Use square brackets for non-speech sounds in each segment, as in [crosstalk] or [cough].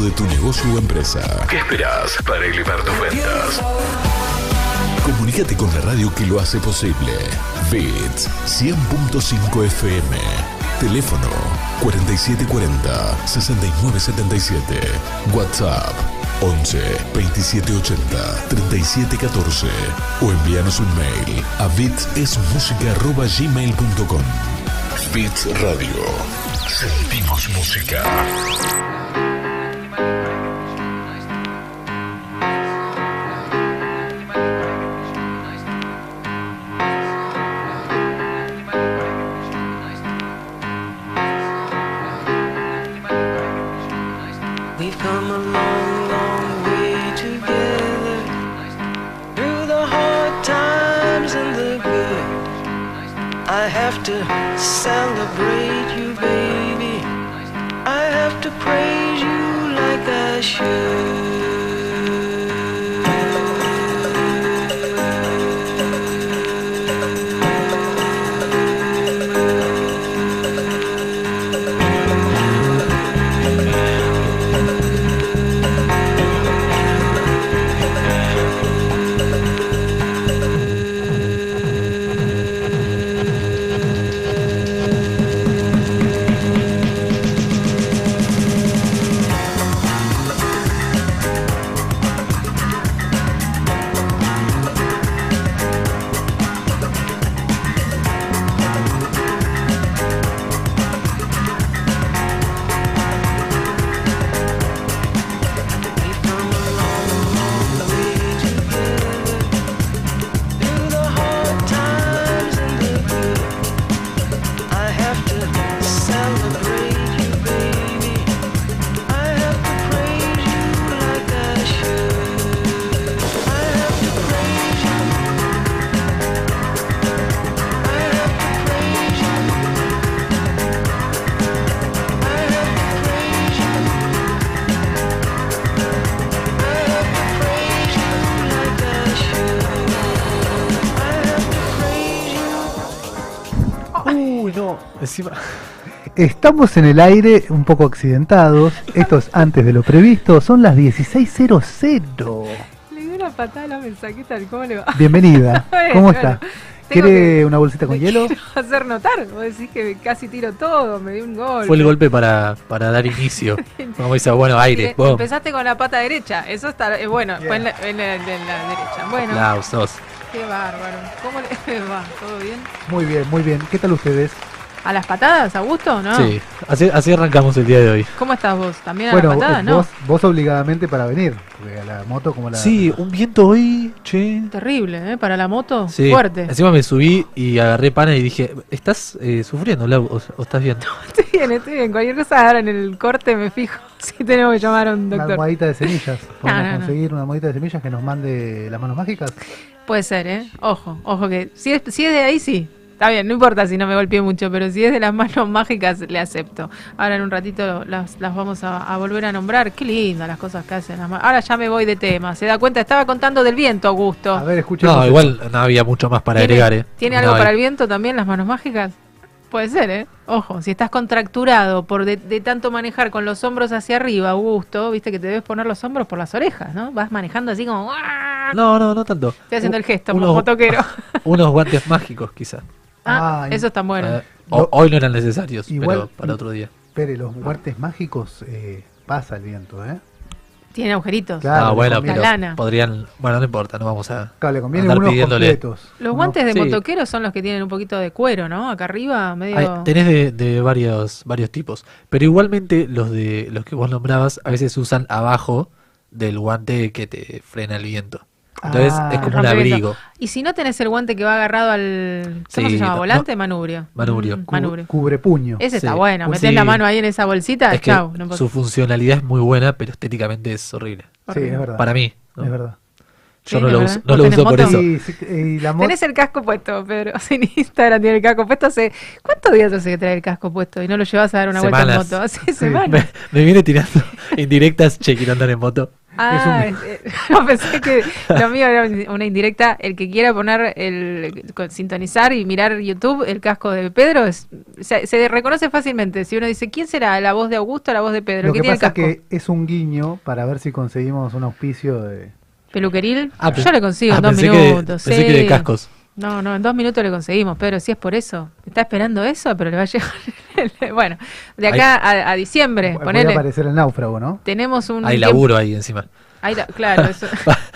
de tu negocio o empresa. ¿Qué esperas para elevar tus ventas? Comunícate con la radio que lo hace posible. Bits 100.5 FM. Teléfono 4740 6977. WhatsApp 11 2780 3714 o envíanos un mail a bitsesmusica.gmail.com Bits Radio. Sentimos música. Estamos en el aire un poco accidentados. Esto es antes de lo previsto. Son las 16.00. Le di una patada a la mensaquita, ¿cómo le va? Bienvenida. Bueno, [laughs] ¿Cómo bueno. está? Tengo ¿Quiere una bolsita con hielo? hacer notar, vos decís que casi tiro todo, me di un gol. Fue el golpe para, para dar inicio. [laughs] Como dice, bueno, aire. Empezaste con la pata derecha, eso está eh, bueno, fue en la, en la- en la derecha. Bueno, Aplausos. qué bárbaro. ¿Cómo le [laughs] va? ¿Todo bien? Muy bien, muy bien. ¿Qué tal ustedes? ¿A las patadas, Augusto? ¿No? Sí, así, así arrancamos el día de hoy. ¿Cómo estás vos? ¿También a bueno, las patadas? eh, No. vos, vos obligadamente para venir. Porque a la moto como la. Sí, un viento hoy, che. Terrible, ¿eh? Para la moto, Sí, fuerte. encima me subí y agarré pana y dije, ¿estás eh, sufriendo, Lau? ¿O, o estás bien? [laughs] Estoy bien, estoy bien. Cualquier cosa ahora en el corte me fijo [laughs] si tenemos que llamar a un Una doctor. almohadita de semillas. [laughs] Podemos no, no. conseguir una almohadita de semillas que nos mande las manos mágicas. Puede ser, ¿eh? Ojo, ojo que si es, si es de ahí, sí. Está bien, no importa si no me golpeé mucho, pero si es de las manos [laughs] mágicas, le acepto. Ahora en un ratito las, las vamos a, a volver a nombrar. Qué lindas las cosas que hacen las manos. Ahora ya me voy de tema. ¿Se da cuenta? Estaba contando del viento, Augusto. A ver, escuchemos. No, igual no había mucho más para ¿Tiene, agregar, ¿eh? ¿tiene No algo para el viento también, las manos mágicas? Puede ser, ¿eh? Ojo, si estás contracturado por de, de tanto manejar con los hombros hacia arriba, Augusto, viste que te debes poner los hombros por las orejas, ¿no? Vas manejando así como... No, no, no tanto. Estoy haciendo U- el gesto, unos- como motoquero. [laughs] unos guantes mágicos, quizá. Ah, eso está bueno. Eh, ho- hoy no eran necesarios, Igual- pero para otro día. Espere, los guantes mágicos eh, pasa el viento, ¿eh? Tiene agujeritos. Claro, ah, bueno, conviene. pero La lana. podrían. Bueno, no importa, no vamos a. Claro, le convienen andar unos pidiéndole. completos. Los Unos- guantes de Sí. motoquero son los que tienen un poquito de cuero, ¿no? Acá arriba, medio... Hay- tenés de, de varios, varios tipos. Pero igualmente los de los que vos nombrabas a veces usan abajo del guante que te frena el viento. Entonces Ah. es como un abrigo. Y si no tenés el guante que va agarrado al... ¿Cómo Sí, se llama? no- ¿Volante? manubrio. Manubrio. Mm, Cu- manubrio. Cubre puño. Ese está bueno. Metés sí. la mano ahí en esa bolsita, Es que chau. no su funcionalidad es muy buena, pero estéticamente es horrible. Sí, es verdad. Para mí. ¿no? Es verdad. Yo Sí, no lo verdad. uso, no ¿Vos lo tenés uso por eso. Y, sí, y la moto. Tenés el casco puesto, Pedro. [laughs] En Instagram tiene el casco puesto hace... ¿Cuántos días hace que trae el casco puesto y no lo llevas a dar una vuelta en moto? [laughs] Hace Sí. semanas. Me, me viene tirando [laughs] indirectas, che, quiero andar en moto. Ah, Es eh, [laughs] no, pensé que lo mío era una indirecta. El que quiera poner el con- sintonizar y mirar YouTube, el casco de Pedro, es, se, se reconoce fácilmente. Si uno dice, ¿quién será la voz de Augusto o la voz de Pedro? Lo ¿Qué que tiene pasa el casco? que es un guiño para ver si conseguimos un auspicio de... ¿Peluqueril? Ah, Yo le consigo ah, en dos pensé que minutos. pensé que de cascos. No, no, en dos minutos le conseguimos, Pedro. Si es por eso. Está esperando eso, pero le va a llegar. el- bueno, de acá a, a diciembre, Puede ponele. aparecer el náufrago, ¿no? Tenemos un. Hay tiempo- laburo ahí encima. La- claro, eso.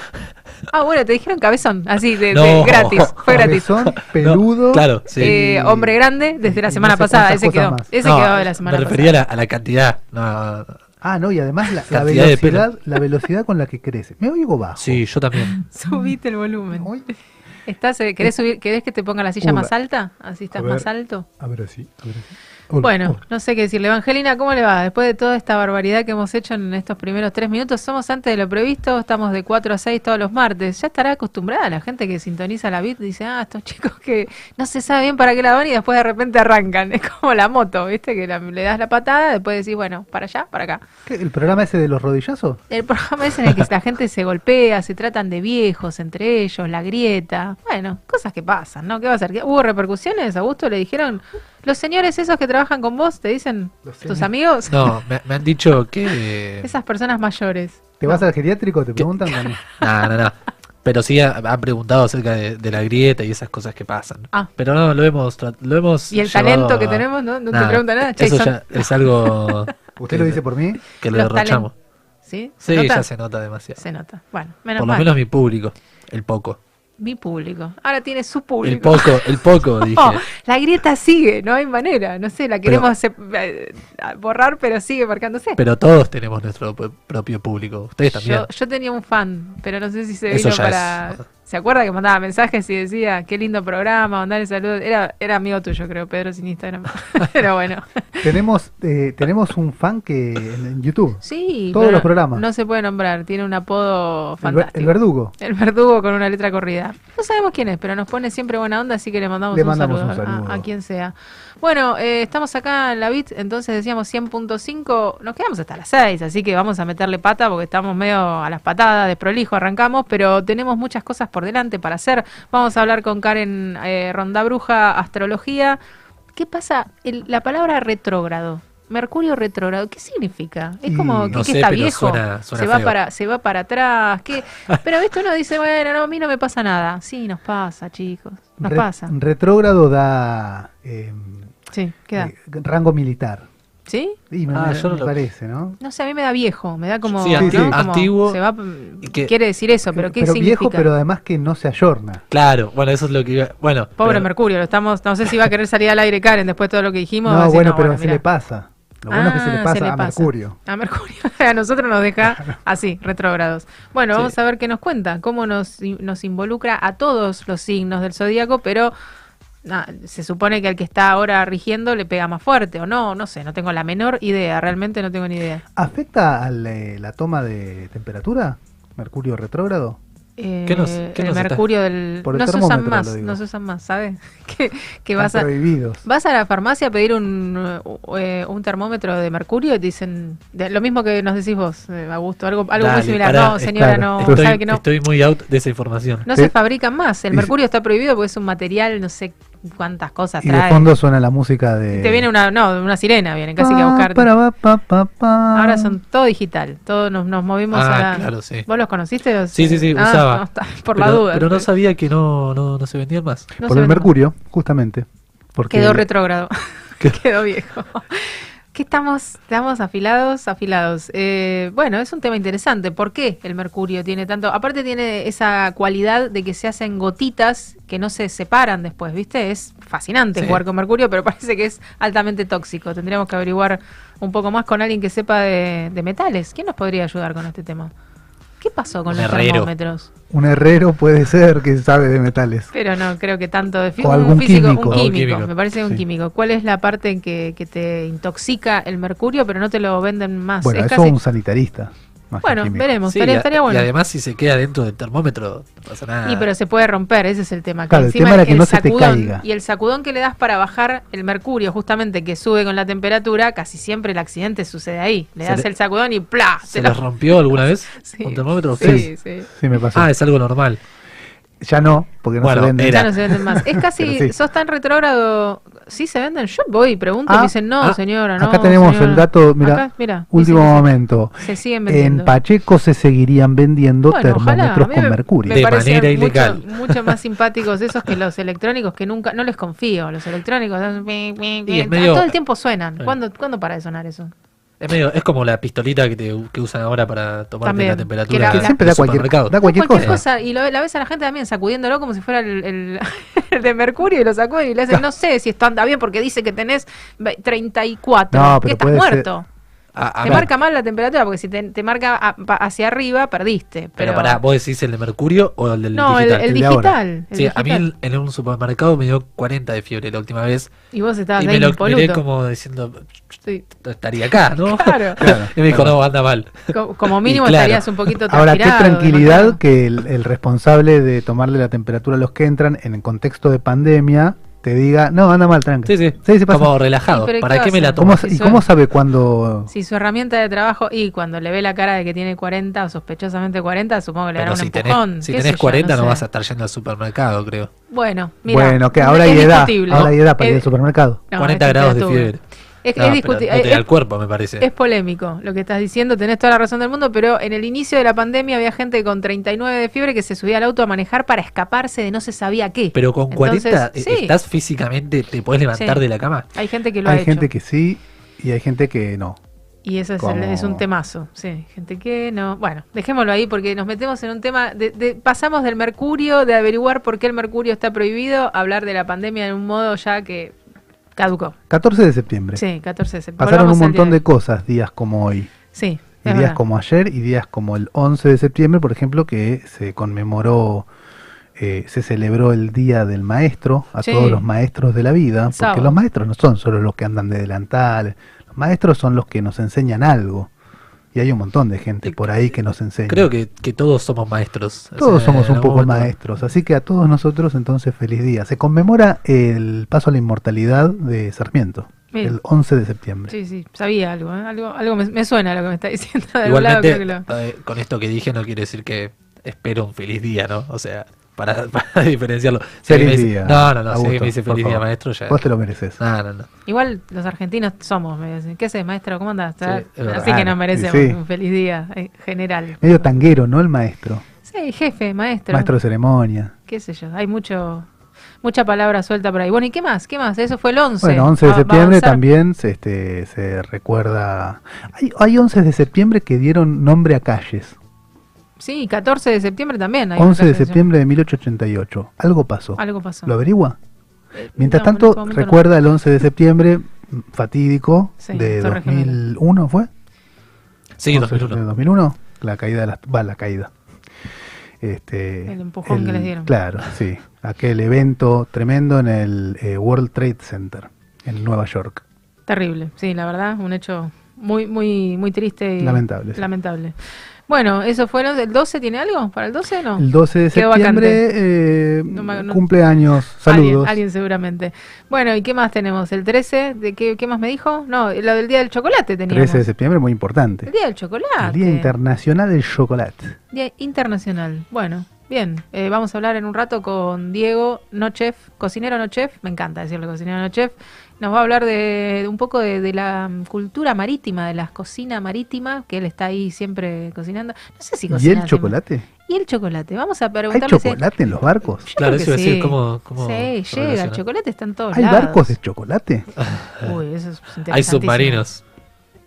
[laughs] ah, bueno, te dijeron cabezón, así, de, de No. gratis. Fue gratis. [laughs] Cabezón, peludo. No, claro, sí. Eh, hombre grande desde la semana no sé pasada, ese quedó. más. Ese No, quedó de la semana Me refería a pasada. la, a la cantidad. No, Ah, no, y además la, de velocidad, la velocidad con la que crece. Me oigo bajo. sí, yo también. [laughs] Subite el volumen. ¿Estás, eh, ¿querés, subir, ¿Querés que te ponga la silla más alta? Así estás más alto. A ver así, a ver así. Hola, Bueno, no sé qué decirle. Evangelina, ¿cómo le va? Después de toda esta barbaridad que hemos hecho en estos primeros tres minutos, somos antes de lo previsto, estamos de 4 a 6 todos los martes. Ya estará acostumbrada la gente que sintoniza la bit, dice, ah, estos chicos que no se sabe bien para qué la van y después de repente arrancan. [laughs] Es como la moto, ¿viste? Que la- le das la patada, después decís, bueno, para allá, para acá. ¿Qué, ¿El programa ese de los rodillazos? El programa es en el que la gente se golpea, se tratan de viejos entre ellos, la grieta. Bueno, cosas que pasan, ¿no? ¿Qué va a? ¿Qué- ¿Hubo repercusiones? Augusto le dijeron, los señores esos que trabajan con vos, te dicen, tus amigos, No, [laughs] me, me han dicho que. esas personas mayores. ¿Te vas al geriátrico? ¿Te preguntan? o [laughs] no? No, no, no. Pero sí ha- han preguntado acerca de, de la grieta y esas cosas que pasan. Ah. Pero no, lo hemos, tra- lo hemos Y el llevado talento que a- tenemos, ¿no? No te Nada, pregunta nada. Eso ya es algo [laughs] ¿Usted lo dice por mí? que lo Los derrochamos. ¿Sí? ¿Se Sí, nota? ya se nota demasiado. Se nota. Bueno, menos Por lo mal. menos mi público. El poco. Mi público. Ahora tiene su El público. poco, el poco, [laughs] dije. Oh, la grieta sigue, no hay manera. No sé, la Pero- queremos sep- eh, borrar, pero sigue marcándose. Pero todos tenemos nuestro propio público. Ustedes también. Yo, yo tenía un fan, pero no sé si se Eso vino para. es- ¿Se acuerda que mandaba mensajes y decía qué lindo programa, mandarle saludos? Era, era amigo tuyo, creo, Pedro, sin Instagram. [laughs] pero bueno. Tenemos, eh, tenemos un fan que en, YouTube. Sí, Todos los programas. No se puede nombrar, tiene un apodo El, ver- fantástico. el verdugo. El verdugo con una letra corrida. No sabemos quién es, pero nos pone siempre buena onda, así que le mandamos, Le un, mandamos saludo un saludo. A, a quien sea. Bueno, eh, estamos acá en la BIT, entonces decíamos 100.5, nos quedamos hasta las 6, así que vamos a meterle pata porque estamos medio a las patadas, de prolijo arrancamos, pero tenemos muchas cosas por delante para hacer. Vamos a hablar con Karen eh, Ronda Bruja, astrología. ¿Qué pasa? El- la palabra retrógrado. Mercurio retrógrado, ¿qué significa? Es Y- como que, No que sé, está pero viejo, suena- suena se va feo. para se va para atrás, ¿qué? [laughs] Pero esto uno dice, bueno, no, a mí no me pasa nada. Sí, nos pasa, chicos. Nos Re- pasa. Retrógrado da eh, Sí, queda. eh, rango militar. ¿Sí? Y me, Ah, me- yo no me lo- parece, ¿no? No sé, a mí me da viejo, me da como, Sí, Como antiguo, se va, que- quiere decir eso, pero ¿qué significa? viejo, pero además que no se ayorna. Claro, bueno, eso es lo que iba. Bueno, Pobre pero- Mercurio, lo estamos, no sé si va a querer salir al aire Karen después de todo lo que dijimos. No, decir, bueno, pero se le pasa. Lo bueno es que se le Ah, pasa a Mercurio. A Mercurio. [laughs] A nosotros nos deja así, retrógrados. Bueno, Sí. vamos a ver qué nos cuenta, cómo nos, nos involucra a todos los signos del zodíaco, pero ah, se supone que al que está ahora rigiendo le pega más fuerte, o no, no sé, no tengo la menor idea, realmente no tengo ni idea. ¿Afecta a la, la toma de temperatura? ¿Mercurio retrógrado? Eh, ¿Qué nos- qué el nos está- mercurio del... Por el No se usan más, no se usan más, ¿sabes? [laughs] que, que Están vas a... prohibidos. Vas a la farmacia a pedir un, eh, un termómetro de mercurio y te dicen de- lo mismo que nos decís vos, eh, Augusto, algo, algo muy similar. pará, no, es señora, claro. no, estoy, sabe que no. estoy muy out de esa información. No Sí. se fabrican más. El mercurio está prohibido porque es un material, no sé cuántas cosas Y de trae. fondo suena la música de... Te viene una, no, una sirena, viene casi que a buscarte. para, pa, pa, pa, pa. Ahora son todo digital, todos nos, nos movimos Ah, a la... claro, sí. ¿Vos los conociste? los- Sí, sí, sí, Ah, usaba. no, está, por pero, la duda. Pero no sabía que no, no, no se vendían más. No Por el Mercurio, justamente. Porque Quedó retrógrado. Quedó [laughs] viejo. ¿Qué estamos, estamos afilados, afilados? Eh, bueno, es un tema interesante. ¿Por qué el mercurio tiene tanto? Aparte tiene esa cualidad de que se hacen gotitas que no se separan después, ¿viste? Es fascinante Sí. jugar con mercurio, pero [laughs] parece que es altamente tóxico. Tendríamos que averiguar un poco más con alguien que sepa de, de metales. ¿Quién nos podría ayudar con este tema? ¿Qué pasó con Un los herrero. termómetros? Un herrero puede ser que sabe de metales. Pero no, creo que tanto de O un algún físico, químico. un O un químico, químico. me parece un Sí. químico. ¿Cuál es la parte en que, que te intoxica el mercurio, pero no te lo venden más? Bueno, es eso casi- un sanitarista. Magia Bueno, química. veremos. Sí, estaría, y bueno. Además, si se queda dentro del termómetro, no pasa nada. Y pero se puede romper, ese es el tema. que Claro, el encima tema era que el no se te sacudón- caiga. Y el sacudón que le das para bajar el mercurio, justamente que sube con la temperatura, casi siempre el accidente sucede ahí. Le Se das le- el sacudón y ¡plá! ¿Se lo- les rompió alguna vez [laughs] Sí. un termómetro? Sí, sí. Sí, me pasó. Ah, es algo normal. Ya no, porque no Bueno, se venden. era- Ya no se venden más. Es [laughs] casi, sí. sos tan retrógrado. ¿Sí se venden? Yo voy y pregunto y Ah, me dicen, no, ah, señora, no. Acá tenemos señora". el dato, mira, Acá, mira, último momento. Se siguen vendiendo. En Pacheco se seguirían vendiendo Bueno, termómetros con me- mercurio. Me De manera mucho- ilegal. Mucho, más [laughs] simpáticos esos que los electrónicos que nunca, no les confío. Los electrónicos Y es medio- todo el tiempo suenan. Eh. ¿Cuándo, ¿Cuándo para de sonar eso? Es, medio, es como la pistolita que, te, que usan ahora para tomarte También, la que temperatura la- Que siempre da cualquier, da cualquier, Cualquier cosa. cosa. Y lo, la ves a la gente también sacudiéndolo como si fuera el, el- [laughs] el de mercurio y lo sacuden y le hacen, [laughs] no sé si esto anda bien porque dice que tenés ve- 34. No, que pero estás puede ser- muerto. A- a te ver, marca mal la temperatura porque si te, te marca a- pa- hacia arriba, perdiste. Pero Pero, pará, ¿vos decís el de mercurio o el del no, el, digital? el El digital. el sí, a mí digital. en, un supermercado me dio 40 de fiebre la última vez. Y vos estabas y ahí me lo impoluto. miré como diciendo, Sí. estaría acá, ¿no? [laughs] Claro. [laughs] Claro, y me dijo, claro. no, anda mal. [laughs] Co- Como mínimo claro. estarías un poquito Ahora, qué tranquilidad que el, el responsable de tomarle la temperatura a los que entran en el contexto de pandemia te diga, no, anda mal, tranqui. Sí, sí, Sí, sí pasa. como relajado. Sí, ¿Para ¿qué qué me la tomo? ¿Cómo, si ¿Y suena- cómo sabe cuándo? Si su herramienta de trabajo y cuando le ve la cara de que tiene 40 o sospechosamente 40, supongo que le dará un si empujón. tenés, si tenés sé yo, 40 no, sé. vas a estar yendo al supermercado, creo. Bueno, mira. bueno, que ahora hay edad. Ahora hay edad para ir Es- al supermercado. no, 40 es grados de fiebre. Es, No, es pero discuti- no te es- da el cuerpo, me parece. es polémico lo que estás diciendo, tenés toda la razón del mundo, pero en el inicio de la pandemia había gente con 39 de fiebre que se subía al auto a manejar para escaparse de no se sabía qué. Pero con Entonces, 40 eh, sí. estás físicamente, te puedes levantar Sí. de la cama. Hay gente que lo ha Hay hecho. gente que sí y hay gente que no. Y eso es, el- Como- es un temazo, sí. Gente que no. Bueno, dejémoslo ahí porque nos metemos en un tema. De, de- pasamos del mercurio, de averiguar por qué el mercurio está prohibido, a hablar de la pandemia en un modo ya que caducó. 14 de septiembre. Sí, 14 de septiembre. Pasaron un Volvamos montón de cosas días como hoy. Sí, Y días verdad. como ayer y días como el 11 de septiembre, por ejemplo, que se conmemoró, eh, se celebró el Día del Maestro a Sí. todos los maestros de la vida, porque Sábado. los maestros no son solo los que andan de delantal, los maestros son los que nos enseñan algo. Y hay un montón de gente por ahí que nos enseña. Creo que, que todos somos maestros. O Todos sea, somos un poco momento- maestros, así que a todos nosotros entonces feliz día. Se conmemora el paso a la inmortalidad de Sarmiento, Bien. el 11 de septiembre. Sí, sí, sabía algo, ¿eh? algo, algo me, me suena lo que me está diciendo. De lado creo Igualmente, que lo- eh, con esto que dije no quiere decir que espero un feliz día, ¿no? O sea, para, [laughs] para diferenciarlo. Si Feliz dice- día. No, no, no, si Augusto, me dice feliz día, favor. maestro, ya. Vos te lo mereces. No, no, no. Igual los argentinos somos, me dicen, ¿qué haces, maestro? ¿Cómo andás? Sí, verdad. Así que nos Ah, merecemos sí. un feliz día en general. Medio tanguero, ¿no? El maestro. Sí, jefe, maestro. Maestro de ceremonia. qué sé yo, hay mucho mucha palabra suelta por ahí. Bueno, ¿y qué más? ¿Qué más? Eso fue el 11. Bueno, 11 de septiembre también se, este, se recuerda... Hay, hay 11 de septiembre que dieron nombre a calles. Sí, 14 de septiembre también. hay 11 de septiembre de 1888. Algo pasó. Algo pasó. ¿Lo averigua? Mientras No, en tanto, este no. recuerda el 11 de septiembre fatídico Sí, de Torre Gemela. 2001, ¿fue? Sí, 11 de 2001. 2001, la caída de las... Va, la caída. Este, El empujón que les dieron. Claro, sí. Aquel evento tremendo en el eh, World Trade Center, en Nueva York. Terrible, sí, la verdad, un hecho muy, muy, muy triste y Lamentable, sí. lamentable. Bueno, eso fue el 12, ¿tiene algo? ¿Para el 12 no? El 12 de Quedó septiembre, eh, No no- cumpleaños, saludos. Alguien, alguien seguramente. Bueno, ¿y qué más tenemos? ¿El 13? ¿De qué, qué más me dijo? No, lo del Día del Chocolate teníamos. 13 de septiembre, muy importante. El Día del Chocolate. El Día Internacional del Chocolate. Día Internacional. Bueno, bien. Eh, vamos a hablar en un rato con Diego, no chef, cocinero no chef. Me encanta decirle cocinero no chef. Nos va a hablar de, de un poco de, de la cultura marítima, de la cocina marítima, que él está ahí siempre cocinando. No sé si ¿Y cocina. el siempre. chocolate? Y el chocolate. Vamos a ¿Hay preguntarle si- chocolate en los barcos? Yo Claro, eso iba a que decir, sí. ¿cómo- cómo Sí, llega. El chocolate está en todos ¿Hay lados. barcos de chocolate? [laughs] Uy, eso es Hay submarinos.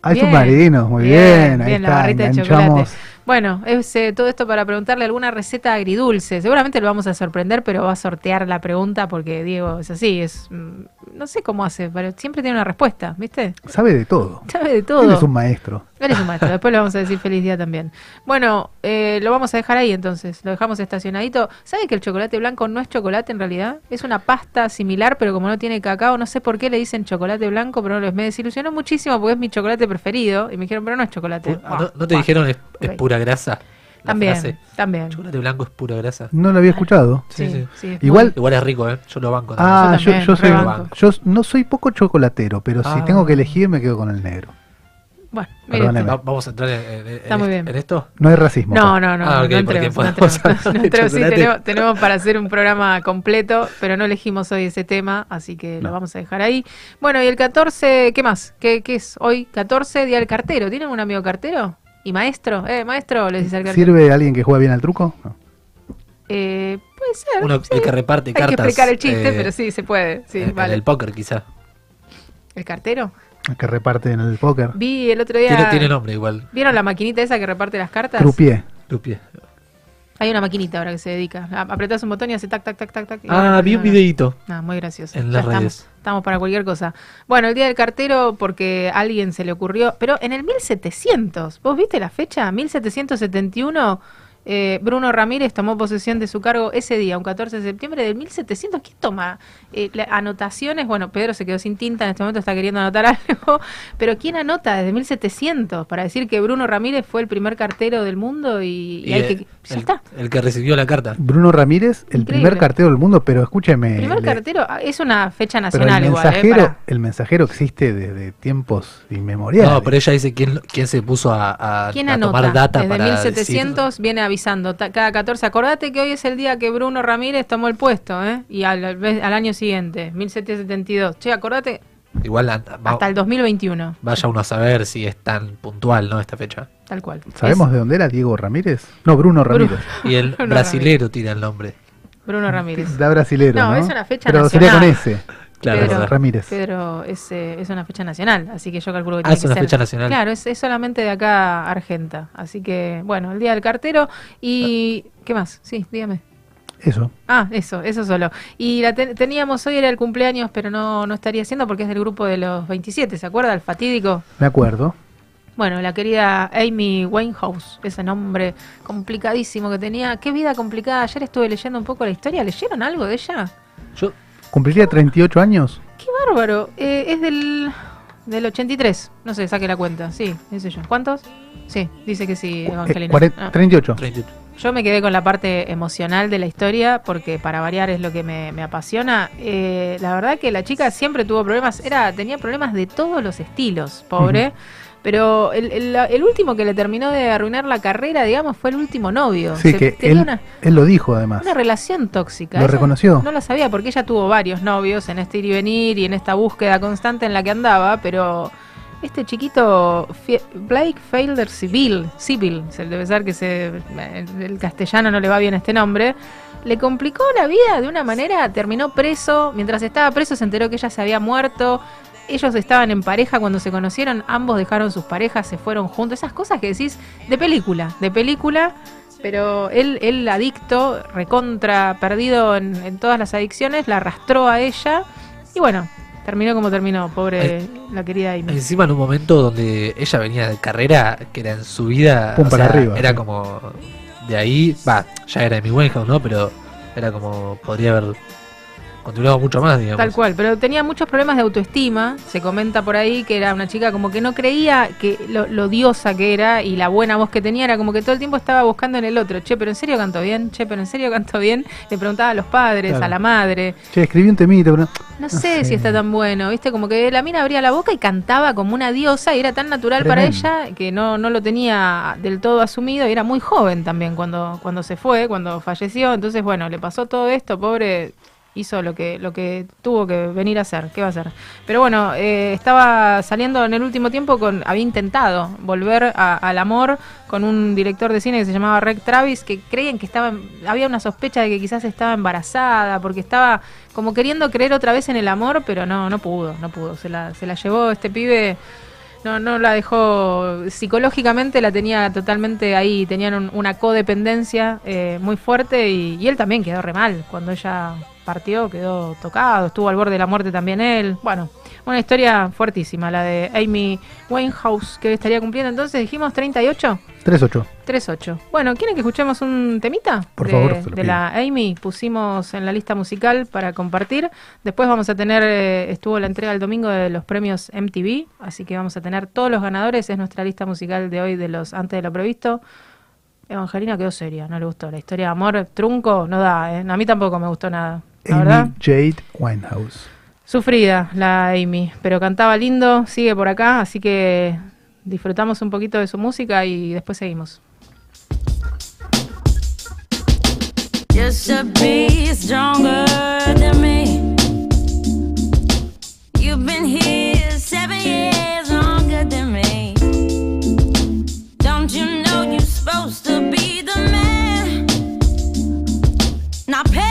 Hay Bien, submarinos, muy bien, bien. Ahí bien, la está, barrita de enganchamos. Bueno, es eh, todo esto para preguntarle alguna receta agridulce. Seguramente lo vamos a sorprender, pero va a sortear la pregunta porque Diego es así, es mm, no sé cómo hace, pero siempre tiene una respuesta, ¿viste? Sabe de todo. Sabe de todo. Él es un maestro. Él es un maestro, después le vamos a decir feliz día también. Bueno, eh, lo vamos a dejar ahí entonces, lo dejamos estacionadito. ¿Sabe que el chocolate blanco no es chocolate en realidad? Es una pasta similar, pero como no tiene cacao, no sé por qué le dicen chocolate blanco, pero no les me desilusionó muchísimo porque es mi chocolate preferido y me dijeron, pero no es chocolate. Buah, ¿No, no te dijeron es- pura grasa. También, frase, también. chocolate blanco es pura grasa. No lo había escuchado. Sí, sí. es Igual- muy- Igual es rico, ¿eh? Yo lo banco. Ah, Yo yo, también, yo soy, rebanco. yo no soy poco chocolatero, pero si Ah. tengo que elegir me quedo con el negro. Bueno, Vamos a entrar en, en- en- Está muy bien. en esto. No hay racismo. No, no, no, Ah, no, ok, no entremos, no entremos. [laughs] No entremos, sí, tenemos, tenemos para hacer un programa completo, pero no elegimos hoy ese tema, así que lo vamos a dejar ahí. Bueno, y el 14, ¿qué más? ¿Qué, qué es hoy? 14, Día del Cartero. ¿Tienen un amigo cartero? ¿Y maestro? ¿Eh, maestro? Les dice al cartero. ¿Sirve alguien que juega bien al truco? No. Eh, puede ser. Uno sí. el que reparte Hay que cartas. explicar el chiste, eh, pero sí, se puede. Sí, en, el póker, quizá. ¿El cartero? Que reparte en el póker. Vi el otro día... Tiene, tiene nombre igual. ¿Vieron la maquinita esa que reparte las cartas? Croupier. Lupié. Hay una maquinita ahora que se dedica. Apretás un botón y hace tac, tac, tac, tac, tac. Ah, vi un videito. No, muy gracioso. En Ya las estamos, redes. estamos para cualquier cosa. Bueno, el día del cartero porque a alguien se le ocurrió, pero en el 1700, ¿vos viste la fecha? 1771, eh, Bruno Ramírez tomó posesión de su cargo ese día, un 14 de septiembre del 1700. ¿Quién toma eh, la- anotaciones? Bueno, Pedro se quedó sin tinta, en este momento está queriendo anotar [laughs] algo, pero ¿quién anota desde 1700 para decir que Bruno Ramírez fue el primer cartero del mundo y, y hay que... Ya el, está. el que recibió la carta. Bruno Ramírez, el Increíble. primer cartero del mundo, pero escúcheme. primer le- cartero ah, es una fecha pero nacional el igual, ¿eh? mensajero, Para- el mensajero existe desde tiempos inmemoriales. No, pero ella dice quién, quién se puso a, a- ¿Quién a anota? tomar data Desde para 1700 viene avisando, cada 14, acordate que hoy es el día que Bruno Ramírez tomó el puesto, ¿eh? Y al, al año siguiente, 1772. Che, acordate, igual an- va- hasta el 2021, vaya uno a saber si es tan puntual, ¿no? Esta fecha. tal cual. ¿Sabemos Es de dónde era Diego Ramírez? No, Bruno Ramírez. [laughs] Y el Bruno brasilero tira el nombre. Bruno Ramírez. Da brasilero, No, ¿no? es una fecha Pero sería con nacional. ese. Claro, Pedro. Ramírez. Pedro es, eh, es una fecha nacional, así que yo calculo que Ah, tiene es que una ser- fecha nacional. Claro, es, es solamente de acá Argenta. Así que, bueno, el día del cartero. ¿Y qué más? Sí, dígame. Eso. Ah, eso, eso solo. Y la te- teníamos hoy, era el cumpleaños, pero no, no estaría siendo porque es del grupo de los 27, ¿se acuerda? El fatídico. Me acuerdo. Bueno, la querida Amy Winehouse, ese nombre complicadísimo que tenía. Qué vida complicada. Ayer estuve leyendo un poco la historia. ¿Leyeron algo de ella? Yo, ¿Cumpliría 38 años? Qué bárbaro. Eh, es del, del 83. No sé, saque la cuenta. Sí, qué sé yo. ¿Cuántos? Sí, dice que sí, Eh, Evangelina. cuaren- Ah. 38. 38. Yo me quedé con la parte emocional de la historia porque para variar es lo que me, me apasiona. Eh, la verdad que la chica siempre tuvo problemas, era tenía problemas de todos los estilos, pobre. Pero el, el- el último que le terminó de arruinar la carrera, digamos, fue el último novio. Sí, Se- que él, una, él lo dijo además. una relación tóxica. ¿Lo Ella reconoció? No lo sabía porque ella tuvo varios novios en este ir y venir y en esta búsqueda constante en la que andaba, pero este chiquito Fie- Blake Felder Civil, Civil, se debe ser que se, el castellano no le va bien este nombre, le complicó la vida de una manera, terminó preso, mientras estaba preso se enteró que ella se había muerto. Ellos estaban en pareja cuando se conocieron, ambos dejaron sus parejas, se fueron juntos, esas cosas que decís de película, de película, pero él, él adicto, recontra, perdido en, en todas las adicciones, la arrastró a ella y bueno, terminó como terminó, pobre la querida Amy. Encima en un momento donde ella venía de carrera, que era en su vida, Pum o para sea, arriba, era sí. como de ahí, va, ya era de mi Winehouse, ¿no? Pero era como, podría haber continuado mucho más, digamos. Tal cual, pero tenía muchos problemas de autoestima. Se comenta por ahí que era una chica como que no creía que lo, lo diosa que era y la buena voz que tenía era como que todo el tiempo estaba buscando en el otro. Che, pero en serio canto bien, che, pero en serio canto bien. Le preguntaba a los padres, Claro. a la madre. Che, escribí un temita, pero... No, No sé, sé. si está tan bueno, ¿viste? Como que la mina abría la boca y cantaba como una diosa y era tan natural para ella que no, no lo tenía del todo asumido y era muy joven también cuando, cuando se fue, cuando falleció. Entonces, bueno, le pasó todo esto, pobre, hizo lo que, lo que tuvo que venir a hacer. ¿Qué va a hacer? Pero bueno, eh, estaba saliendo en el último tiempo con, había intentado volver a- al amor con un director de cine que se llamaba Rick Travis, que creían que estaba, había una sospecha de que quizás estaba embarazada, porque estaba como queriendo creer otra vez en el amor, pero no, no pudo, no pudo. Se la, se la llevó este pibe, no, no la dejó, psicológicamente la tenía totalmente ahí, tenían un- una codependencia eh, muy fuerte y, y él también quedó re mal cuando ella partió, quedó tocado, estuvo al borde de la muerte también él. Bueno, Una historia fuertísima, la de Amy Winehouse, que estaría cumpliendo entonces, dijimos 38. 3-8. 3-8. Bueno, ¿quieren que escuchemos un temita? Por de, favor, lo de la Amy. Pusimos en la lista musical para compartir. Después vamos a tener, eh, estuvo la entrega el domingo de los premios MTV, así que vamos a tener todos los ganadores. Es nuestra lista musical de hoy de los antes de lo previsto. Evangelina quedó seria, no le gustó. La historia de amor trunco no da, ¿eh? A mí tampoco me gustó nada. Verdad. Amy Jade Winehouse. Sufrida la Amy, pero cantaba lindo, sigue por acá, así que disfrutamos un poquito de su música y después seguimos. You should be stronger than me. You've been here seven years longer than me. Don't you know you're supposed to be the man? Not pale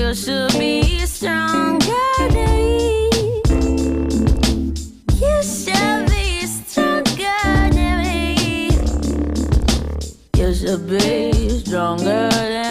You should be stronger than me. You should be stronger than me. You should be stronger than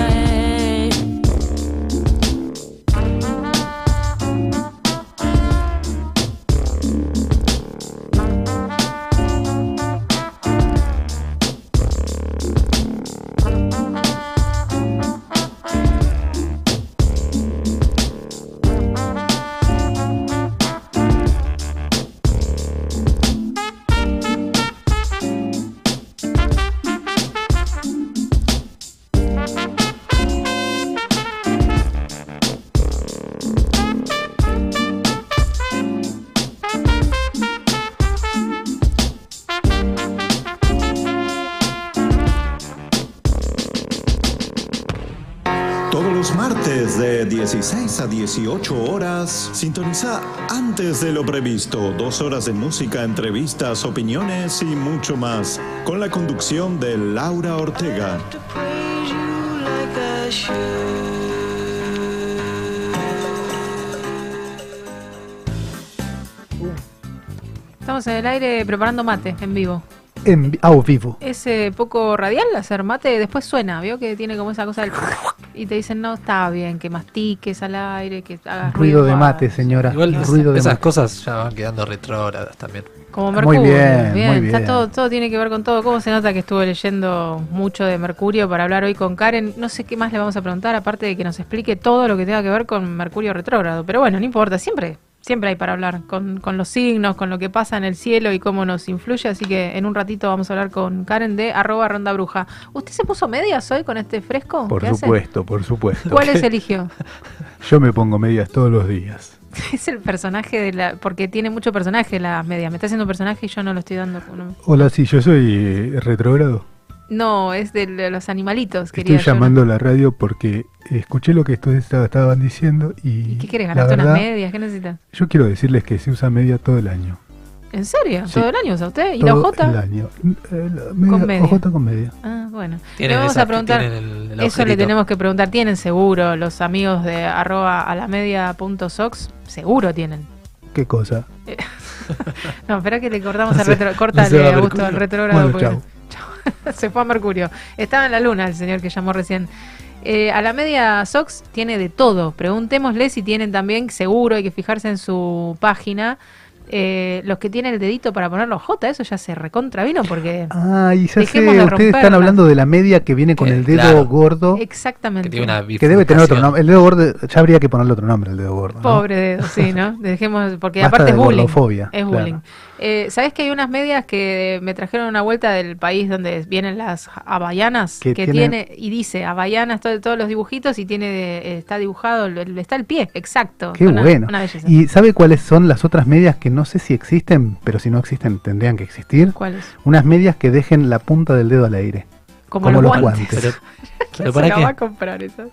18 horas, sintoniza antes de lo previsto. Dos horas de música, entrevistas, opiniones y mucho más. Con la conducción de Laura Ortega. Estamos en el aire preparando mate en vivo. En ah, vivo. Es eh, poco radial hacer mate, después suena, ¿vio? Que tiene como esa cosa del... Y te dicen, no, está bien, que mastiques al aire, que hagas Ruido de mate, señora. Igual Ruido de esas mate. cosas ya van quedando retrógradas también. Como Muy Mercurio. bien, muy Está bien. todo, todo tiene que ver con todo. ¿Cómo se nota que estuve leyendo mucho de Mercurio para hablar hoy con Karen? No sé qué más le vamos a preguntar, aparte de que nos explique todo lo que tenga que ver con Mercurio retrógrado. Pero bueno, no importa, siempre, Siempre hay para hablar con, con los signos, con lo que pasa en el cielo y cómo nos influye. Así que en un ratito vamos a hablar con Karen de arroba ronda bruja. ¿Usted se puso medias hoy con este fresco? Por supuesto, por supuesto. ¿Cuáles [laughs] eligió? Yo me pongo medias todos los días. [laughs] Es el personaje de la. Porque tiene mucho personaje las medias. Me está haciendo un personaje y yo no lo estoy dando. No, Hola, sí, yo soy eh, retrógrado. No, es de los animalitos. Estoy ¿no? llamando a la radio porque escuché lo que ustedes esta- estaban diciendo y, ¿Y qué quieres? la ¿Ganarte unas medias? ¿Qué necesitas? yo quiero decirles que se usa media todo el año. ¿En serio? Sí. ¿Todo el año usa usted? ¿Y la todo ojota? el año. Eh, la media- Con media. ojota con media. Ah, bueno. Le Tienen vamos a preguntar. el- el Eso le tenemos que preguntar. ¿Tienen seguro los amigos de arroba a la media punto sox? Seguro tienen. ¿Qué cosa? [laughs] No, espera que le cortamos [laughs] No al retro. no Córtale, a Augusto, al retrógrado. Bueno, porque-. [laughs] Se fue a Mercurio. Estaba en la luna el señor que llamó recién. Eh, a la media Sox tiene de todo. Preguntémosle si tienen también seguro, hay que fijarse en su página. eh, los que tienen el dedito para ponerlo J, eso ya se recontra vino porque. Ah, y ya sé, ustedes están hablando de la media que viene con Que, el dedo claro. gordo, Exactamente. Que tiene una que debe tener otro nombre. El dedo gordo, ya habría que ponerle otro nombre, el dedo gordo. ¿no? Pobre dedo, sí, ¿no? Dejemos, porque Basta aparte de es bullying. Es claro. Eh, ¿Sabes que hay unas medias que me trajeron una vuelta del país donde vienen las havaianas? Que tiene, y dice havaianas, todo- todos los dibujitos y tiene eh, está dibujado, está el pie, exacto. Qué Una- bueno. Una belleza. ¿Y sabe cuáles son las otras medias que no sé si existen, pero si no existen tendrían que existir? ¿Cuáles? Unas medias que dejen la punta del dedo al aire. Como, como los, los guantes. guantes. Pero, ¿Quién [laughs] pero se para qué? va a comprar esa?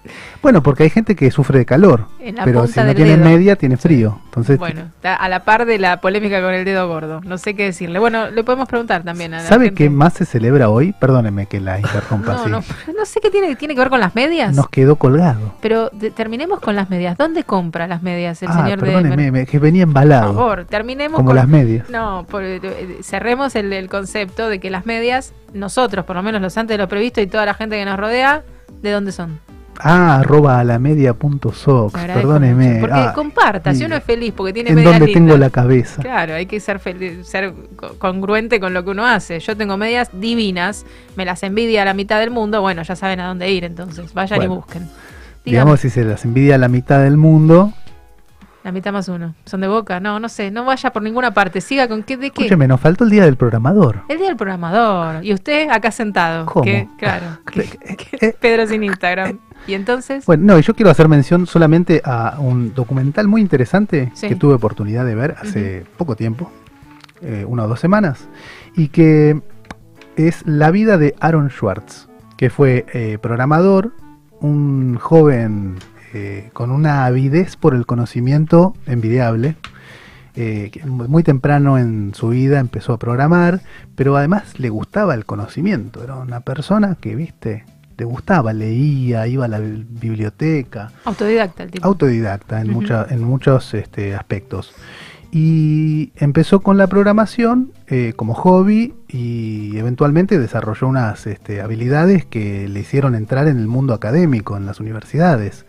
Bueno, porque hay gente que sufre de calor, En la pero punta si no del tiene dedo. media tiene frío. Entonces, Bueno, está a la par de la polémica con el dedo gordo. No sé qué decirle. Bueno, le podemos preguntar también a la ¿sabe gente. qué más se celebra hoy? Perdóneme que la interrumpa [laughs] No, así. no, no sé qué tiene, tiene que ver con las medias. Nos quedó colgado. Pero de- terminemos con las medias. ¿Dónde compra las medias el ah, señor de perdóneme, Mer- me- que venía Por embalado. favor, terminemos como con las medias. No, por- eh, cerremos el, el concepto de que las medias, nosotros, por lo menos los antes de lo previsto y toda la gente que nos rodea, ¿de dónde son? Ah, arroba a la media punto sox. Perdóneme. mucho. Porque Ah, comparta, si uno es feliz porque tiene En medias donde lindas. tengo la cabeza. Claro, hay que ser feliz, ser co- congruente con lo que uno hace. Yo tengo medias divinas, me las envidia a la mitad del mundo, bueno, ya saben a dónde ir entonces, vayan y busquen. Dígame, Digamos, si se las envidia a la mitad del mundo. La mitad más uno. ¿Son de boca? No, no sé, no vaya por ninguna parte, siga con qué, de qué. Escúcheme, nos faltó el día del programador. El día del programador. Y usted acá sentado. ¿Cómo? Que, claro. [laughs] que- Eh, que- eh, Pedro sin Instagram. Y entonces. Bueno, no, yo quiero hacer mención solamente a un documental muy interesante Sí. que tuve oportunidad de ver hace poco tiempo, eh, una o dos semanas, y que es la vida de Aaron Schwartz, que fue eh, programador, un joven eh, con una avidez por el conocimiento envidiable. eh, muy temprano en su vida empezó a programar, pero además le gustaba el conocimiento. Era una persona que, viste, le gustaba, leía, iba a la bi- biblioteca, Autodidacta el tipo. autodidacta en, mucha- en muchos este, aspectos. Y empezó con la programación eh, como hobby y eventualmente desarrolló unas este, habilidades que le hicieron entrar en el mundo académico, en las universidades.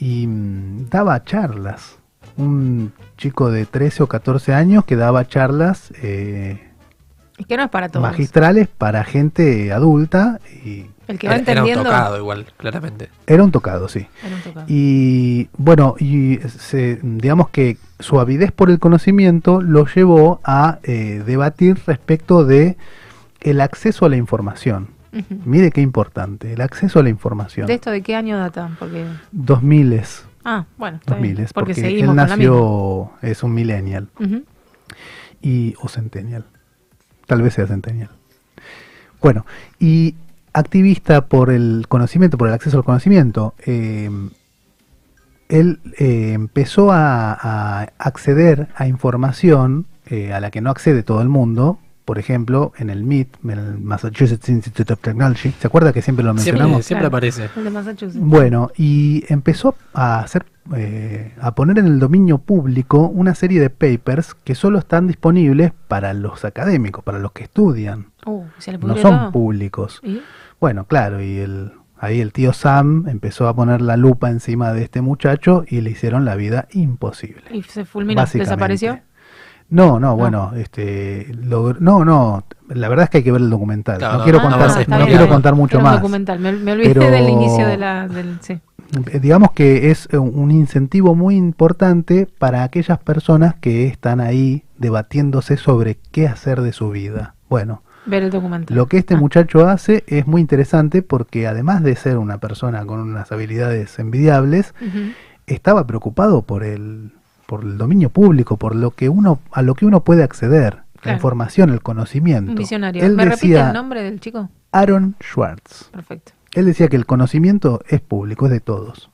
Y mm, daba charlas. Un chico de 13 o 14 años que daba charlas eh, Es que no es para todos. magistrales para gente adulta y El que va Era, era un entendiendo. tocado igual, claramente. era un tocado, sí. Era un tocado. Y bueno, y se- digamos que su avidez por el conocimiento lo llevó a eh, debatir respecto de el acceso a la información. Mire qué importante, el acceso a la información. ¿De esto de qué año data? Porque. 2000 Ah, bueno. está bien. 2000 Porque, porque seguimos él nació es un millennial y o centennial. Tal vez sea centennial. Bueno, y activista por el conocimiento, por el acceso al conocimiento, eh, él eh, empezó a, a acceder a información eh, a la que no accede todo el mundo. Por ejemplo, en el MIT, en el Massachusetts Institute of Technology. ¿Se acuerda que siempre lo Siempre, mencionamos? siempre Claro. aparece. El de Massachusetts. Bueno, y empezó a hacer, eh, a poner en el dominio público una serie de papers que solo están disponibles para los académicos, para los que estudian. Uh, se No son públicos. ¿Y? Bueno, claro, y el, ahí el tío Sam empezó a poner la lupa encima de este muchacho y le hicieron la vida imposible. Y se fulminó. ¿Desapareció? No, no, bueno, este, logr- no, no, la verdad es que hay que ver el documental. Claro, no no, quiero no, contar, no, no quiero contar mucho más. documental. Me, me olvidé Pero- del inicio de la. Del, sí. Eh, Digamos que es eh, un incentivo muy importante para aquellas personas que están ahí debatiéndose sobre qué hacer de su vida. Bueno, Ver el documental. lo que este Ah, muchacho hace es muy interesante porque además de ser una persona con unas habilidades envidiables, estaba preocupado por el, por el dominio público, por lo que uno, a lo que uno puede acceder, la información, el conocimiento. Un visionario. Él ¿Me repite decía el nombre del chico? Aaron Schwartz. Perfecto. Él decía que el conocimiento es público, es de todos.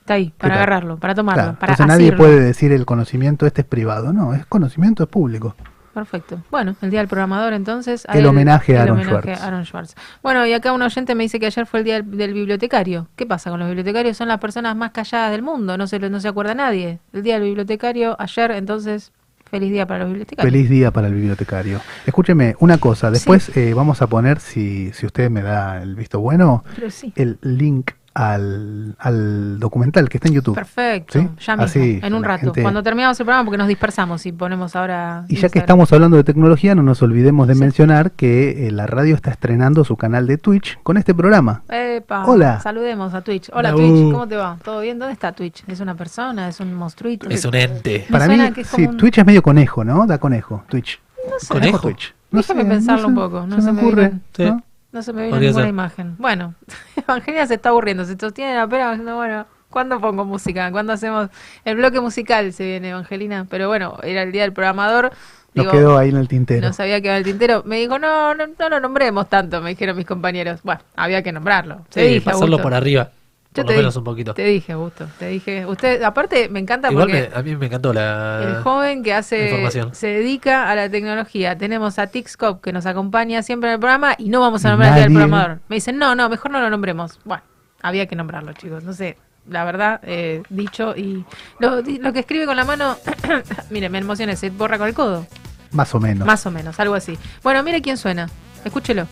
Está ahí, para agarrarlo, para tomarlo, Claro, para Entonces nadie asirlo. puede decir el conocimiento este es privado, no, es conocimiento es público. Perfecto. Bueno, el día del programador entonces. El homenaje a el Aaron homenaje a Aaron Schwartz. Bueno, y acá un oyente me dice que ayer fue el día del, del bibliotecario. ¿Qué pasa con los bibliotecarios? Son las personas más calladas del mundo, no se, no se acuerda nadie. El día del bibliotecario, ayer, entonces, feliz día para los bibliotecarios. Feliz día para el bibliotecario. Escúcheme, una cosa, después eh, vamos a poner, si, si usted me da el visto bueno, sí. el link al, al documental que está en YouTube. Perfecto, ¿Sí? ya mismo, Así, en un rato. gente- Cuando terminamos el programa, porque nos dispersamos y ponemos ahora. Y ya que estamos hablando de tecnología, no nos olvidemos de Sí. mencionar que eh, la radio está estrenando su canal de Twitch con este programa. Epa, Hola. Saludemos a Twitch. Hola Hola, Twitch. ¿cómo te va? ¿Todo bien? ¿Dónde está Twitch? ¿Es una persona? ¿Es un monstruito? Es un ente. Para mí, es sí, un- Twitch es medio conejo, ¿no? Da conejo, Twitch. No sé. Conejo. Twitch. Déjame pensarlo un poco, no se me ocurre. Sí. ¿no? No se me viene Podría ninguna ser. imagen. Bueno, [laughs] Evangelina se está aburriendo, se sostiene la pera, diciendo, bueno, ¿cuándo pongo música? ¿Cuándo hacemos el bloque musical? Se viene Evangelina, pero bueno, era el día del programador. Nos Digo, quedó ahí en el tintero. No sabía que era el tintero. Me dijo, no, no, no lo nombremos tanto, me dijeron mis compañeros. Bueno, había que nombrarlo. Sí, dije, pasarlo por arriba. Yo Por te lo menos un poquito. Te dije, Augusto, te dije. Usted, aparte, me encanta Igual porque... me- a mí me encantó la. El joven que hace información. se dedica a la tecnología. Tenemos a Tixcop que nos acompaña siempre en el programa y no vamos a nombrar al Nadie. programador. Me dicen, no, no, mejor no lo nombremos. Bueno, había que nombrarlo, chicos. No sé, la verdad, eh, dicho y lo, di- lo que escribe con la mano, [coughs] mire, me emocioné, se borra con el codo. Más o menos. Más o menos, algo así. Bueno, mire quién suena. Escúchelo.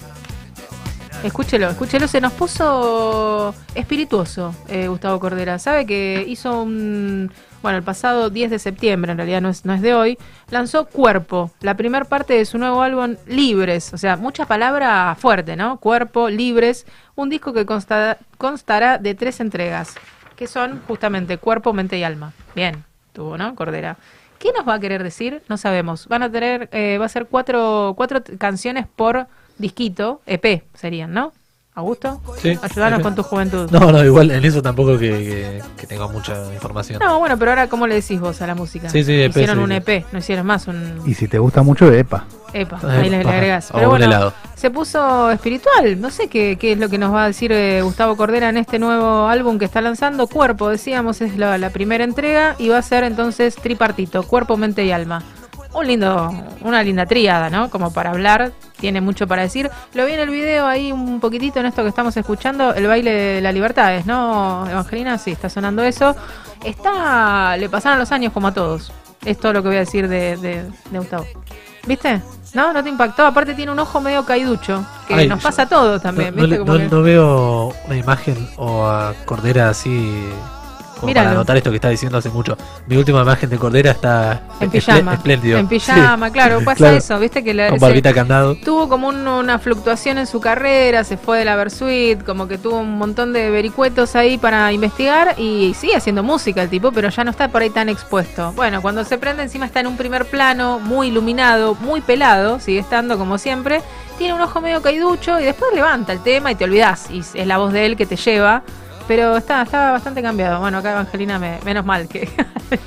Escúchelo, escúchelo. Se nos puso espirituoso eh, Gustavo Cordera. Sabe que hizo un. Bueno, el pasado 10 de septiembre, en realidad no es, no es de hoy, lanzó Cuerpo, la primera parte de su nuevo álbum Libres. O sea, mucha palabra fuerte, ¿no? Cuerpo, Libres. Un disco que consta- constará de tres entregas, que son justamente Cuerpo, Mente y Alma. Bien, tuvo, ¿no? Cordera. ¿Qué nos va a querer decir? No sabemos. Van a tener, eh, va a ser cuatro, cuatro canciones por disquito, EP serían, ¿no? Augusto, Sí, ayúdanos EP. con tu juventud. No, no, igual en eso tampoco que, que, que tengo mucha información. No, bueno, pero ahora, ¿cómo le decís vos a la música? Sí, sí, EP, Hicieron sí, un sí. EP, no hicieron más un Y si te gusta mucho, epa. EPA, ahí le, agregás. o Pero bueno, helado. se puso espiritual. No sé qué, qué es lo que nos va a decir eh, Gustavo Cordera en este nuevo álbum que está lanzando. Cuerpo, decíamos, es la, la primera entrega y va a ser entonces tripartito, cuerpo, mente y alma. Un lindo, una linda tríada, ¿no? Como para hablar, tiene mucho para decir. Lo vi en el video ahí un poquitito en esto que estamos escuchando, el baile de la libertad, ¿es, no, Evangelina? Sí, está sonando eso. Está, le pasaron los años como a todos. Es todo lo que voy a decir de, de, de Gustavo. ¿Viste? ¿No? ¿No te impactó? Aparte tiene un ojo medio caiducho, que Ay, nos pasa a todos también, no, ¿viste? no- Como no- que- no veo una imagen o a Cordera así como Míralo. para anotar esto que está diciendo hace mucho. Mi última imagen de Cordera está en pijama. espléndido. En pijama, Sí. claro, [laughs] pasa Claro. eso, ¿viste? Que la- Con se- barbita candado. tuvo como un- una fluctuación en su carrera, se fue de la Versuit, como que tuvo un montón de vericuetos ahí para investigar y sigue haciendo música el tipo, pero ya no está por ahí tan expuesto. Bueno, cuando se prende encima está en un primer plano, muy iluminado, muy pelado, sigue estando como siempre, tiene un ojo medio caiducho y después levanta el tema y te olvidás y es la voz de él que te lleva. Pero está, está bastante cambiado. Bueno, acá Evangelina, me, menos mal que,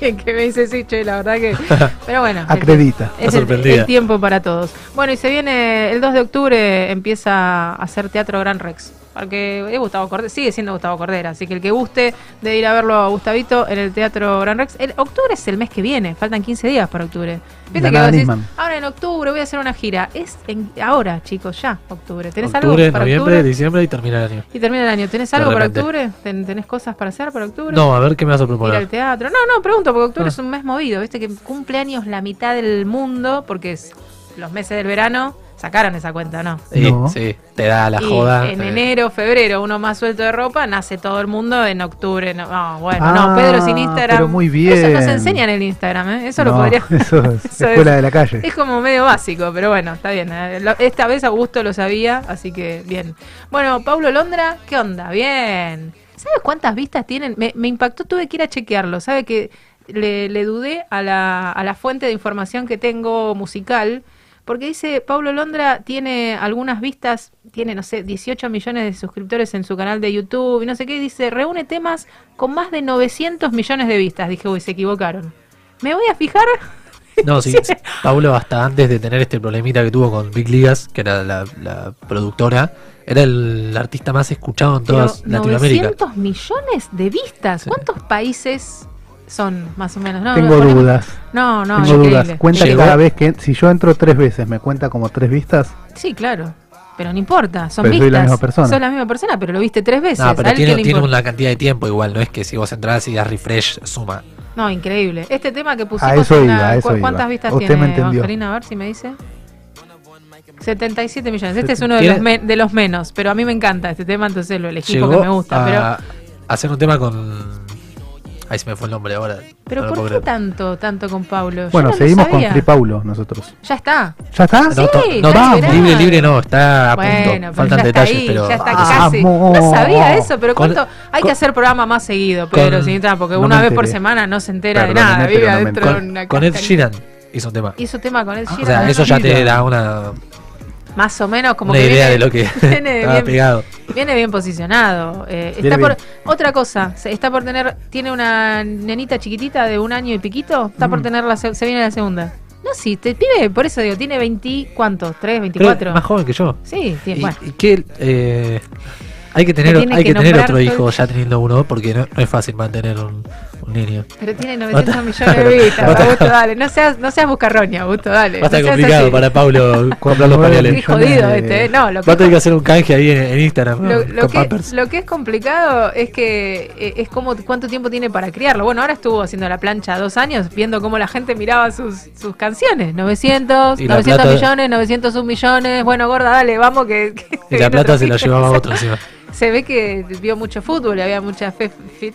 [laughs] que me dice sí, che, la verdad que... [laughs] Pero bueno. Acredita. es Está el, el tiempo para todos. Bueno, y se viene el 2 de octubre, empieza a hacer Teatro Gran Rex. Porque es Gustavo Cordera, sigue siendo Gustavo Cordera. Así que el que guste de ir a verlo a Gustavito en el Teatro Gran Rex. El octubre es el mes que viene, faltan 15 días para octubre. La que decís, ahora en octubre voy a hacer una gira. Es en- ahora, chicos, ya, octubre. ¿Tenés Octubre, algo para noviembre, octubre? diciembre y termina el año. Y termina el año. ¿Tenés De algo para octubre? ¿Ten- ¿Tenés cosas para hacer para octubre? No, a ver qué me vas a Ir al proponer. teatro. No, no, pregunto, porque octubre Ah. es un mes movido, viste que cumple años la mitad del mundo, porque es los meses del verano sacaron esa cuenta, ¿no? Sí, No. sí, te da la Y joda. en enero, febrero, uno más suelto de ropa, nace todo el mundo en octubre. No, no, bueno, Ah, no, Pedro sin Instagram. pero muy Eso nos bien. enseñan en el Instagram, ¿eh? Eso lo No, podría. [laughs] Eso es [laughs] Eso escuela es- de la calle. Es como medio básico, pero bueno, está bien. eh, Esta vez Augusto lo sabía, así que bien. Bueno, Paulo Londra, ¿qué onda? Bien. ¿Sabes cuántas vistas tienen? Me, me impactó, tuve que ir a chequearlo. ¿Sabe que le, le dudé a la, a la fuente de información que tengo musical? Porque dice, Pablo Londra tiene algunas vistas, tiene, no sé, 18 millones de suscriptores en su canal de YouTube y no sé qué, dice, reúne temas con más de 900 millones de vistas. Dije, uy, se equivocaron. Me voy a fijar. No, [laughs] sí, sí, Paulo hasta antes de tener este problemita que tuvo con Big Ligas, que era la, la productora, era el artista más escuchado en toda Pero Latinoamérica. 900 millones de vistas. Sí. ¿Cuántos países son, más o menos? No, Tengo dudas. No, no, Tengo increíble. dudas. Cuenta Llegó- cada vez que. Si yo entro tres veces, ¿me cuenta como tres vistas? Sí, claro. Pero no importa, son Pero soy vistas. la misma persona. Sos la misma persona, pero lo viste tres veces. No, ¿A pero tiene, tiene una cantidad de tiempo igual, no es que si vos entras y das refresh, suma. No, increíble. Este tema que pusimos. A eso en iba, la- a eso ¿cu- iba. ¿Cuántas vistas Usted tiene me entendió. Evangelina? A ver si me dice. 77 millones. Este es uno de los, me- de los menos, pero a mí me encanta este tema, entonces lo elegí Llegó porque me gusta. a Pero, hacer un tema con... Ahí se me fue el nombre ahora. pero no ¿por qué tanto, tanto con Paulo? Bueno, no seguimos con. Free Paulo nosotros. Ya está. ¿Ya está? No, Sí, no, liberado. libre, libre no, está a Bueno, punto. pero Faltan ya está detalles, ahí, pero... ya está ¡Vamos! casi. No sabía eso, pero Con- cuánto. Hay con- que hacer programa más seguido, Pedro, con- señorita, porque no una vez por semana no se entera de nada. Vive no adentro de Con, una con Ed. Sheeran hizo un tema. Hizo tema con él. O sea, eso ya te da una, Más o menos como una que idea viene, de lo que [laughs] estaba pegado. Viene bien posicionado. Eh, Viene está por, otra cosa, se- está por tener, tiene una nenita chiquitita de un año y piquito, está Mm. por tener la, se se viene la segunda. No, sí, te pibe, por eso digo, tiene 20, ¿cuántos? ¿3, Creo 24? más joven que yo. Sí, tiene, bueno. y que eh, hay que tener, tiene hay que que tener nombrar otro hijo ya teniendo uno, porque no, no es fácil mantener un niño. Pero tiene 900 Basta- millones de vistas, Augusto, dale. No seas, no seas buscarroña, Augusto, dale. Va a estar no complicado así. para Pablo comprar los Qué pañales. millones jodido de- este, ¿eh? No, lo Va a tener que, que hacer un canje ahí en, en Instagram lo, lo con que, Pampers. lo que es complicado es que eh, es como cuánto tiempo tiene para criarlo. Bueno, ahora estuvo haciendo la plancha dos años, viendo cómo la gente miraba sus, sus canciones. 900, Y la 900 plata- millones, 901 millones. Bueno, gorda, dale, vamos que... que Y la [laughs] plata se la llevaba [laughs] otro encima. Se ve que vio mucho fútbol, había mucha fe, fit-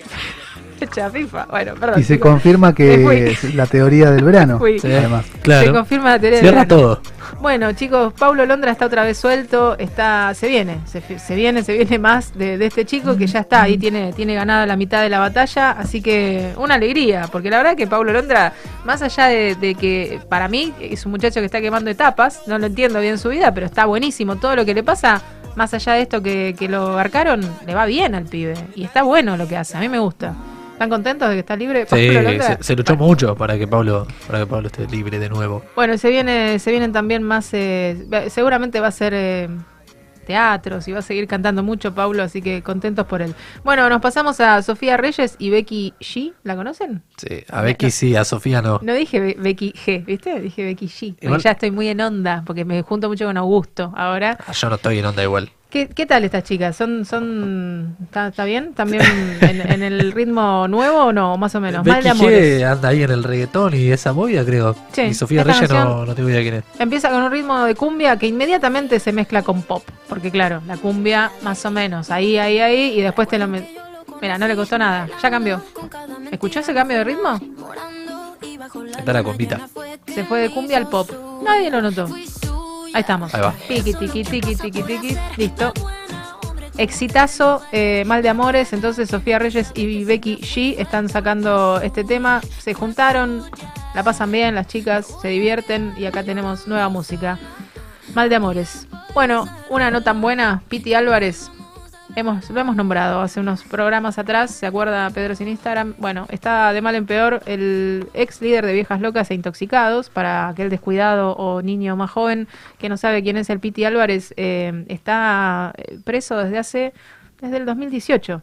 fecha FIFA. Bueno, perdón. Y se confirma que es la teoría del verano. [laughs] Fui. Sí, Además. claro. Se confirma la teoría del Cierra verano. todo. Bueno, chicos, Pablo Londra está otra vez suelto, está, se viene, se, viene, se viene más de, de este chico que ya está, ahí tiene, tiene ganada la mitad de la batalla, así que una alegría, porque la verdad que Pablo Londra, más allá de, de que para mí es un muchacho que está quemando etapas, no lo entiendo bien su vida, pero está buenísimo, todo lo que le pasa, más allá de esto que, que lo abarcaron, le va bien al pibe, y está bueno lo que hace, a mí me gusta. ¿Están contentos de que está libre? Sí, Pablo se, se luchó mucho para que Pablo para que Pablo esté libre de nuevo. Bueno, se viene, se vienen también más, eh, seguramente va a ser eh, teatros y va a seguir cantando mucho Paulo, así que contentos por él. Bueno, nos pasamos a Sofía Reyes y Becky G, ¿la conocen? Sí, a Becky sí, a Sofía no. No dije Be- Becky G, ¿viste? Dije Becky G, Igual- ya estoy muy en onda, porque me junto mucho con Augusto ahora. Ah, Yo no estoy en onda igual. ¿Qué, qué tal estas chicas? ¿Son, son, está, está bien? ¿También en, [laughs] en el ritmo nuevo o no? Más o menos. Mal de Becky amores. G anda ahí en el reggaetón y esa movida, creo. Sí, y Sofía Reyes no, no tengo idea quién es. Empieza con un ritmo de cumbia que inmediatamente se mezcla con pop. Porque claro, la cumbia más o menos, ahí, ahí, ahí, y después te lo... Mira, no le costó nada, ya cambió. ¿Escuchó ese cambio de ritmo? Está la compita. Se fue de cumbia al pop. Nadie lo notó. Ahí estamos. Ahí va. Tiki, tiki, tiki, tiki, tiki. Listo. Exitazo, eh, Mal de Amores. Entonces Sofía Reyes y Becky G están sacando este tema. Se juntaron, la pasan bien, las chicas se divierten y acá tenemos nueva música. Mal de Amores. Bueno, una no tan buena, Piti Álvarez. Hemos, lo hemos nombrado hace unos programas atrás, ¿se acuerda Pedro sin Instagram? Bueno, está de mal en peor el ex líder de Viejas Locas e Intoxicados, para aquel descuidado o niño más joven que no sabe quién es el Piti Álvarez, eh, está eh, preso desde hace, desde el 2018.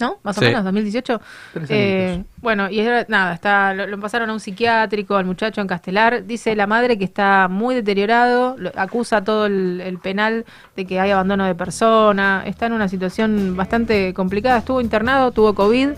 ¿No? Más o menos, 2018. Tres Eh, bueno, y ahora, nada, está, lo, lo pasaron a un psiquiátrico, al muchacho en Castelar. Dice la madre que está muy deteriorado, lo- acusa todo el, el penal de que hay abandono de persona. Está en una situación bastante complicada. Estuvo internado, tuvo COVID.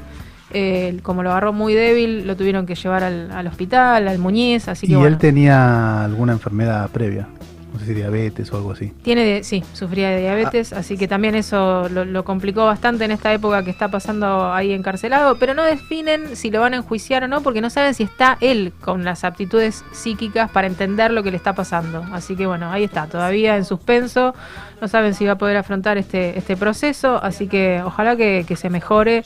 eh, como lo agarró muy débil, lo tuvieron que llevar al, al hospital, al Muñiz. Así que Y bueno. él tenía alguna enfermedad previa. No sé si diabetes o algo así. Tiene, de- sí, sufría de diabetes, así que también eso lo, lo complicó bastante en esta época que está pasando ahí encarcelado, pero no definen si lo van a enjuiciar o no, porque no saben si está él con las aptitudes psíquicas para entender lo que le está pasando. Así que bueno, ahí está, todavía en suspenso, no saben si va a poder afrontar este, este proceso, así que ojalá que, que se mejore.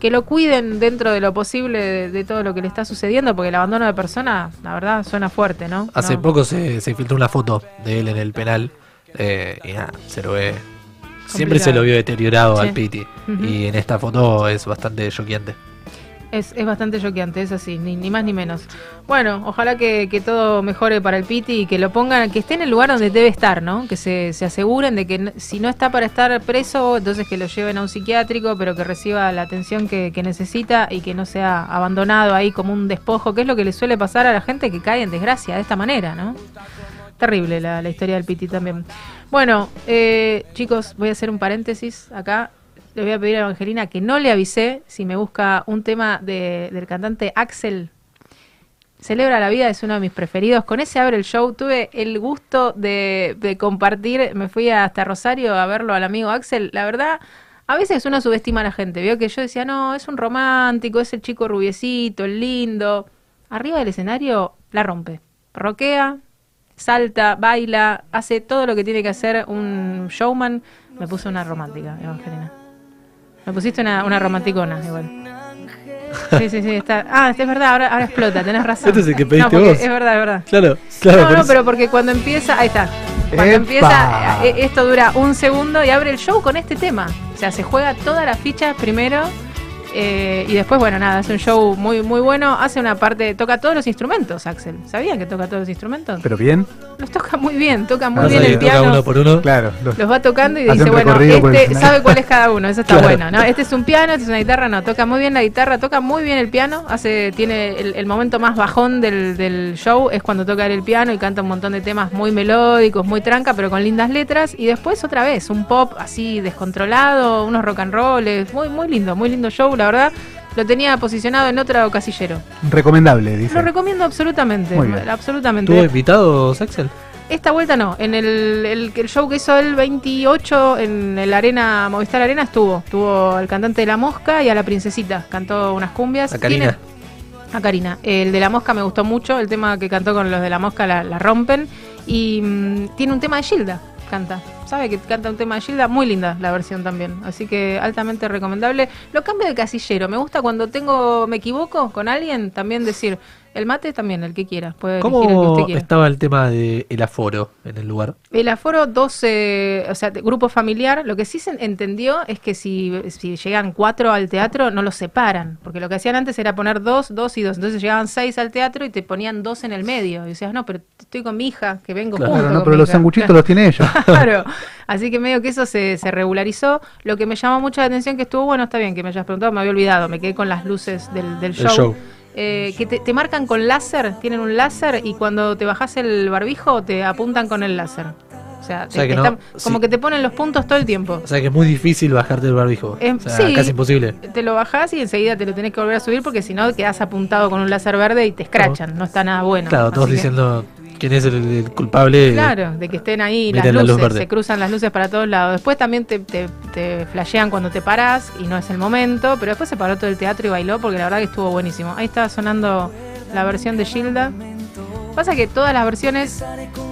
Que lo cuiden dentro de lo posible de, de todo lo que le está sucediendo, porque el abandono de persona, la verdad, suena fuerte, ¿no? Hace No. poco se, se filtró una foto de él en el penal eh, y nada, se lo ve. Siempre se lo vio deteriorado Sí. al Piti. Y en esta foto es bastante choqueante. Es, es bastante choqueante, es así, ni, ni más ni menos. Bueno, ojalá que, que todo mejore para el Piti y que lo pongan, que esté en el lugar donde debe estar, ¿no? Que se, se aseguren de que si no está para estar preso, entonces que lo lleven a un psiquiátrico, pero que reciba la atención que, que necesita y que no sea abandonado ahí como un despojo, que es lo que le suele pasar a la gente que cae en desgracia de esta manera, ¿no? Terrible la, la historia del Piti también. Bueno, eh, chicos, voy a hacer un paréntesis acá. Le voy a pedir a Evangelina que no le avisé si me busca un tema de- del cantante Axel. Celebra la vida es uno de mis preferidos. Con ese abre el show. Tuve el gusto de, compartir. Me fui hasta Rosario a verlo al amigo Axel. La verdad, a veces uno subestima a la gente. Vio que yo decía, no, es un romántico, es el chico rubiecito, el lindo. Arriba del escenario la rompe. Roquea, salta, baila, hace todo lo que tiene que hacer un showman. Me puse una romántica, Evangelina. Me pusiste una, una romanticona, igual. Sí, sí, sí, está. Ah, es verdad, ahora, ahora explota, tenés razón. Este es el que pediste no, vos. Es verdad, es verdad. Claro, claro. no, no, pero porque cuando empieza, ahí está. Cuando ¡Epa! empieza, eh, esto dura un segundo y abre el show con este tema. O sea, se juega todas las fichas primero eh, y después, bueno, nada, es un show muy muy bueno. Hace una parte, toca todos los instrumentos, Axel. ¿Sabían que toca todos los instrumentos? Pero bien, Los toca muy bien, toca muy Pasa bien el toca piano. uno por uno. claro. los- Los va tocando y dice, bueno, este sabe cuál es cada uno, eso está Claro. bueno, ¿no? Este es un piano, este es una guitarra, no, toca muy bien la guitarra, toca muy bien el piano, hace, tiene el, el momento más bajón del, del show, es cuando toca el piano y canta un montón de temas muy melódicos, muy tranca, pero con lindas letras, y después otra vez, un pop así descontrolado, unos rock and rolls, muy, muy lindo, muy lindo show, la verdad. Lo tenía posicionado en otro casillero. recomendable, dice. Lo recomiendo absolutamente, Muy bien. absolutamente. ¿Tuvo invitados, Axel? Esta vuelta no, en el, el, el show que hizo el 28 en el Arena, Movistar Arena estuvo. Tuvo al cantante de La Mosca y a la Princesita. Cantó unas cumbias. A Karina. Tiene- a Karina. El de La Mosca me gustó mucho, el tema que cantó con los de La Mosca la, la rompen. Y mm, tiene un tema de Gilda, canta. ¿Sabe que canta un tema de Gilda? Muy linda la versión también. Así que altamente recomendable. Lo cambio de casillero. Me gusta cuando tengo, me equivoco con alguien, también decir, el mate también, el que quiera. Puede elegir el que ¿Cómo usted quiera. estaba el tema del aforo en el lugar? El aforo 12, o sea, de- grupo familiar, lo que sí se entendió es que si, si llegan cuatro al teatro, no los separan, porque lo que hacían antes era poner dos, dos y dos, entonces llegaban seis al teatro y te ponían dos en el medio, y decías, no, pero estoy con mi hija, que vengo Claro, junto no, con pero mi los hija". sanguchitos los tiene ella. [laughs] Claro, así que medio que eso se, se regularizó. Lo que me llamó mucho la atención que estuvo, bueno, está bien que me hayas preguntado, me había olvidado, me quedé con las luces del, del Del show. show. Eh, que te, te marcan con láser, tienen un láser y cuando te bajas el barbijo te apuntan con el láser. O sea, te- sea que te no- están- como sí. que te ponen los puntos todo el tiempo. O sea que es muy difícil bajarte el barbijo. Eh, o sea, sí. casi imposible. Te lo bajás y enseguida te lo tenés que volver a subir porque si no quedás apuntado con un láser verde y te escrachan. No está nada bueno. claro, todos que- diciendo quién es el, el culpable. Claro, de que estén ahí las la luces, luz se cruzan las luces para todos lados. Después también te, te, te flashean cuando te parás y no es el momento, pero después se paró todo el teatro y bailó porque la verdad que estuvo buenísimo. Ahí estaba sonando la versión de Gilda. Pasa que todas las versiones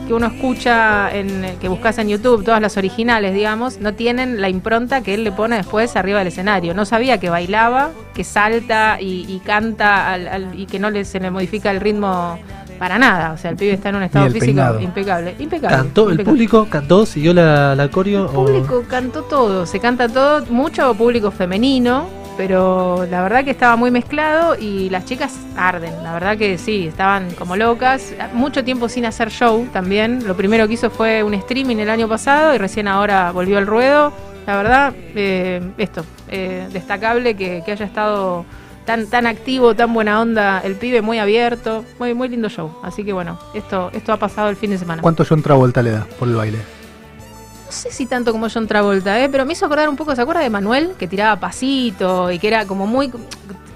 que uno escucha, en, que buscas en YouTube, todas las originales, digamos, no tienen la impronta que él le pone después arriba del escenario. No sabía que bailaba, que salta y, y canta al- al- y que no le, se le modifica el ritmo para nada. O sea, el pibe está en un estado físico peinado. impecable. Impecable. Cantó, el público cantó, siguió la, la coreo. El o- público cantó todo, se canta todo, mucho público femenino, pero la verdad que estaba muy mezclado y las chicas arden, la verdad que sí, estaban como locas, mucho tiempo sin hacer show también, lo primero que hizo fue un streaming el año pasado y recién ahora volvió al ruedo, la verdad, eh, esto, eh, destacable que, que haya estado tan, tan activo, tan buena onda, el pibe muy abierto, muy, muy lindo show, así que bueno, esto, esto ha pasado el fin de semana. ¿Cuánto John Travolta le da por el baile? No sé si tanto como John Travolta, ¿eh? pero me hizo acordar un poco, ¿se acuerda de Manuel? Que tiraba pasito y que era como muy...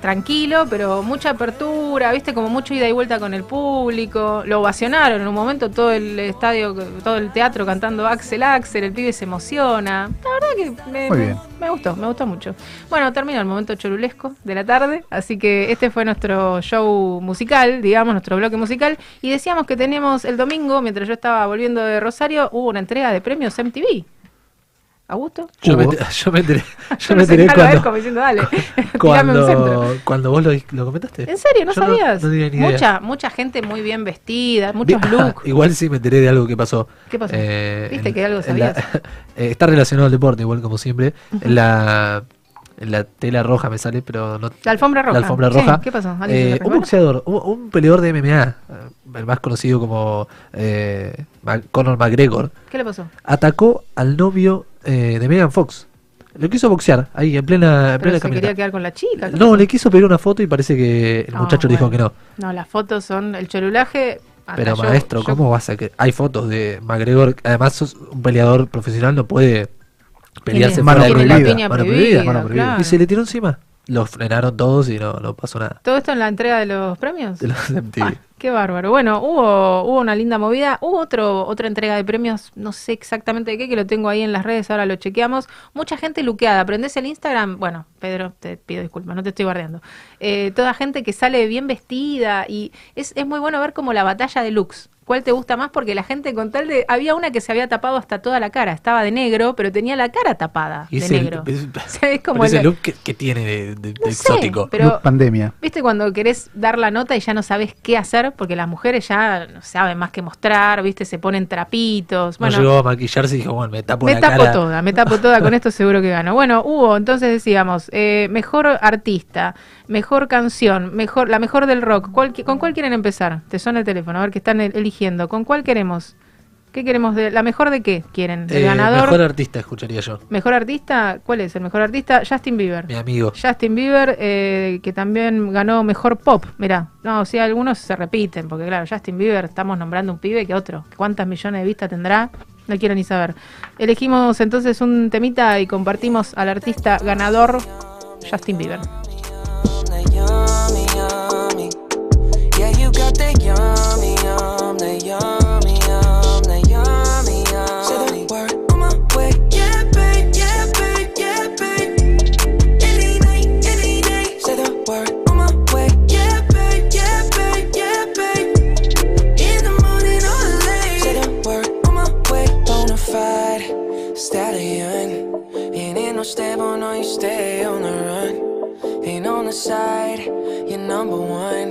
tranquilo, pero mucha apertura, viste, como mucho ida y vuelta con el público. Lo ovacionaron en un momento todo el estadio, todo el teatro cantando Axel Axel, el pibe se emociona. La verdad que me, me gustó, me gustó mucho. Bueno, terminó el momento chorulesco de la tarde, así que este fue nuestro show musical, digamos, nuestro bloque musical. Y decíamos que teníamos el domingo, mientras yo estaba volviendo de Rosario, hubo una entrega de premios MTV. ¿Augusto? Yo me, yo me enteré, yo me enteré [laughs] cuando, como diciendo, dale, [laughs] tirame un centro. cuando, vos lo, lo comentaste. ¿En serio? ¿No Yo sabías? No, tenía ni idea. mucha, mucha gente muy bien vestida, muchos [laughs] looks. igual sí me enteré de algo que pasó. ¿Qué pasó? Eh, ¿Viste en- que algo la- sabías? eh, está relacionado al deporte, igual como siempre. en, la, en la tela roja me sale, pero no. La alfombra roja. La alfombra Sí, roja. ¿Qué pasó? ¿Alguien se Eh, un boxeador, un, un peleador de MMA, el más conocido como eh, Conor McGregor, ¿Qué le pasó? atacó al novio eh, de Megan Fox. Lo quiso boxear ahí en plena, en plena se quería quedar con la chica. ¿qué No, le quiso pedir una foto y parece que el Ah, muchacho le dijo que bueno. no. No, las fotos son el chorulaje. hasta Pero yo- maestro, yo- ¿cómo vas a que Hay fotos de McGregor, además sos un peleador profesional, no puede pelearse mano prohibida. mano prohibida. claro. Y se le tiró encima. Los frenaron todos y no, no pasó nada. ¿Todo esto en la entrega de los premios? De los MTV. Ah, qué bárbaro. Bueno, hubo, hubo una linda movida. Hubo otro, otra entrega de premios, no sé exactamente de qué, que lo tengo ahí en las redes, ahora lo chequeamos. Mucha gente luqueada. ¿Aprendés el Instagram? Bueno, Pedro, te pido disculpas, no te estoy bardeando. Eh, toda gente que sale bien vestida y es, es muy bueno ver como la batalla de looks. ¿Cuál te gusta más? Porque la gente con tal de... Había una que se había tapado hasta toda la cara. Estaba de negro, pero tenía la cara tapada Y de ese, negro. es- [laughs] O sea, es como el- look que, que tiene de, de- de No sé, exótico. pero- Look pandemia. ¿Viste cuando querés dar la nota y ya no sabes qué hacer? Porque las mujeres ya no saben más que mostrar, ¿viste? Se ponen trapitos. No Bueno, llegó a maquillarse y dijo, bueno, me tapo me la tapo cara. toda, me tapo toda, con esto seguro que gano. Bueno, hubo, entonces decíamos, eh, mejor artista, mejor canción, mejor la mejor del rock. ¿Cuál ¿Con cuál quieren empezar? Te suena el teléfono, a ver qué están el- eligiendo. ¿Con cuál queremos? ¿Qué queremos? De, ¿La mejor de qué quieren? ¿El Eh, ganador? Mejor artista escucharía yo. ¿Mejor artista? ¿Cuál es el mejor artista? Justin Bieber. Mi amigo. Justin Bieber, eh, que también ganó mejor pop. Mirá, no, o sea, algunos se repiten, porque claro, Justin Bieber, estamos nombrando un pibe que otro. ¿Cuántas millones de vistas tendrá? No quiero ni saber. Elegimos entonces un temita y compartimos al artista ganador, Justin Bieber. Yummy, yum, that yummy, yum, that yummy, yum. Say the word on my way. Yeah, babe, yeah, babe, yeah, babe. Any night, any day. Say the word on my way. Yeah, babe, yeah, babe, yeah, babe. In the morning or late. Say the word on my way. Bonafide stallion. Ain't in no stable, no, you stay on the run. Ain't on the side, you're number one.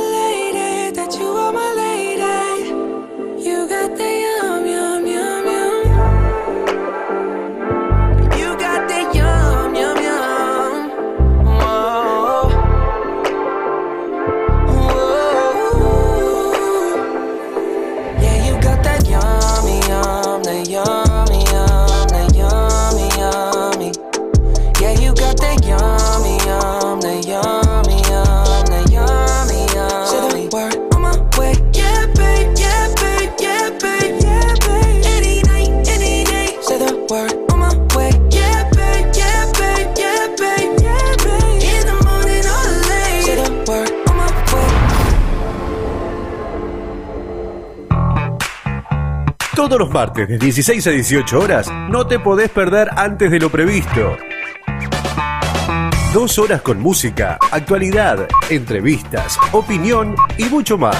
Todos los martes de 16 a 18 horas no te podés perder antes de lo previsto. Dos horas con música, actualidad, entrevistas, opinión y mucho más.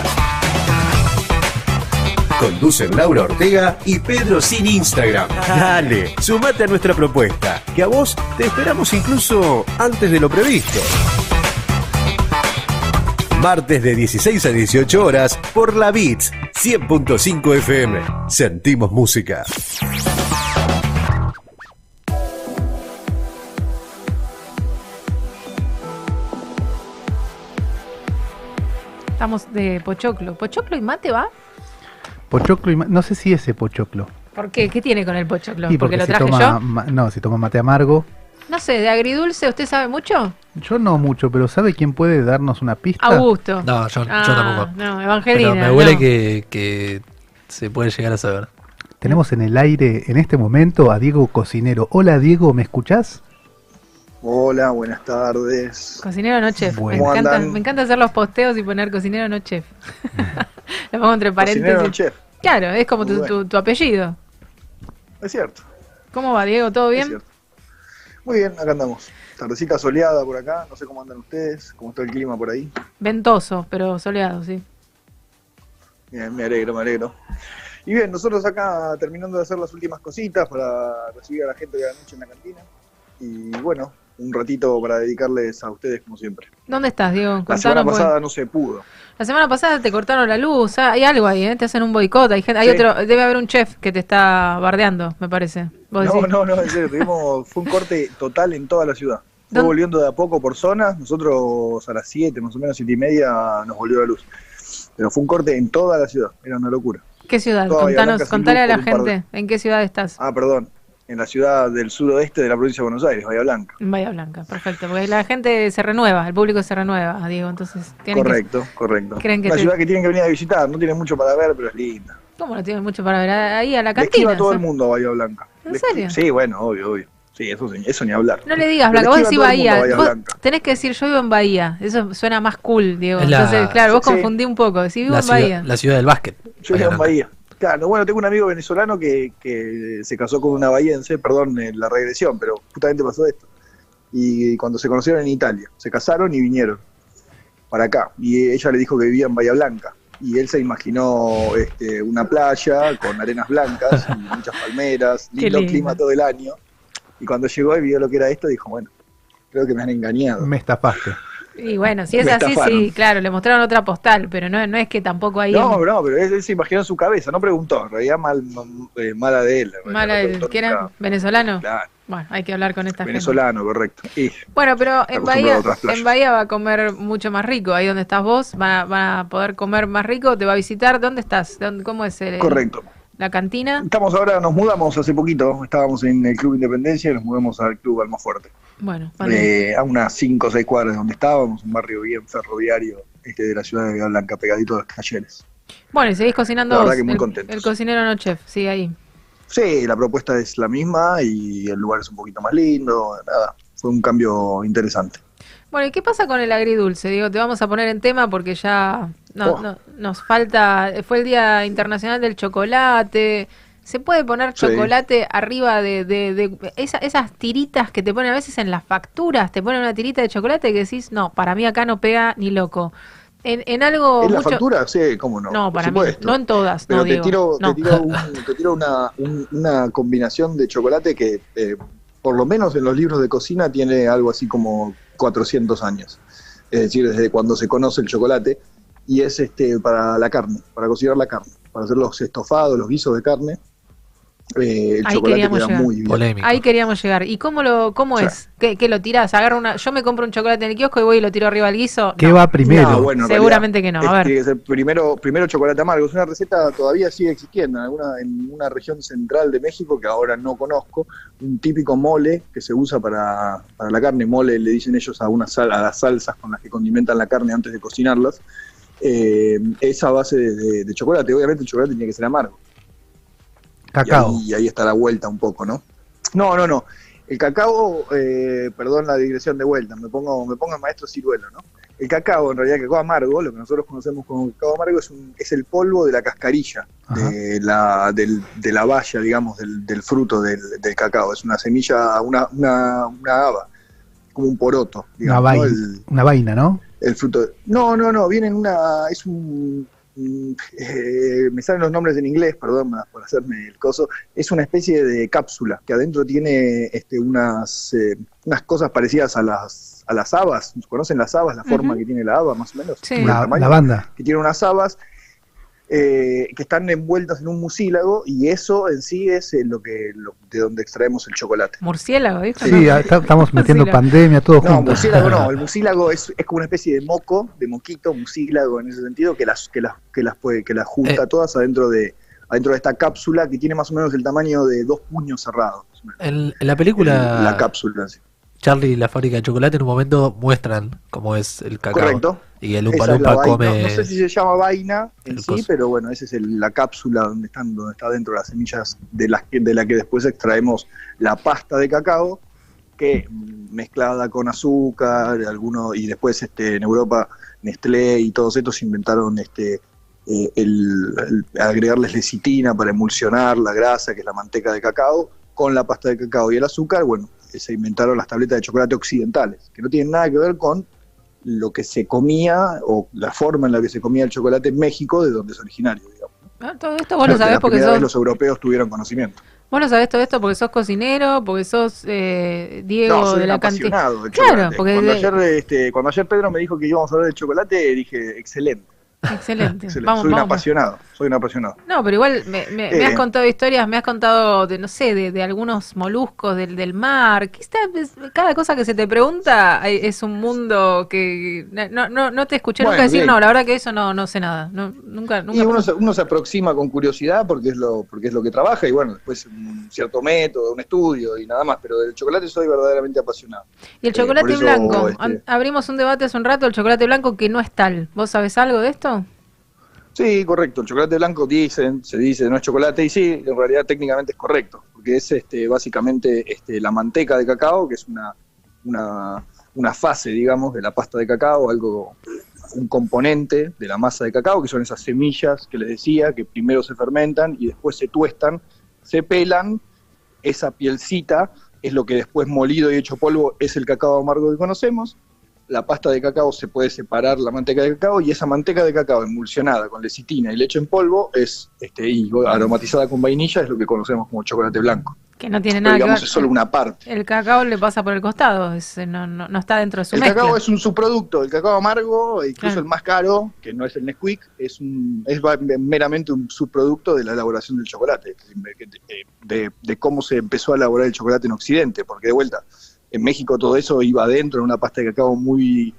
Conducen Laura Ortega y Pedro sin Instagram. Dale, sumate a nuestra propuesta, que a vos te esperamos incluso antes de lo previsto. Martes de 16 a 18 horas por la Beats 100.5 FM. Sentimos música. Estamos de pochoclo. ¿Pochoclo y mate va? Pochoclo y ma- no sé si ese pochoclo. ¿Por qué? ¿Qué tiene con el pochoclo? Y ¿Porque lo traje toma yo? ma- no, si toma mate amargo. No sé, de agridulce, ¿usted sabe mucho? Yo no mucho, pero ¿sabe quién puede darnos una pista? Augusto. No, yo, yo Ah, tampoco. No, Evangelina. Pero me huele no. que, que se puede llegar a saber. Tenemos en el aire en este momento a Diego Cocinero. Hola Diego, ¿me escuchás? Hola, buenas tardes. Cocinero no chef. Bueno. Me, ¿Cómo encanta, andan? me encanta hacer los posteos y poner cocinero no chef. [laughs] Lo pongo entre paréntesis. Cocinero chef, Claro, es como tu, apellido. es cierto. ¿Cómo va, Diego? ¿Todo es bien? cierto. Muy bien, acá andamos. Tardecita soleada por acá, no sé cómo andan ustedes, cómo está el clima por ahí. Ventoso, pero soleado, sí. Bien, me alegro, me alegro. Y bien, nosotros acá terminando de hacer las últimas cositas para recibir a la gente de la noche en la cantina. Y bueno, un ratito para dedicarles a ustedes como siempre. ¿Dónde estás, Diego? La semana porque- pasada no se pudo. La semana pasada te cortaron la luz, ah, hay algo ahí, ¿eh? te hacen un boicot, hay, gente, hay Sí. otro, debe haber un chef que te está bardeando, me parece. ¿Vos No, decís? no, no, en serio, tuvimos, fue un corte total en toda la ciudad. Fue volviendo de a poco por zonas, nosotros a las 7, más o menos 7 y media nos volvió la luz. Pero fue un corte en toda la ciudad, era una locura. ¿Qué ciudad? Contanos, contale a la de- gente en qué ciudad estás. Ah, perdón, en la ciudad del suroeste de la provincia de Buenos Aires, Bahía Blanca. En Bahía Blanca, perfecto, porque la gente se renueva, el público se renueva, Diego, entonces tienen Correcto, correcto. creen que te- ciudad que tienen que venir a visitar, no tiene mucho para ver, pero es linda. ¿Cómo no tienen mucho para ver? Ahí a la Le esquiva cantina. todo el ¿sí? mundo a Bahía Blanca. ¿En serio? Sí, bueno, obvio, obvio. Sí, eso, eso ni hablar. No le digas Blanca, vos decís Bahía. Bahía Vos tenés que decir yo vivo en Bahía. Eso suena más cool, Diego. La- Entonces, claro, vos Sí. confundí un poco. Si vivo La en ciudad, Bahía. la ciudad del básquet. Yo vivo en. Bahía. Claro, bueno, tengo un amigo venezolano que, que se casó con una bahiense, perdón la regresión, pero justamente pasó esto. Y cuando se conocieron en Italia, se casaron y vinieron para acá. Y ella le dijo que vivía en Bahía Blanca. Y él se imaginó este, una playa con arenas blancas y [laughs] muchas palmeras, lindo lindo. clima todo el año. Y cuando llegó y vio lo que era esto, dijo, bueno, creo que me han engañado. Me estafaste. Y bueno, si es Me así, estafaron. sí, claro, le mostraron otra postal, pero no, no es que tampoco hay No, no, pero él, él se imaginó en su cabeza, no preguntó, en realidad mal, eh, mala de él. mala no el preguntó que era venezolano. Claro, Bueno, hay que hablar con esta gente. venezolano, correcto. Y Bueno, pero en Bahía, en Bahía va a comer mucho más rico. Ahí donde estás vos, van a, van a poder comer más rico, te va a visitar. ¿Dónde estás? ¿Dónde- ¿Cómo es el, correcto. la cantina? Estamos ahora, nos mudamos hace poquito, estábamos en el Club Independencia y nos mudamos al Club Almafuerte. Bueno, vale. Eh, a unas 5 o 6 cuadras de donde estábamos, un barrio bien ferroviario este, de la ciudad de Bahía Blanca, pegadito a los talleres. bueno, y seguís cocinando la verdad vos, que muy el, el cocinero no chef, sigue ahí. Sí, la propuesta es la misma y el lugar es un poquito más lindo, nada, fue un cambio interesante. Bueno, ¿y qué pasa con el agridulce? Digo, te vamos a poner en tema porque ya no- Oh. no- nos falta, fue el Día Internacional del Chocolate. ¿Se puede poner Sí. chocolate arriba de, de- de esa- esas tiritas que te ponen a veces en las facturas? Te ponen una tirita de chocolate que decís, no, para mí acá no pega ni loco. En, en algo ¿En la mucho- factura? Sí, cómo no. No, para mí, supuesto. no en todas, Pero no te, tiro, no. te tiro, un- te tiro una, un- una combinación de chocolate que, eh, por lo menos en los libros de cocina, tiene algo así como 400 años. Es decir, desde cuando se conoce el chocolate. Y es este para la carne, para cocinar la carne, para hacer los estofados, los guisos de carne. Eh, el Ahí chocolate queríamos queda llegar. muy bien. Polémico. Ahí queríamos llegar. ¿Y cómo lo cómo es? ¿Qué, qué lo tirás? Agarra una, yo me compro un chocolate en el kiosco y voy y lo tiro arriba al guiso. ¿Qué No. va primero? No, bueno, en Seguramente realidad, que no, a es- ver. tiene que ser primero, primero chocolate amargo. Es una receta todavía sigue existiendo en, alguna, en una región central de México que ahora no conozco. Un típico mole que se usa para, para la carne. Mole le dicen ellos a, una sal, a las salsas con las que condimentan la carne antes de cocinarlas. Eh, es a base de, de- de chocolate. Obviamente el chocolate tiene que ser amargo. Cacao. Y ahí, está la vuelta un poco, ¿no? No, no, no. El cacao, eh, perdón la digresión de vuelta, me pongo, me pongo el maestro ciruelo, ¿no? El cacao, en realidad, el cacao amargo, lo que nosotros conocemos como cacao amargo, es, un, es el polvo de la cascarilla de la, del- de la valla, digamos, del, del fruto del, del cacao. Es una semilla, una, una, una haba, como un poroto, Una, digamos, ¿no? vaina, el, una vaina, ¿no? el fruto. No, no, no, viene en una, es un- eh, me salen los nombres en inglés, perdón por hacerme el coso, es una especie de cápsula que adentro tiene este, unas, eh, unas cosas parecidas a las, a las habas. ¿Conocen las habas, la forma que tiene la haba, más o menos? Sí. La, la banda. que tiene unas habas eh, que están envueltas en un mucílago y eso en sí es eh, lo que lo- de donde extraemos el chocolate. Murciélago, ¿viste? Sí, ah, está- estamos [laughs] metiendo Murciélago. pandemia, todo No, junto. mucílago no, [laughs] el mucílago es, es como una especie de moco, de moquito, mucílago en ese sentido, que las, que las, que las puede, que las junta Eh. todas adentro de, adentro de esta cápsula que tiene más o menos el tamaño de dos puños cerrados. en la película la cápsula. sí. Charlie y la fábrica de chocolate en un momento muestran cómo es el cacao. Correcto. Y el Lumpa vaina. come... No sé si se llama vaina en sí, coso. pero bueno, esa es el- la cápsula donde están, donde está dentro las semillas de las que, de la que después extraemos la pasta de cacao, que mm, mezclada con azúcar, alguno, y después este, en Europa Nestlé y todos estos inventaron este eh, el, el agregarles lecitina para emulsionar la grasa, que es la manteca de cacao, con la pasta de cacao y el azúcar, bueno, se inventaron las tabletas de chocolate occidentales, que no tienen nada que ver con lo que se comía o la forma en la que se comía el chocolate en México, de donde es originario, digamos. Ah, todo esto vos lo sabés porque sos, los europeos tuvieron conocimiento. vos lo sabés todo esto porque sos cocinero, porque sos eh, Diego No, soy de la cantina. Claro, porque cuando, de- ayer, este, cuando ayer Pedro me dijo que íbamos a hablar del chocolate, dije, excelente. Excelente. [laughs] excelente. Vamos, soy un apasionado, soy un apasionado. No, pero igual me, me- me Eh. has contado historias, me has contado de, no sé, de, de algunos moluscos del, del mar. que está- es- cada cosa que se te pregunta es un mundo que no, no, no te escuché Bueno, nunca decir, bien. no, la verdad que eso no, no sé nada. No, nunca, nunca Y uno se, uno se aproxima con curiosidad porque es lo porque es lo que trabaja y bueno, después un cierto método, un estudio y nada más, pero del chocolate soy verdaderamente apasionado. Y el Eh, chocolate blanco, este- abrimos un debate hace un rato, el chocolate blanco que no es tal. ¿Vos sabés algo de esto? Sí, correcto. El chocolate blanco dicen, se dice no es chocolate y sí, en realidad técnicamente es correcto, porque es este básicamente este la manteca de cacao, que es una una, fase, digamos, de la pasta de cacao, algo un componente de la masa de cacao, que son esas semillas que les decía, que primero se fermentan y después se tuestan, se pelan, esa pielcita es lo que después molido y hecho polvo es el cacao amargo que conocemos, la pasta de cacao se puede separar la manteca de cacao y esa manteca de cacao emulsionada con lecitina y leche en polvo es este y aromatizada con vainilla es lo que conocemos como chocolate blanco. Que no tiene Pero nada que digamos ver. es solo una parte. El cacao le pasa por el costado, es- no, no, no está dentro de su El mezcla. cacao es un subproducto, el cacao amargo, incluso el más caro, que no es el Nesquik, es un es meramente un subproducto de la elaboración del chocolate, de, de- de cómo se empezó a elaborar el chocolate en Occidente, porque de vuelta, en México todo eso iba adentro en una pasta de cacao muy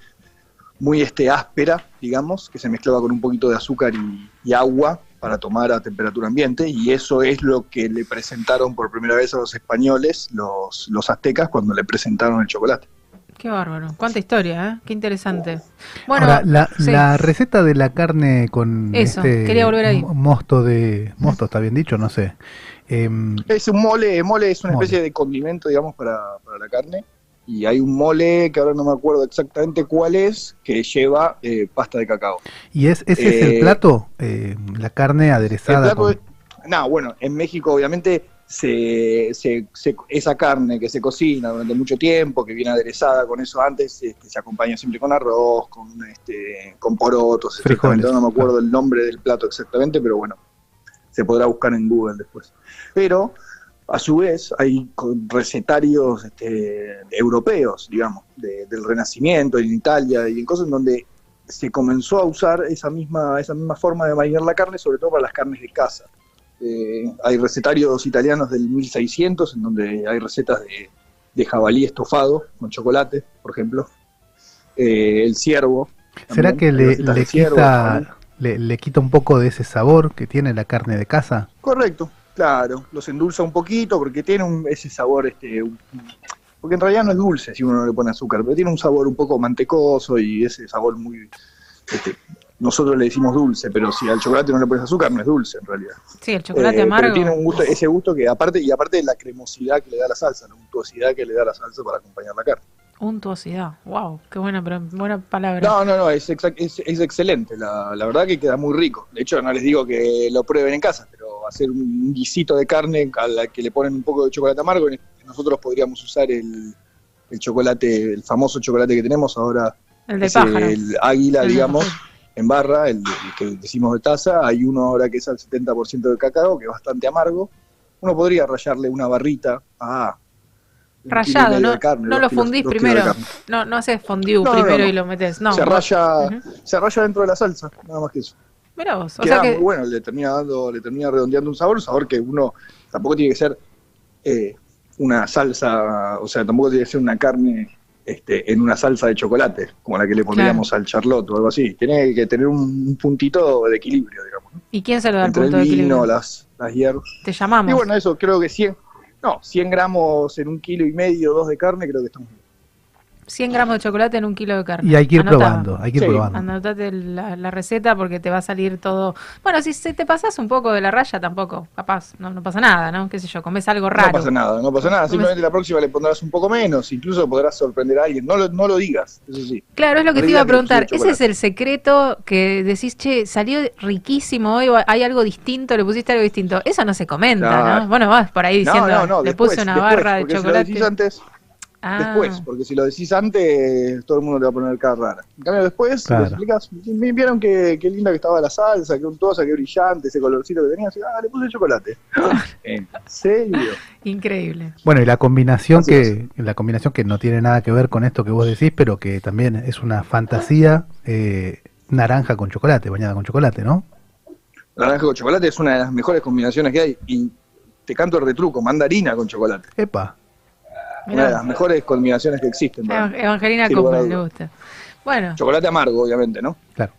muy este áspera, digamos, que se mezclaba con un poquito de azúcar y, y agua para tomar a temperatura ambiente, y eso es lo que le presentaron por primera vez a los españoles, los, los aztecas, cuando le presentaron el chocolate. Qué bárbaro. Cuánta historia, ¿eh? Qué interesante. Bueno, Ahora, la, sí. la receta de la carne con Eso, este quería volver ahí. mo- mosto de mosto está bien dicho, no sé. Em, Es un mole, mole es una Mole. especie de condimento, digamos, para, para la carne. Y hay un mole que ahora no me acuerdo exactamente cuál es, que lleva eh, pasta de cacao. y es ese es el Eh, plato, Eh, la carne El aderezada. plato con- no, bueno, en México obviamente se, se- se- esa carne que se cocina durante mucho tiempo, que viene aderezada con eso antes, este, se acompaña siempre con arroz, con este, con porotos. Frijoles. no me acuerdo el nombre del plato exactamente, pero bueno, se podrá buscar en Google después. Pero a su vez hay recetarios este, europeos, digamos, de- del Renacimiento, en Italia y en cosas en donde se comenzó a usar esa misma, esa misma forma de marinar la carne, sobre todo para las carnes de caza. Eh, hay recetarios italianos del 1600 en donde hay recetas de, de jabalí estofado con chocolate, por ejemplo. Eh, el ciervo. ¿Será que le, le quita le, le quita un poco de ese sabor que tiene la carne de casa? Correcto, claro, los endulza un poquito porque tiene un- ese sabor, este, un- porque en realidad no es dulce si uno no le pone azúcar, pero tiene un sabor un poco mantecoso y ese sabor muy, este, nosotros le decimos dulce, pero si al chocolate no le pones azúcar no es dulce en realidad. Sí, el chocolate Eh, amargo. Pero tiene un gusto, ese gusto que aparte, y aparte de la cremosidad que le da la salsa, la untuosidad que le da la salsa para acompañar la carne. Untuosidad. Wow, qué buena, buena palabra. No, no, no, es, es, es excelente. La, la verdad que queda muy rico. De hecho, no les digo que lo prueben en casa, pero hacer un guisito de carne a la que le ponen un poco de chocolate amargo, nosotros podríamos usar el, el chocolate, el famoso chocolate que tenemos ahora, el de pájaro. el águila, digamos, en barra, el, el que decimos de taza. Hay uno ahora que es al 70% de cacao, que es bastante amargo. Uno podría rayarle una barrita a... Rayado, ¿no? carne, no lo kilos- fundís primero. No, no haces fondue No, primero no. y lo metes. No, se raya, se raya dentro de la salsa, nada más que eso. Mirá vos. O Queda sea que. muy bueno, le termina dando, le termina redondeando un sabor, un sabor que uno tampoco tiene que ser eh, una salsa, o sea, tampoco tiene que ser una carne este, en una salsa de chocolate, como la que le pondríamos al charlotte o algo así. Tiene que tener un puntito de equilibrio, digamos, ¿no? ¿Y quién se lo da el entre el punto de vino, equilibrio? las, las hierbas. Te llamamos. Y bueno, eso creo que 100, no, 100 gramos en un kilo y medio, dos de carne, creo que estamos bien. 100 gramos de chocolate en un kilo de carne. Y hay que ir probando, hay que ir Sí. probando. Anotate la, la receta porque te va a salir todo. Bueno, si se te pasas un poco de la raya, tampoco, capaz, no, no pasa nada, ¿no? ¿Qué sé yo? Comes algo raro. No pasa nada, no pasa nada. Simplemente la próxima le pondrás un poco menos, incluso podrás sorprender a alguien. No lo, no lo digas, eso sí. Claro, es lo que No te iba a preguntar. Ese es el secreto que decís, che, salió riquísimo hoy, hay algo distinto, le pusiste algo distinto. Eso no se comenta, Claro. ¿no? Bueno, vas por ahí diciendo, no, no, le después, puse una después, barra de chocolate. Si lo decís antes, Ah, después, porque si lo decís antes, todo el mundo te va a poner cara rara. En cambio, después, Claro. "Vi- vieron que, qué linda que estaba la salsa, qué untuosa, qué brillante, ese colorcito que tenía, así, ah, le puse chocolate. [laughs] ¿En serio? Increíble. Bueno, y la combinación Así que la combinación que no tiene nada que ver con esto que vos decís, pero que también es una fantasía eh, naranja con chocolate, bañada con chocolate, ¿no? Naranja con chocolate es una de las mejores combinaciones que hay. Y te canto el retruco, mandarina con chocolate. Epa. Una de las mejores combinaciones que existen. Evan- Evangelina Coppel, le gusta. Bueno, Chocolate amargo, obviamente, ¿no? Claro.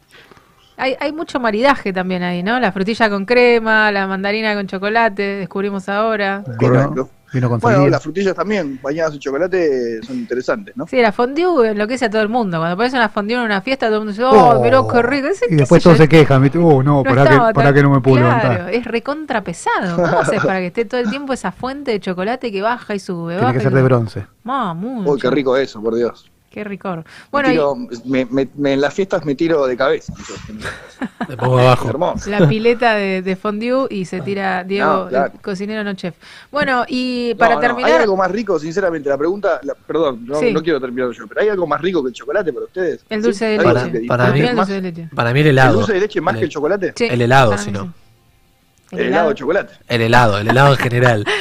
hay, hay mucho maridaje también ahí, ¿no? La frutilla con crema, la mandarina con chocolate, descubrimos ahora. Correcto. Vino con Bueno, las frutillas también, bañadas en chocolate, son interesantes, ¿no? Sí, la fondue enloquece a todo el mundo. Cuando pones una fondue en una fiesta, todo el mundo dice, oh, mirá qué rico. Ese, y después todos se quejan, ¿viste? Oh, no, no para, estaba que, para tan- que no me puedo Claro, levantar. es recontra pesado. ¿Cómo [laughs] haces para que esté todo el tiempo esa fuente de chocolate que baja y sube? Tiene baja que y ser de bronce. Ma, mucho. Uy, qué rico eso, por Dios. Qué ricor. Me Bueno, y tiro- me- me- me- en las fiestas me tiro de cabeza. Me pongo abajo. Hermoso. la pileta de, de fondue y se tira Diego, No, claro. el cocinero no chef. Bueno, y para No, no, terminar, ¿Hay algo más rico, sinceramente? La pregunta, la- perdón, no, Sí. no quiero terminar yo, pero ¿hay algo más rico que el chocolate para ustedes? el dulce de ¿Algo Para- leche. para Para mí- el más- dulce de leche. Para mí el ¿El helado. dulce de leche más El- que el chocolate? Sí, El helado, si no. sí. El helado de chocolate. El helado, el helado en general. [laughs]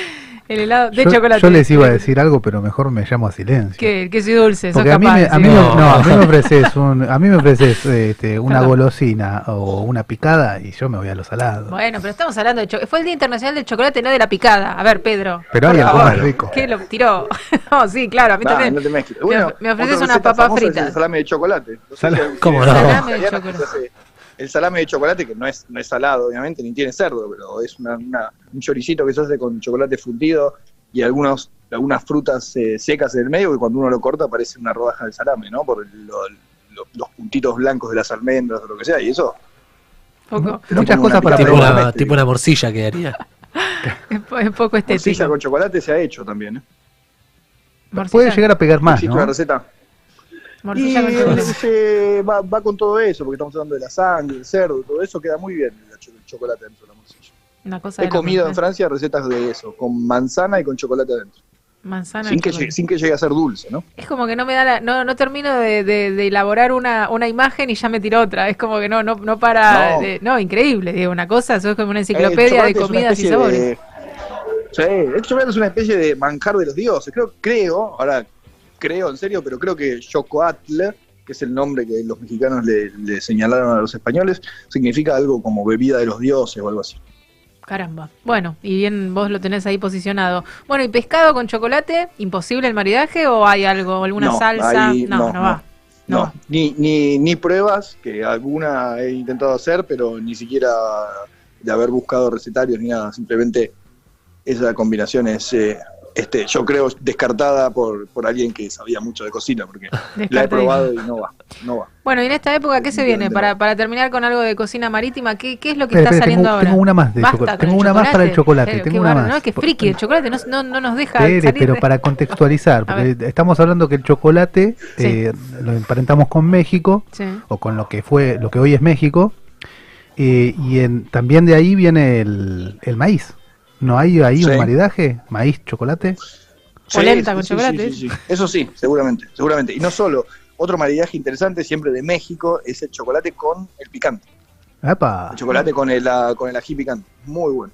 El helado de yo, chocolate. yo les iba a decir algo, pero mejor me llamo a silencio. Que, que soy dulce, sos Porque a mí, capaz. me, a, mí me- No. no, a mí me ofreces, un, a mí me ofreces este, una Perdón. golosina o una picada y yo me voy a los salados. Bueno, pero estamos hablando de chocolate. Fue el Día Internacional del Chocolate, no de la picada. A ver, Pedro. Pero hay algo más rico. ¿Qué lo tiró? [laughs] no, sí, claro, a mí Nah, también. no te. Me Bueno, me ofreces unas papas fritas. El salame de chocolate. No sé si- ¿Cómo no? Salame de chocolate. El salame de chocolate, que no es, no es salado, obviamente, ni tiene cerdo, pero es una, una- un choricito que se hace con chocolate fundido y algunos, algunas frutas eh, secas en el medio, que cuando uno lo corta parece una rodaja de salame, ¿no? Por lo- lo- los puntitos blancos de las almendras o lo que sea, y eso. Poco, Muchas cosas para tipo, una, tipo una morcilla quedaría. [laughs] es, po- es poco Morcilla estético. con chocolate se ha hecho también, ¿eh? Morcilla- Puede llegar a pegar más, ¿no? una receta. Y con se va, va con todo eso, porque estamos hablando de la sangre, el cerdo, todo eso queda muy bien el cho- el chocolate dentro de la morcilla. Una cosa He comido en ¿eh? Francia recetas de eso, con manzana y con chocolate adentro. Manzana. Sin que, llegue, sin que llegue a ser dulce, ¿no? Es como que no me da la, no, no termino de, de- de elaborar una, una imagen y ya me tiro otra. Es como que no, no, no para. No. de- No, increíble, digo, una cosa, eso es como una enciclopedia de comidas y sabores. Sí, el chocolate es una especie de manjar de los dioses. Creo, creo, ahora creo en serio, pero creo que Chocoatl, que es el nombre que los mexicanos le, le señalaron a los españoles, significa algo como bebida de los dioses o algo así. Caramba. Bueno, y bien vos lo tenés ahí posicionado. Bueno, ¿y pescado con chocolate? ¿Imposible el maridaje o hay algo, alguna No, salsa? ahí no, no, no, va. No, ni, ni, ni pruebas, que alguna he intentado hacer, pero ni siquiera de haber buscado recetarios ni nada. Simplemente esa combinación es, eh, este, yo creo descartada por, por alguien que sabía mucho de cocina, porque la he probado y no va, no va. Bueno, y en esta época, ¿qué se viene? Para, para terminar con algo de cocina marítima, ¿qué, qué es lo que está saliendo tengo- ahora? tengo una más de Basta Tengo una más para el chocolate, Pero tengo una más. ¿no? Que friki, el chocolate no, no, no nos deja salir pero de- para contextualizar, [laughs] porque estamos hablando que el chocolate Sí. eh, lo emparentamos con México, Sí. o con lo que fue, lo que hoy es México, eh, y en, también de ahí viene el, el maíz. ¿No hay ahí Sí. un maridaje? ¿Maíz, chocolate? Polenta con chocolate. sí, sí, sí. Eso sí, seguramente, seguramente. Y no solo, otro maridaje interesante siempre de México es el chocolate con el picante. ¡Epa! El chocolate con el, con el ají picante. Muy bueno.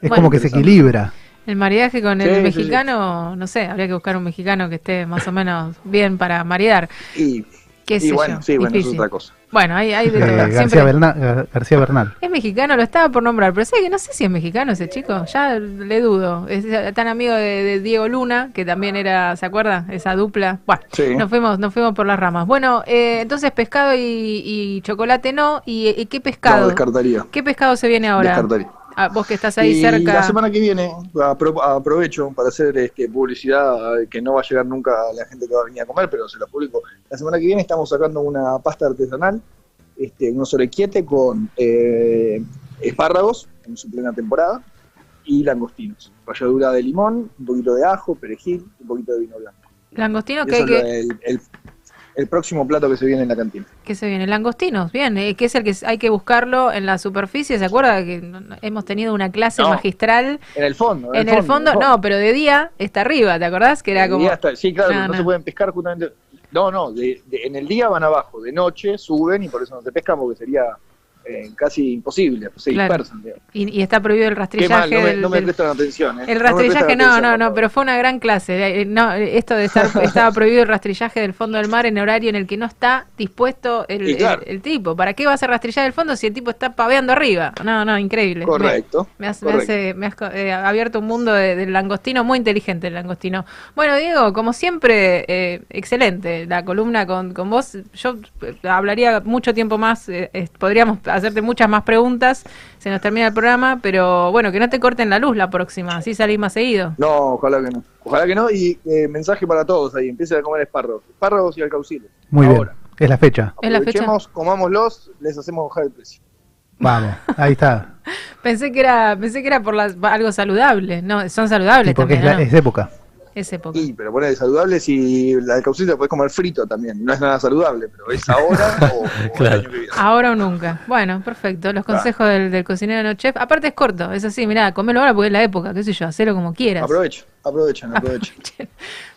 Es Bueno, como que se equilibra. El maridaje con el Sí, sí, mexicano, no sé, habría que buscar un mexicano que esté más o menos bien para maridar. Y, ¿Qué y sé bueno, yo? sí, bueno, Difícil. es otra cosa. Bueno, hay, hay de [laughs] Eh, todo. García, Gar- García Bernal. Es mexicano, lo estaba por nombrar, pero sé que no sé si es mexicano ese chico, ya le dudo. Es tan amigo de, de Diego Luna, que también era, ¿se acuerda? Esa dupla. Bueno, Sí. nos fuimos, nos fuimos por las ramas. Bueno, eh, entonces pescado y, y chocolate no. ¿Y, y qué No, pescado? descartaría. ¿Qué pescado se viene ahora? Descartaría. Ah, vos que estás ahí y cerca. la semana que viene apro- aprovecho para hacer este, publicidad eh, que no va a llegar nunca a la gente que va a venir a comer, pero se la publico. La semana que viene estamos sacando una pasta artesanal, este, unos orequiete con eh, espárragos en su plena temporada y langostinos. Ralladura de limón, un poquito de ajo, perejil, un poquito de vino blanco. Langostino, que, que, el- el próximo plato que se viene en la cantina. ¿Qué se viene? Langostinos, bien, eh, que es el que hay que buscarlo en la superficie. ¿Se acuerda que hemos tenido una clase No. magistral? En el fondo. En el fondo, no, pero de día está arriba, ¿te acordás? Que era como. día está- sí, claro, No, no, no. se pueden pescar justamente. No, no, de- de- en el día van abajo, de noche suben y por eso no se pescan porque sería eh, casi imposible, se Claro. dispersan. Y, y está prohibido el Qué rastrillaje. mal, no me, del- no me del- prestan atención. ¿eh? el rastrillaje, no, atención, no, no, pero fue una gran clase. Eh, No, esto de estar, [laughs] estaba prohibido el rastrillaje del fondo del mar en horario en el que no está dispuesto el, Y claro. el- el tipo. ¿Para qué vas a rastrillar el fondo si el tipo está paveando arriba? No, no, increíble. Correcto. Me, me has, me correcto. eh, me has, eh, abierto un mundo de- del langostino, muy inteligente el langostino. Bueno, Diego, como siempre, eh, excelente la columna con, con vos. Yo hablaría mucho tiempo más, podríamos hacerte muchas más preguntas, se nos termina el programa, pero bueno, que no te corten la luz la próxima, así salís más seguido. No, ojalá que no. Ojalá que no. Y eh, mensaje para todos ahí: empiecen a comer espárragos. Espárragos y alcauciles. Muy Ahora. bien. Es la fecha. Es la fecha. Comámoslos, les hacemos bajar el precio. Vamos, ahí está. [laughs] Pensé que era, pensé que era por las- algo saludable, no, son saludables Sí, porque es, la- ¿no? es época. Es época. Y, pero ponele saludables y la alcaucil la puedes comer frito también. No es nada saludable, pero es ahora o, o [laughs] Claro. el año que viene. Ahora o nunca. Bueno, perfecto. Los consejos del, del cocinero no chef. Aparte es corto, es así, mirá, comelo ahora porque es la época, qué sé yo, hacelo como quieras. Aprovechen, aprovechen, [laughs] aprovechen.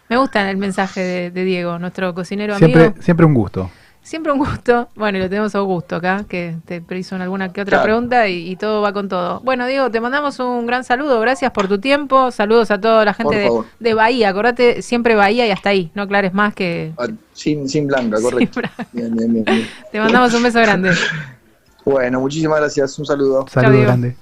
Me gusta el mensaje de, de Diego, nuestro cocinero amigo. Siempre, siempre un gusto. Siempre un gusto. Bueno, y lo tenemos a Augusto acá, que te hizo alguna que otra Claro. pregunta y, y todo va con todo. Bueno, Diego, te mandamos un gran saludo. Gracias por tu tiempo. Saludos a toda la gente de, Bahía. Acordate, siempre Bahía y hasta ahí. No aclares más que... Ah, Sin, sin blanca, correcto. blanca. Bien, bien, bien, bien. Te mandamos un beso grande. [laughs] Bueno, muchísimas gracias. Un saludo. Saludo grande.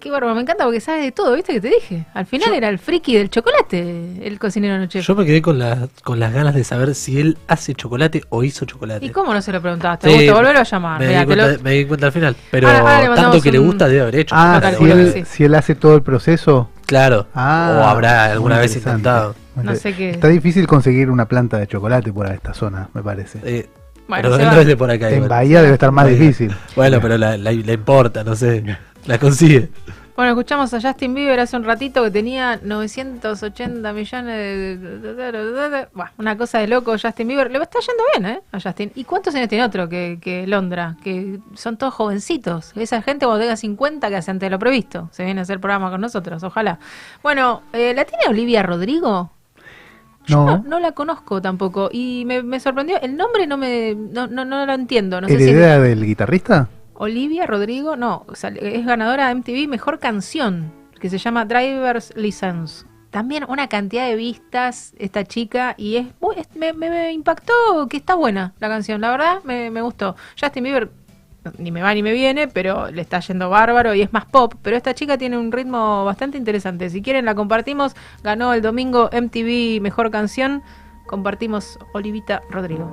Qué bárbaro, me encanta porque sabes de todo, ¿viste que te dije? Al final era el friki del chocolate, el cocinero no chef. Yo me quedé con, la- con las ganas de saber si él hace chocolate o hizo chocolate. ¿Y cómo no se lo preguntaste? Sí, volverlo a llamar. Me, Mirá, di lo- cuenta, me di cuenta al final. Pero Ahora- ahora tanto que le gusta debe haber hecho. Ah, No chocolate. si él, sí. si él hace todo el proceso. Claro. Ah, o habrá alguna vez intentado. No sé qué. Está difícil conseguir una planta de chocolate por esta zona, me parece. Eh, Bueno, pero va. es de por acá. en. Bahía debe estar más Bahía. difícil. Bueno, pero la, la- la importa, no sé. La consigue. Bueno, escuchamos a Justin Bieber hace un ratito que tenía 980 millones de... Buah, una cosa de loco Justin Bieber. Le está yendo bien, ¿eh? A Justin. ¿Y cuántos años tiene otro que, que Londra? Que son todos jovencitos. Esa gente cuando tenga 50 que hace ante lo previsto. Se viene a hacer programa con nosotros, ojalá. Bueno, eh, ¿la tiene Olivia Rodrigo? Yo no, No, no la conozco tampoco. Y me, me sorprendió. El nombre no me... No, no, no lo entiendo. No sé si... ¿heredera del guitarrista? Olivia Rodrigo, no, es ganadora de MTV Mejor Canción, que se llama Driver's License. También una cantidad de vistas esta chica y es- me, me- me impactó que está buena la canción, la verdad me, me gustó. Justin Bieber ni me va ni me viene, pero le está yendo bárbaro y es más pop, pero esta chica tiene un ritmo bastante interesante. Si quieren la compartimos, ganó el domingo MTV Mejor Canción, compartimos Olivita Rodrigo.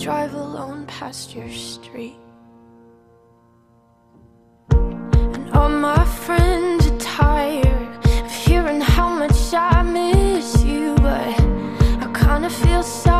drive alone past your street. And all my friends are tired of hearing how much I miss you, but I kinda feel sorry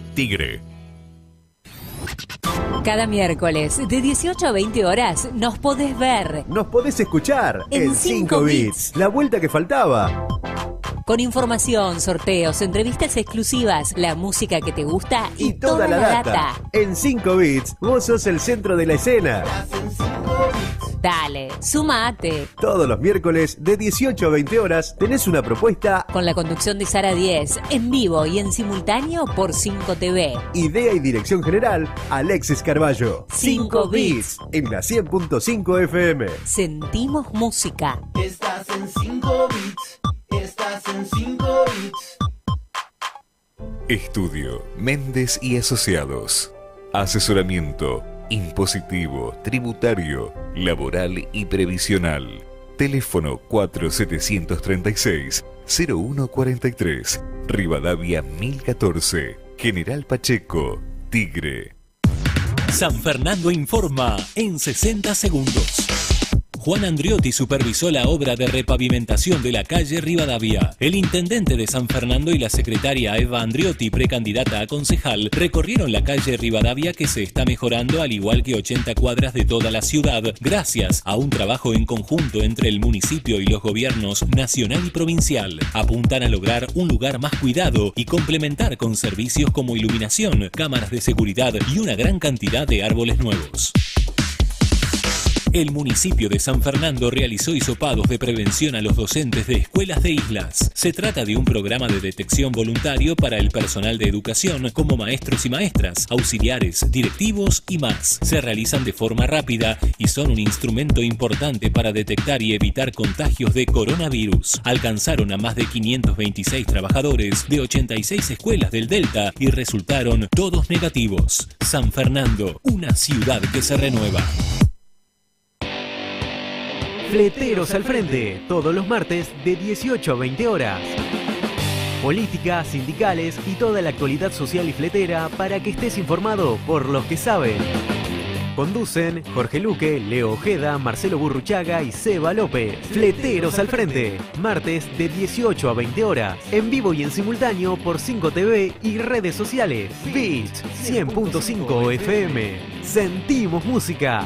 Tigre. Cada miércoles de 18 a 20 horas nos podés ver. Nos podés escuchar En en 5 cinco bits. La vuelta que faltaba. Con información, sorteos, entrevistas exclusivas, la música que te gusta y, Toda la data. En 5 bits, vos sos el centro de la escena. Dale, sumate. Todos los miércoles de 18 a 20 horas tenés una propuesta, Con la conducción de Sara 10, en vivo y en simultáneo por 5 TV. idea y dirección general, Alexis Carballo. Cinco bits. En la 100.5 FM. Sentimos música. Estás en 5 bits. Estás en 5 bits. Estudio Méndez y Asociados. Asesoramiento impositivo, tributario, laboral y previsional. Teléfono 4736-0143. Rivadavia 1014. General Pacheco. Tigre. San Fernando informa en 60 segundos. Juan Andriotti supervisó la obra de repavimentación de la calle Rivadavia. El intendente de San Fernando y la secretaria Eva Andriotti, precandidata a concejal, recorrieron la calle Rivadavia que se está mejorando al igual que 80 cuadras de toda la ciudad, gracias a un trabajo en conjunto entre el municipio y los gobiernos nacional y provincial. Apuntan a lograr un lugar más cuidado y complementar con servicios como iluminación, cámaras de seguridad y una gran cantidad de árboles nuevos. El municipio de San Fernando realizó hisopados de prevención a los docentes de escuelas de islas. Se trata de un programa de detección voluntario para el personal de educación, como maestros y maestras, auxiliares, directivos y más. Se realizan de forma rápida y son un instrumento importante para detectar y evitar contagios de coronavirus. Alcanzaron a más de 526 trabajadores de 86 escuelas del Delta y resultaron todos negativos. San Fernando, una ciudad que se renueva. Fleteros al frente, todos los martes de 18 a 20 horas. Política, sindicales y toda la actualidad social y fletera para que estés informado por los que saben. Conducen Jorge Luque, Leo Ojeda, Marcelo Burruchaga y Seba López. Fleteros al frente, martes de 18 a 20 horas. En vivo y en simultáneo por 5 TV y redes sociales. Beat 100.5 FM. Sentimos música.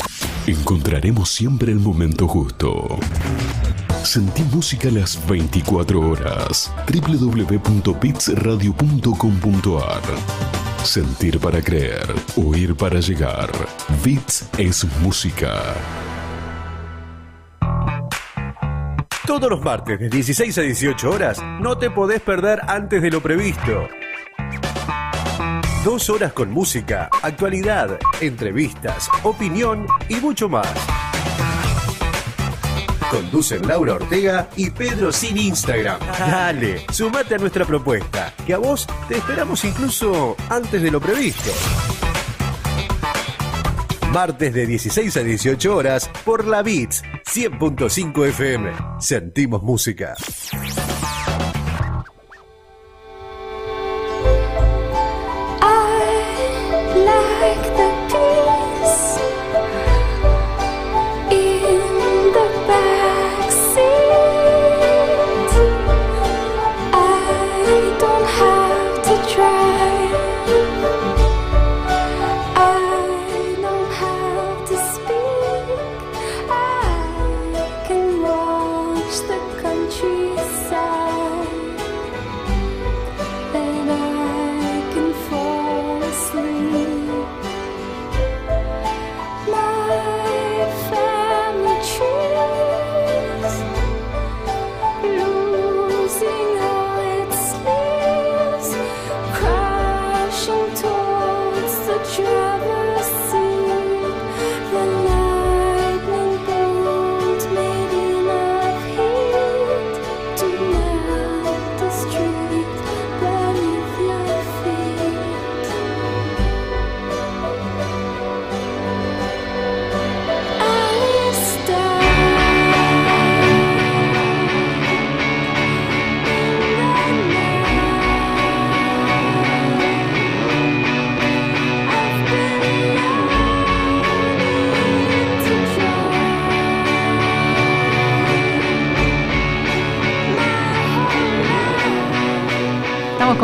Encontraremos siempre el momento justo. Sentí música las 24 horas. www.bitsradio.com.ar Sentir para creer, oír para llegar. Bits es música. Todos los martes de 16 a 18 horas no te podés perder antes de lo previsto. Dos horas con música, actualidad, entrevistas, opinión y mucho más. Conducen Laura Ortega y Pedro Sin Instagram. Dale, sumate a nuestra propuesta, que a vos te esperamos incluso antes de lo previsto. Martes de 16 a 18 horas por la Beats 100.5 FM. Sentimos música.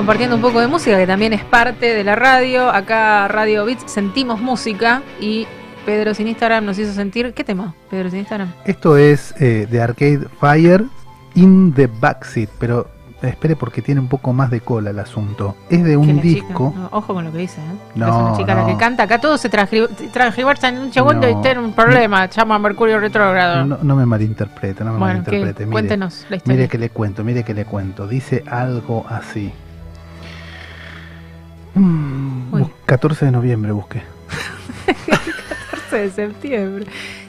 Compartiendo un poco de música que también es parte de la radio. Acá Radio Beats sentimos música y Pedro sin Instagram nos hizo sentir. ¿Qué tema? Pedro sin Instagram. Esto es eh, de Arcade Fire in the Backseat, pero espere porque tiene un poco más de cola el asunto. Es de un chica- disco. no, ojo con lo que dice, ¿eh? No, es una chica la que canta. Acá todo se transgiversa en un segundo No. y tiene un problema. Llama a Mercurio retrógrado. No, me malinterprete, no me Bueno, malinterprete. Mire, Cuéntenos la historia. Mire que le cuento, mire que le cuento. Dice algo así. Mm, Uy. bus- 14 de noviembre busqué. [laughs] 14 de septiembre.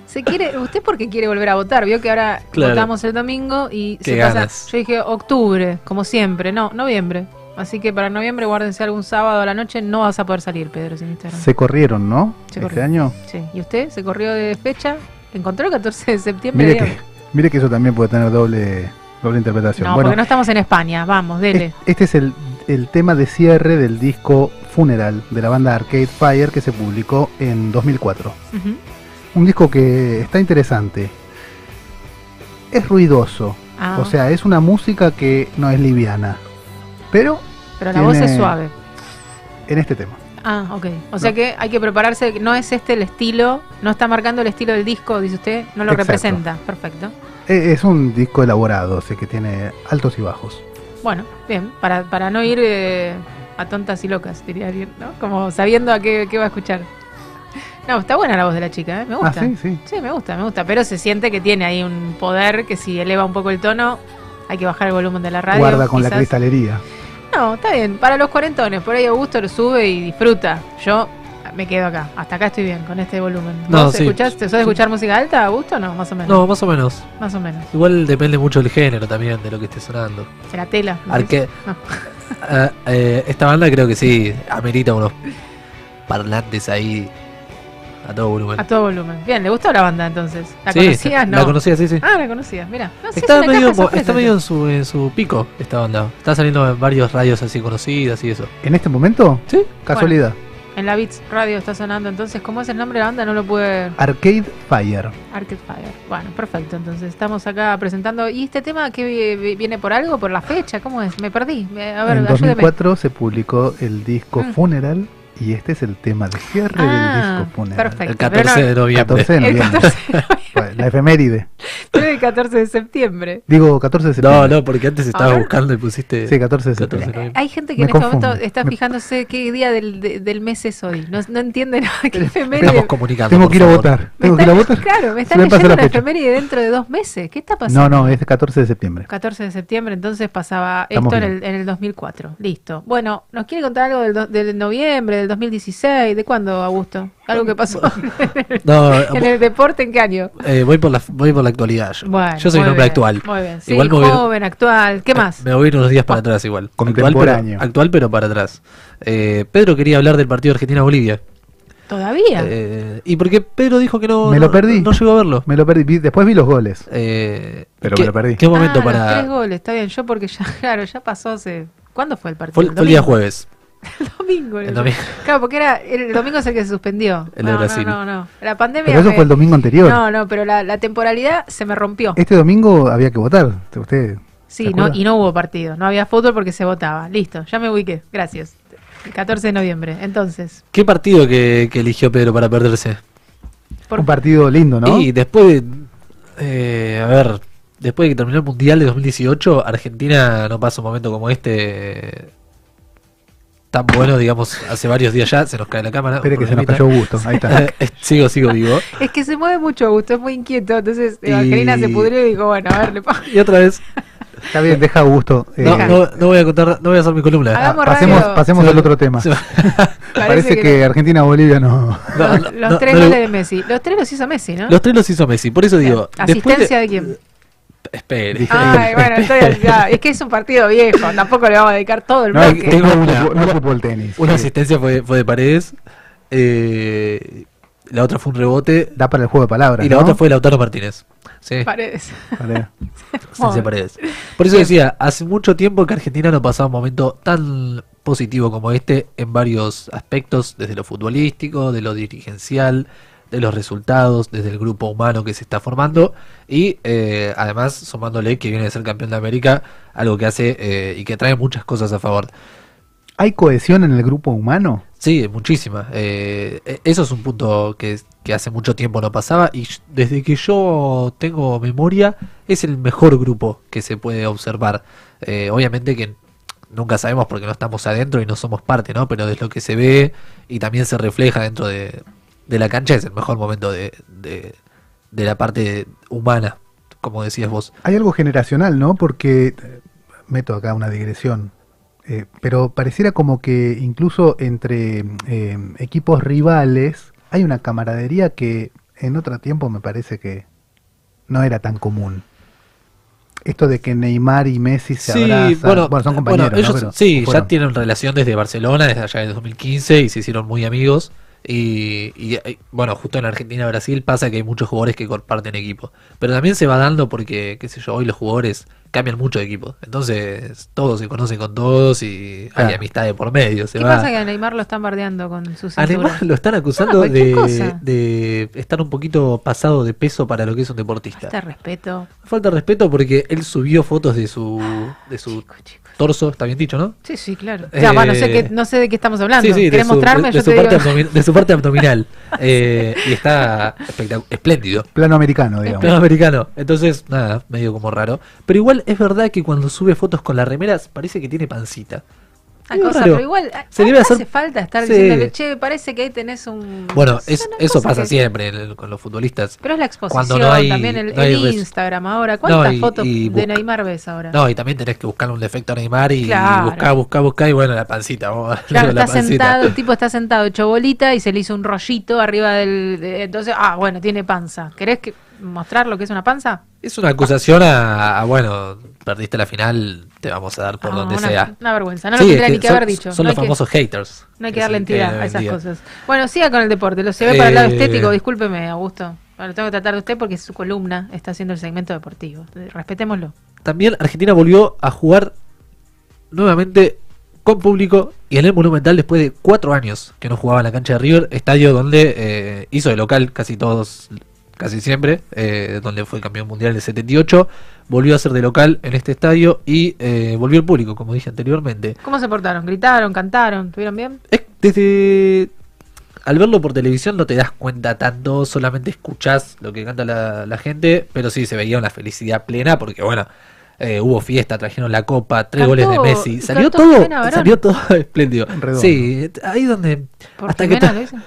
Se quiere, ¿Usted por qué quiere volver a votar? Vio que ahora Claro. votamos el domingo y se pasa. ganas. Yo dije octubre, como siempre. No, noviembre. Así que para noviembre guárdense algún sábado a la noche. No vas a poder salir, Pedro, sin Instagram. Se corrieron, ¿no? Se este corrió. año. Sí. ¿Y usted se corrió de fecha? ¿Encontró el 14 de septiembre? Mire que, mire que eso también puede tener doble, doble interpretación. No, bueno, porque no estamos en España. Vamos, dele. es- este es el, el tema de cierre del disco Funeral de la banda Arcade Fire que se publicó en 2004. Ujú. Un disco que está interesante. Es ruidoso. Ah. O sea, es una música que no es liviana. Pero. Pero la voz es suave. En este tema. Ah, ok. O sea que hay que prepararse. No es este el estilo. No está marcando el estilo del disco, dice usted. No lo Exacto. representa. Perfecto. E- Es un disco elaborado, sea, que tiene altos y bajos. Bueno, bien. Para, para no ir eh, a tontas y locas, diría alguien, ¿no? Como sabiendo a qué, qué va a escuchar. No, está buena la voz de la chica, ¿eh? Me gusta. Ah, sí, sí. Sí, me gusta, me gusta. Pero se siente que tiene ahí un poder que si eleva un poco el tono, hay que bajar el volumen de la radio. Guarda con la cristalería. No, está bien. Para los cuarentones, por ahí Augusto lo sube y disfruta. Yo me quedo acá. Hasta acá estoy bien con este volumen. No, ¿Vos sí. escuchás? ¿Te de escuchar música alta, Augusto? No, más o menos. No, más o menos. Más o menos. Igual depende mucho del género también, de lo que esté sonando. ¿Será tela? Arque- [laughs] No. Ah, eh, esta banda creo que sí, amerita unos parlantes ahí a todo volumen. A todo volumen. Bien, ¿le gustó la banda entonces? ¿La Sí, conocías? No. la conocía, sí, sí. Ah, la conocías, mira. No, sí, es Está una medio, está medio en su, en su pico esta banda. Está saliendo en varios radios así conocidas y eso. ¿En este momento? Sí. Casualidad. En la Beats Radio está sonando entonces. ¿Cómo es el nombre de la banda? No lo pude... Arcade Fire. Arcade Fire. Bueno, perfecto. Entonces estamos acá presentando. ¿Y este tema que vi- vi- viene por algo? ¿Por la fecha? ¿Cómo es? Me perdí. A ver, en ayúdeme. 2004 se publicó el disco Mm. Funeral y este es el tema de cierre Ah, del disco Funeral. perfecto. El 14 Pero no- de noviembre. 14 de El noviembre. 14 Bueno, la efeméride. Pero el 14 de septiembre. Digo 14 de No, septiembre. no, porque antes estaba ver. buscando y pusiste. Sí, 14 de 14 de septiembre. Hay gente que Me en este momento está Me- fijándose qué día del, de- del mes es hoy. No, no entiende nada. ¿Qué efeméride? Estamos comunicando. Tengo que ir a votar. Me Tengo que ir a están- votar. Claro, me están leyendo la la efeméride dentro de dos meses. ¿Qué está pasando? No, no, es 14 de septiembre. 14 de septiembre, entonces pasaba Estamos esto en el, en el 2004. Listo. Bueno, ¿nos quiere contar algo del, do- del noviembre, del 2016? ¿De cuándo, Augusto? ¿Algo que pasó [laughs] No, [laughs] en el deporte? ¿En qué año? Eh, voy, por la, voy por la actualidad. Yo, Bueno, yo soy un hombre bien, actual. Muy bien. Sí, Igual joven, actual. ¿Qué más? me voy a ir unos días para atrás igual. Actual pero, actual, pero para atrás. Eh, Pedro quería hablar del partido Argentina-Bolivia. ¿Todavía? Eh, y porque Pedro dijo que no, Me lo no- perdí. no llegó a verlo. Me lo perdí. Después vi los goles. Eh, Pero ¿qué, me lo perdí. ¿Qué momento Ah, los para.? tres goles, está bien. Yo porque ya, [laughs] claro, ya pasó hace... ¿Cuándo fue el partido? Fue, fue el día jueves. [laughs] El domingo. El domingo. [laughs] Claro, porque era el domingo es el que se suspendió. El de no, Brasil. no, no, no. La pandemia... Pero eso me- fue el domingo anterior. No, no, pero la, la temporalidad se me rompió. Este domingo había que votar. ¿Usted Sí, ¿se no, y no hubo partido. No había fútbol porque se votaba. Listo, ya me ubiqué. Gracias. El 14 de noviembre. Entonces, ¿Qué partido que, que eligió Pedro para perderse? por- Un partido lindo, ¿no? Y después, eh, a ver, después de que terminó el Mundial de 2018, Argentina no pasa un momento como este tan bueno, digamos, hace varios días ya, se nos cae la cámara. Espere que se nos cayó Augusto. Ahí está. [laughs] Eh, sigo, sigo vivo. es que se mueve mucho, Augusto. Es muy inquieto. Entonces, Evangelina Y- se pudrió y dijo, bueno, a ver, le pongo- [laughs] Y otra vez, Está bien, deja Augusto. eh, no, no, no voy a contar, no voy a hacer mi columna. Hagamos pasemos radio. pasemos Se al va- otro tema. [laughs] Parece que, que no. Argentina-Bolivia no. No, los no, los no, tres goles de Messi. Los tres los hizo Messi, ¿no? Los tres los hizo Messi, por eso digo. ¿Asistencia de, quién? Espere. Ay, bueno, estoy, ya, es que es un partido viejo. Tampoco le vamos a dedicar todo el No, bloque. tengo no, una- fútbol- no fútbol tenis. Una Eh, asistencia fue, fue de Paredes. eh, la otra fue un rebote. Da para el juego de palabras. Y la ¿no? otra fue Lautaro Martínez. Sí, Paredes. Vale. [laughs] Asistencia Paredes. Por eso decía, hace mucho tiempo que Argentina no pasaba un momento tan positivo como este en varios aspectos, desde lo futbolístico, de lo dirigencial, de los resultados, desde el grupo humano que se está formando y eh, además sumándole que viene de ser campeón de América, algo que hace eh, y que trae muchas cosas a favor. ¿Hay cohesión en el grupo humano? Sí, muchísima. Eh, e- eso es un punto que, que hace mucho tiempo no pasaba y desde que yo tengo memoria es el mejor grupo que se puede observar. Obviamente que nunca sabemos porque no estamos adentro y no somos parte, ¿no? Pero es lo que se ve y también se refleja dentro de, de la cancha es el mejor momento de, de, de la parte humana, como decías vos. Hay algo generacional, ¿no? Porque eh, meto acá una digresión. eh, pero pareciera como que incluso entre eh, equipos rivales hay una camaradería que en otro tiempo me parece que no era tan común. Esto de que Neymar y Messi se abrazan. Bueno, son compañeros. bueno, ellos ¿no? Pero sí, ya tienen relación desde Barcelona, desde allá de 2015 y se hicieron muy amigos. Y, y, bueno, justo en Argentina y Brasil pasa que hay muchos jugadores que comparten equipo. Pero también se va dando porque, qué sé yo, hoy los jugadores cambian mucho de equipo. Entonces todos se conocen con todos y Claro. hay amistad de por medio. Se ¿Qué va. pasa que a Neymar lo están bardeando con su cintura? Además lo están acusando No, de, estar un poquito pasado de peso para lo que es un deportista. Este respeto. Falta de respeto porque él subió fotos de su de su torso, está bien dicho, ¿no? Sí, sí, claro. O sea, va, no, sé Eh, qué, no sé de qué estamos hablando. Sí, sí, de ¿Querés su, mostrarme? de- Yo de su te parte digo. abdomin- de su parte abdominal. [laughs] Eh, y está espléndido. Plano americano, digamos. Plano americano. Entonces, nada, medio como raro. Pero igual es verdad que cuando sube fotos con las remeras parece que tiene pancita. Una Digo, cosa, raro. pero igual Se debe hace hacer- falta estar Sí. diciéndole, che, parece que ahí tenés un... Bueno, es, eso pasa que- siempre el- con los futbolistas. Pero es la exposición, Cuando no hay- también el, no hay el res- Instagram ahora. ¿Cuántas No, y- fotos y de busca- Neymar ves ahora? No, y también tenés que buscarle un defecto a Neymar y Claro. buscar, buscar, buscar y bueno, la pancita. vamos, Claro, la está pancita. sentado, el [laughs] tipo está sentado hecho bolita y se le hizo un rollito arriba del... de- entonces, ah, bueno, tiene panza. ¿Querés que mostrar lo que es una panza? Es una acusación a, a, bueno, perdiste la final, te vamos a dar por Ah, donde una, sea. una vergüenza. No Sí, lo es tendría que ni que son- haber dicho. Son No los que- famosos haters. No hay que darle entidad a esas día. cosas. Bueno, siga con el deporte. Lo se ve para el lado Eh, estético. Discúlpeme, Augusto. Bueno, tengo que tratar de usted porque su columna está haciendo el segmento deportivo. Respetémoslo. También Argentina volvió a jugar nuevamente con público y en el Monumental después de cuatro años que no jugaba en la cancha de River, estadio donde eh, hizo de local casi todos, casi siempre, eh, donde fue campeón mundial en el 78, volvió a ser de local en este estadio y eh, volvió el público, como dije anteriormente. ¿Cómo se portaron? ¿Gritaron? ¿Cantaron? ¿Estuvieron bien? Desde al verlo por televisión no te das cuenta tanto, solamente escuchás lo que canta la, la gente, pero sí se veía una felicidad plena porque bueno, eh, hubo fiesta, trajeron la copa, tres Cantó- goles de Messi, salió todo, Jimena salió todo [laughs] espléndido. Redondo. Sí, ahí donde ¿Por hasta que Jimena dicen?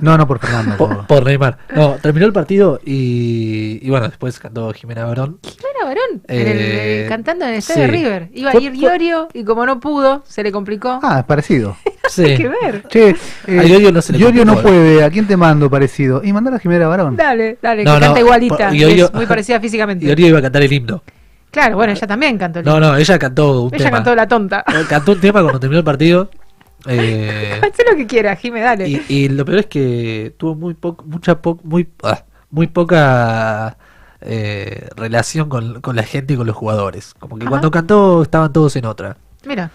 No, no por Fernando. por, Neymar. No, terminó el partido y, y bueno, después cantó Jimena Barón. Jimena Barón, en el- Eh, cantando en el estadio sí. de River. Iba a ir Iorio y como no pudo, se le complicó. Ah, parecido. [laughs] Sí. Hay que ver. Che, A Iorio no se le Iorio no complicó. puede. ¿A quién te mando parecido? Y mandar a Jimena Barón. Dale, dale, No, que no, canta igualita. por- Iorio- es muy parecida físicamente. Y Ori iba a cantar el himno. Claro, bueno, ella también cantó el No, himno. no, ella cantó un Ella tema. cantó la tonta. Cantó un tema cuando terminó el partido. Eh, [laughs] Haz lo que quiera, Jime, dale. y, y lo peor es que tuvo muy poco, mucha po- muy, ah, muy poca eh, relación con, con la gente y con los jugadores. Como que Ajá. cuando cantó estaban todos en otra. Mira,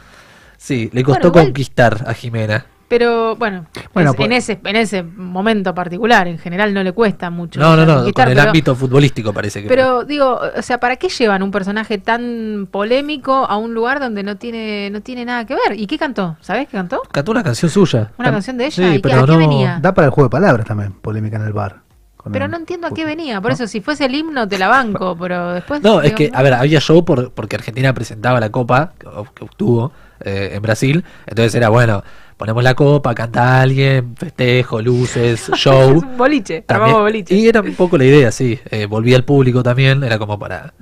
Sí, le costó Bueno, conquistar a Jimena. Pero bueno, Bueno, es- pues- en, ese, en ese momento particular, en general no le cuesta mucho. No, no, no, con el pero- ámbito futbolístico parece que. Pero digo, o sea, ¿para qué llevan un personaje tan polémico a un lugar donde no tiene no tiene nada que ver? ¿Y qué cantó? ¿Sabés qué cantó? Cantó una canción suya. Una canción de ella, Sí, ¿y qué- pero a qué no- venía? Da para el juego de palabras también, polémica en el bar. Pero no entiendo a qué venía. Por eso, si fuese el himno, te la banco, [laughs] pero después. No, es que, a ver, había show por, porque Argentina presentaba la copa que, que obtuvo eh, en Brasil. Entonces era bueno, ponemos la copa, canta alguien, festejo, luces, [laughs] show. Es un boliche, También- boliche. y era un poco la idea, sí. Eh, volvía al público también, era como para.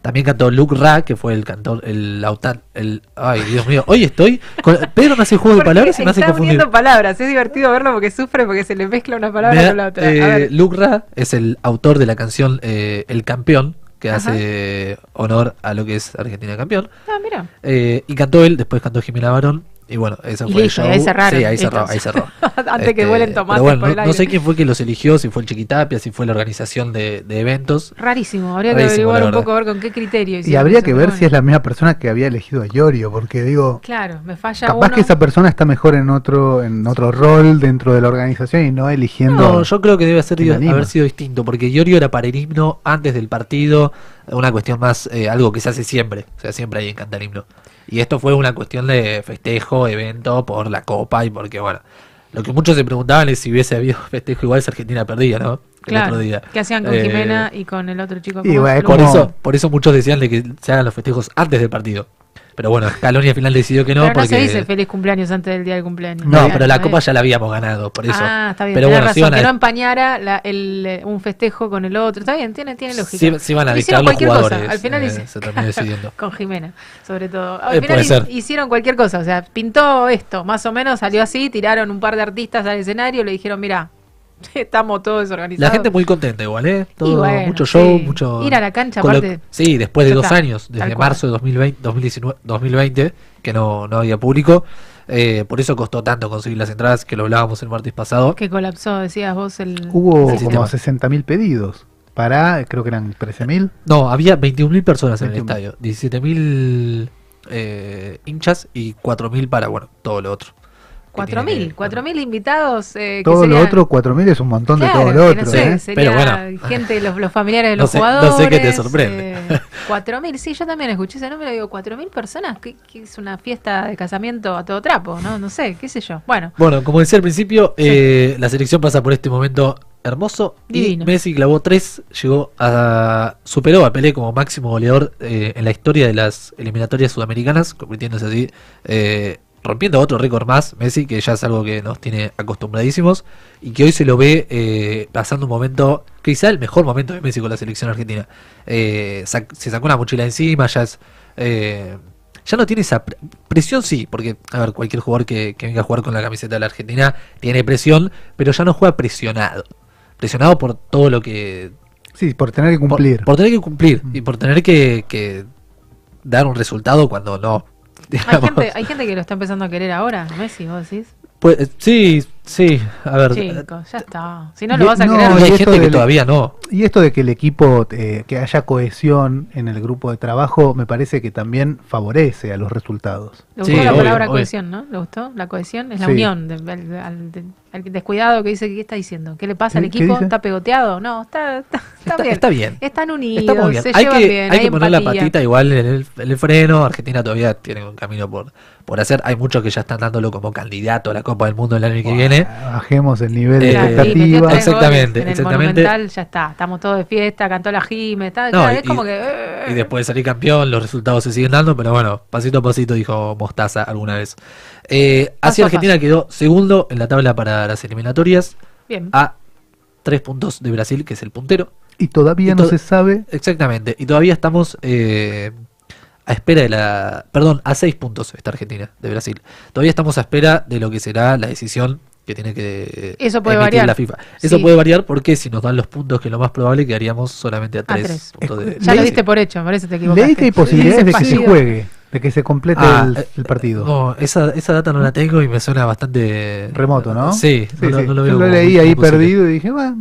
También cantó Luke Ra, que fue el cantor, el autan, el. Ay, Dios mío, hoy estoy. con- Pedro me hace juego de palabras y me hace confundir. palabras. Es divertido verlo porque sufre porque se le mezcla una palabra Me con la otra. A eh, ver. Luke Ra es el autor de la canción eh, El Campeón, que Ajá. hace honor a lo que es Argentina campeón. Ah, mira. Eh, y cantó él, después cantó Jimena Barón. Y bueno, eso Y fue listo, el y show. ahí cerraron, Sí, ahí cerró, ahí cerró. [laughs] Antes que vuelen tomates pero bueno, por el no, no sé quién fue que los eligió, si fue el Chiquitapia, si fue la organización de, de eventos. Rarísimo. Habría que averiguar un poco a ver con qué criterio. Y habría eso, que ver bueno. si es la misma persona que había elegido a Iorio, porque digo, Claro, me falla capaz uno. que esa persona está mejor en otro en otro rol dentro de la organización y no eligiendo. No, yo creo que debe ser, haber sido distinto, porque Iorio era para el himno antes del partido, una cuestión más, eh, algo que se hace siempre, o sea, siempre ahí canta el himno. Y esto fue una cuestión de festejo, evento, por la copa y porque, bueno, Lo que muchos se preguntaban es si hubiese habido [laughs] festejo igual si Argentina perdía, ¿no? El Claro. otro día. ¿Qué hacían con Eh, Jimena y con el otro chico? y ¿Cómo bueno, Por eso, por eso muchos decían de que se hagan los festejos antes del partido. Pero bueno, Scaloni al final decidió que no, Pero no porque. se dice feliz cumpleaños antes del día del cumpleaños. no, pero la copa ya la habíamos ganado, por eso. Ah, está bien. Pero bueno, razón, se iban que no a, empañara la- el, eh, un festejo con el otro. Está bien, tiene, tiene lógica. se, se iban a dictar los cualquier cosa, jugadores. Al final eh, hice- se terminó decidiendo. [laughs] con Jimena, sobre todo. Al Eh, final hi- ser. hicieron cualquier cosa, o sea, pintó esto, más o menos salió así, tiraron un par de artistas al escenario, le dijeron, mira, [laughs] estamos todos desorganizados. La gente muy contenta igual, ¿eh? Todo, bueno, mucho show, sí. mucho... Ir a la cancha, aparte, Sí, después de dos está, años, desde marzo de 2020, 2019, 2020 que no, no había público. eh, por eso costó tanto conseguir las entradas, que lo hablábamos el martes pasado. Que colapsó, decías vos, el... Hubo sí, como tema. 60.000 pedidos. Para, creo que eran 13.000. No, había 21.000 personas en el 21.000. estadio, 17.000 eh, hinchas y 4.000 para, bueno, todo lo otro. Que tiene 4.000, que- 4.000 invitados. Eh, que Todo lo serían- otro, 4.000 es un montón de todo lo que otro. no sé, ¿eh? sería Pero bueno. gente, los, los familiares de No los sé- no jugadores. sé qué te sorprende. [laughs] eh, 4.000, sí, yo también escuché ese número y digo, 4.000 personas, que, es una fiesta de casamiento a todo trapo, ¿no? No sé, qué sé yo. Bueno, Bueno, como decía al principio, eh, la selección pasa por este momento hermoso Divino. y Messi clavó tres, llegó a superó a Pelé como máximo goleador eh, en la historia de las eliminatorias sudamericanas, convirtiéndose así, eh, rompiendo otro récord más, Messi, que ya es algo que nos tiene acostumbradísimos y que hoy se lo ve eh, pasando un momento, quizá el mejor momento de Messi con la selección argentina. Eh, sac- se sacó una mochila encima, ya es... eh, ya no tiene esa pre- presión, sí, porque, a ver, cualquier jugador que, que venga a jugar con la camiseta de la Argentina tiene presión, pero ya no juega presionado. Presionado por todo lo que. Sí, por tener que por- cumplir. Por, tener que cumplir y por tener que, que dar un resultado cuando no. [laughs] hay gente, hay gente que lo está empezando a querer ahora, Messi, vos decís. Pues, sí, sí, a ver. Chicos, ya está. Si no Y- lo vas a no, y hay esto gente que todavía no. Y esto de que el equipo, eh, que haya cohesión en el grupo de trabajo, me parece que también favorece a los resultados. Le gustó Sí, la obvio, palabra obvio. cohesión, ¿no? ¿Le gustó? La cohesión es la Sí. unión. de- al, al- de- al descuidado que dice, ¿qué está diciendo? ¿Qué le pasa al ¿Qué- qué equipo? ¿Está pegoteado? No, está, está, está Está, bien. está bien. Están unidos, Estamos bien. se Hay llevan que, bien, hay hay que poner la patita igual en el, en el freno. Argentina todavía tiene un camino por, por hacer. Hay muchos que ya están dándolo como candidato a la Copa del Mundo el año que viene. Bajemos el nivel de Eh, expectativa. Exactamente, en el exactamente. Monumental, ya está. Estamos todos de fiesta, cantó la Jime. Está, No, claro, y- es como que. eh, Y después de salir campeón, los resultados se siguen dando, pero bueno, pasito a pasito dijo Mostaza alguna vez. Eh, así Paso a Argentina quedó segundo en la tabla para las eliminatorias, Bien. a tres puntos de Brasil, que es el puntero. Y todavía Y no se sabe. Exactamente, y todavía estamos eh, a espera de la... Perdón, a seis puntos está Argentina de Brasil. Todavía estamos a espera de lo que será la decisión que tiene que Eso puede emitir variar. la FIFA. Eso Sí. puede variar porque si nos dan los puntos, que es lo más probable, quedaríamos solamente a tres, tres. puntos de... Ya lo diste por hecho, me parece que te equivocaste. Leí que hay posibilidades de que se juegue, de que se complete Ah, el, eh, el partido. No, esa, esa data no la tengo y me suena bastante Remoto, ¿no? Sí, no, lo- sí. no lo Yo lo leí ahí posible. perdido y dije, bueno,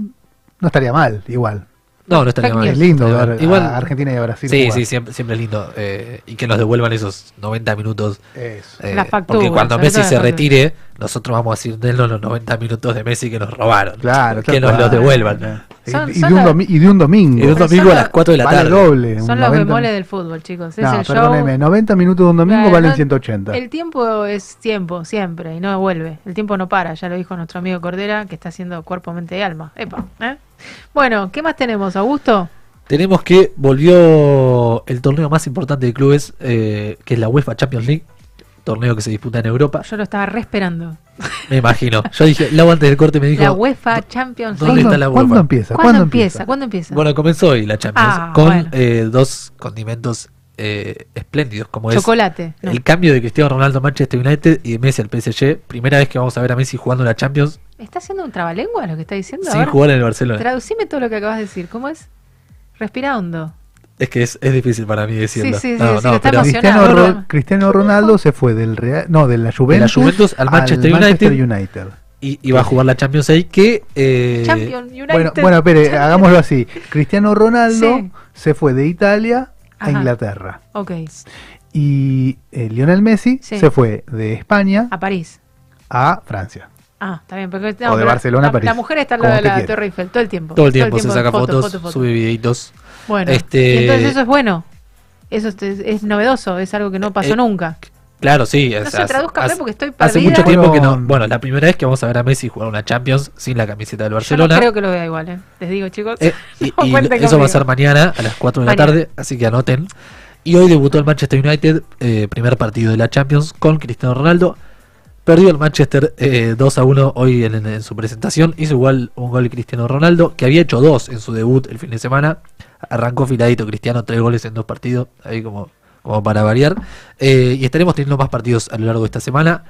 no estaría mal, igual. No, no estaría mal. Es lindo ver. Igual, a Argentina y a Brasil Sí, jugar. sí, siempre, siempre es lindo. eh, y que nos devuelvan esos 90 minutos. Eso. eh, porque cuando Messi se retire, nosotros vamos a decir de los 90 minutos de Messi que nos robaron. Claro, que nos los devuelvan. Y, Son- y son de un los- domi- y de un domingo. Y de un domingo a las 4 de la vale tarde. doble. Son los 90 bemoles del fútbol, chicos. Es No, el show. perdóneme, 90 minutos de un domingo Claro, valen no- 180. El tiempo es tiempo, siempre, y no vuelve. El tiempo no para, ya lo dijo nuestro amigo Cordera, que está haciendo cuerpo, mente y alma. Epa, ¿eh? Bueno, ¿qué más tenemos, Augusto? Tenemos que volvió el torneo más importante de clubes, eh, que es la UEFA Champions League, torneo que se disputa en Europa. Yo lo estaba re esperando. Me imagino. Yo dije, Lau antes del corte me dijo, la UEFA Champions ¿dónde League. está la ¿Cuándo UEFA? empieza? ¿Cuándo, empieza? ¿Cuándo empieza? Bueno, comenzó hoy la Champions Ah, con bueno. eh, dos condimentos eh, espléndidos, como Chocolate. es no. el cambio de Cristiano Ronaldo a Manchester United y de Messi al PSG. Primera vez que vamos a ver a Messi jugando la Champions ¿Está haciendo un trabalengua lo que está diciendo? A sin ver, jugar en el Barcelona. Traducime todo lo que acabas de decir. ¿Cómo es? Respira hondo. Es que es, es difícil para mí decirlo. Sí, sí, sí, no, sí, no, está pero emocionado. Cristiano, no, Ro- no. Cristiano Ronaldo se fue del Real, no, de la Juventus, Juventus al Manchester United. United. y, y va a jugar la Champions ahí que eh, Champion United. Bueno, bueno, espere, hagámoslo así. Cristiano Ronaldo Sí. se fue de Italia a. Inglaterra. Ok, Y eh, Lionel Messi Sí. se fue de España a París. a Francia. Ah, está bien. Porque, O de Barcelona la, París, la mujer está al lado de la quiera. Torre Eiffel todo el tiempo. todo el tiempo se saca foto, fotos, foto, foto. sube videitos. Bueno, Este- entonces eso es bueno. Eso es, es novedoso, es algo que no pasó Eh, nunca. Claro, sí. No es- se hace- traduzca hace- porque estoy Hace perdida. mucho tiempo que no. Bueno, la primera vez que vamos a ver a Messi jugar una Champions sin la camiseta del Yo no Barcelona. creo que lo vea igual, ¿eh? Les digo, chicos. Eh, [laughs] y, no y eso va a conmigo. ser mañana a las 4 de la Mañana. tarde, así que anoten. Y hoy debutó el Manchester United, eh, primer partido de la Champions con Cristiano Ronaldo. Perdió el Manchester eh, 2 a 1 hoy en, en su presentación. Hizo igual un gol Cristiano Ronaldo, que había hecho dos en su debut el fin de semana. Arrancó filadito Cristiano, tres goles en dos partidos, ahí como, como para variar. Eh, y estaremos teniendo más partidos a lo largo de esta semana.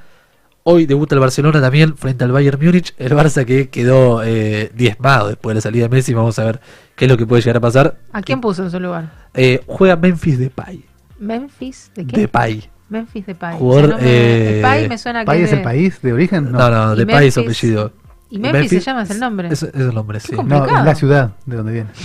Hoy debuta el Barcelona también frente al Bayern Múnich. El Barça que quedó eh, diezmado después de la salida de Messi. Vamos a ver qué es lo que puede llegar a pasar. ¿A quién puso en su lugar? Eh, juega Memphis Depay. ¿Memphis? ¿De qué? Depay. Memphis Depay. Jugador, O sea, no me- eh, Depay me suena que ¿País es de- el país de origen? No, no, Y Depay es su Memphis- apellido. Y Memphis, se llama, es el nombre. Es, es el nombre, sí. No, complicado. es la ciudad de donde viene. [laughs]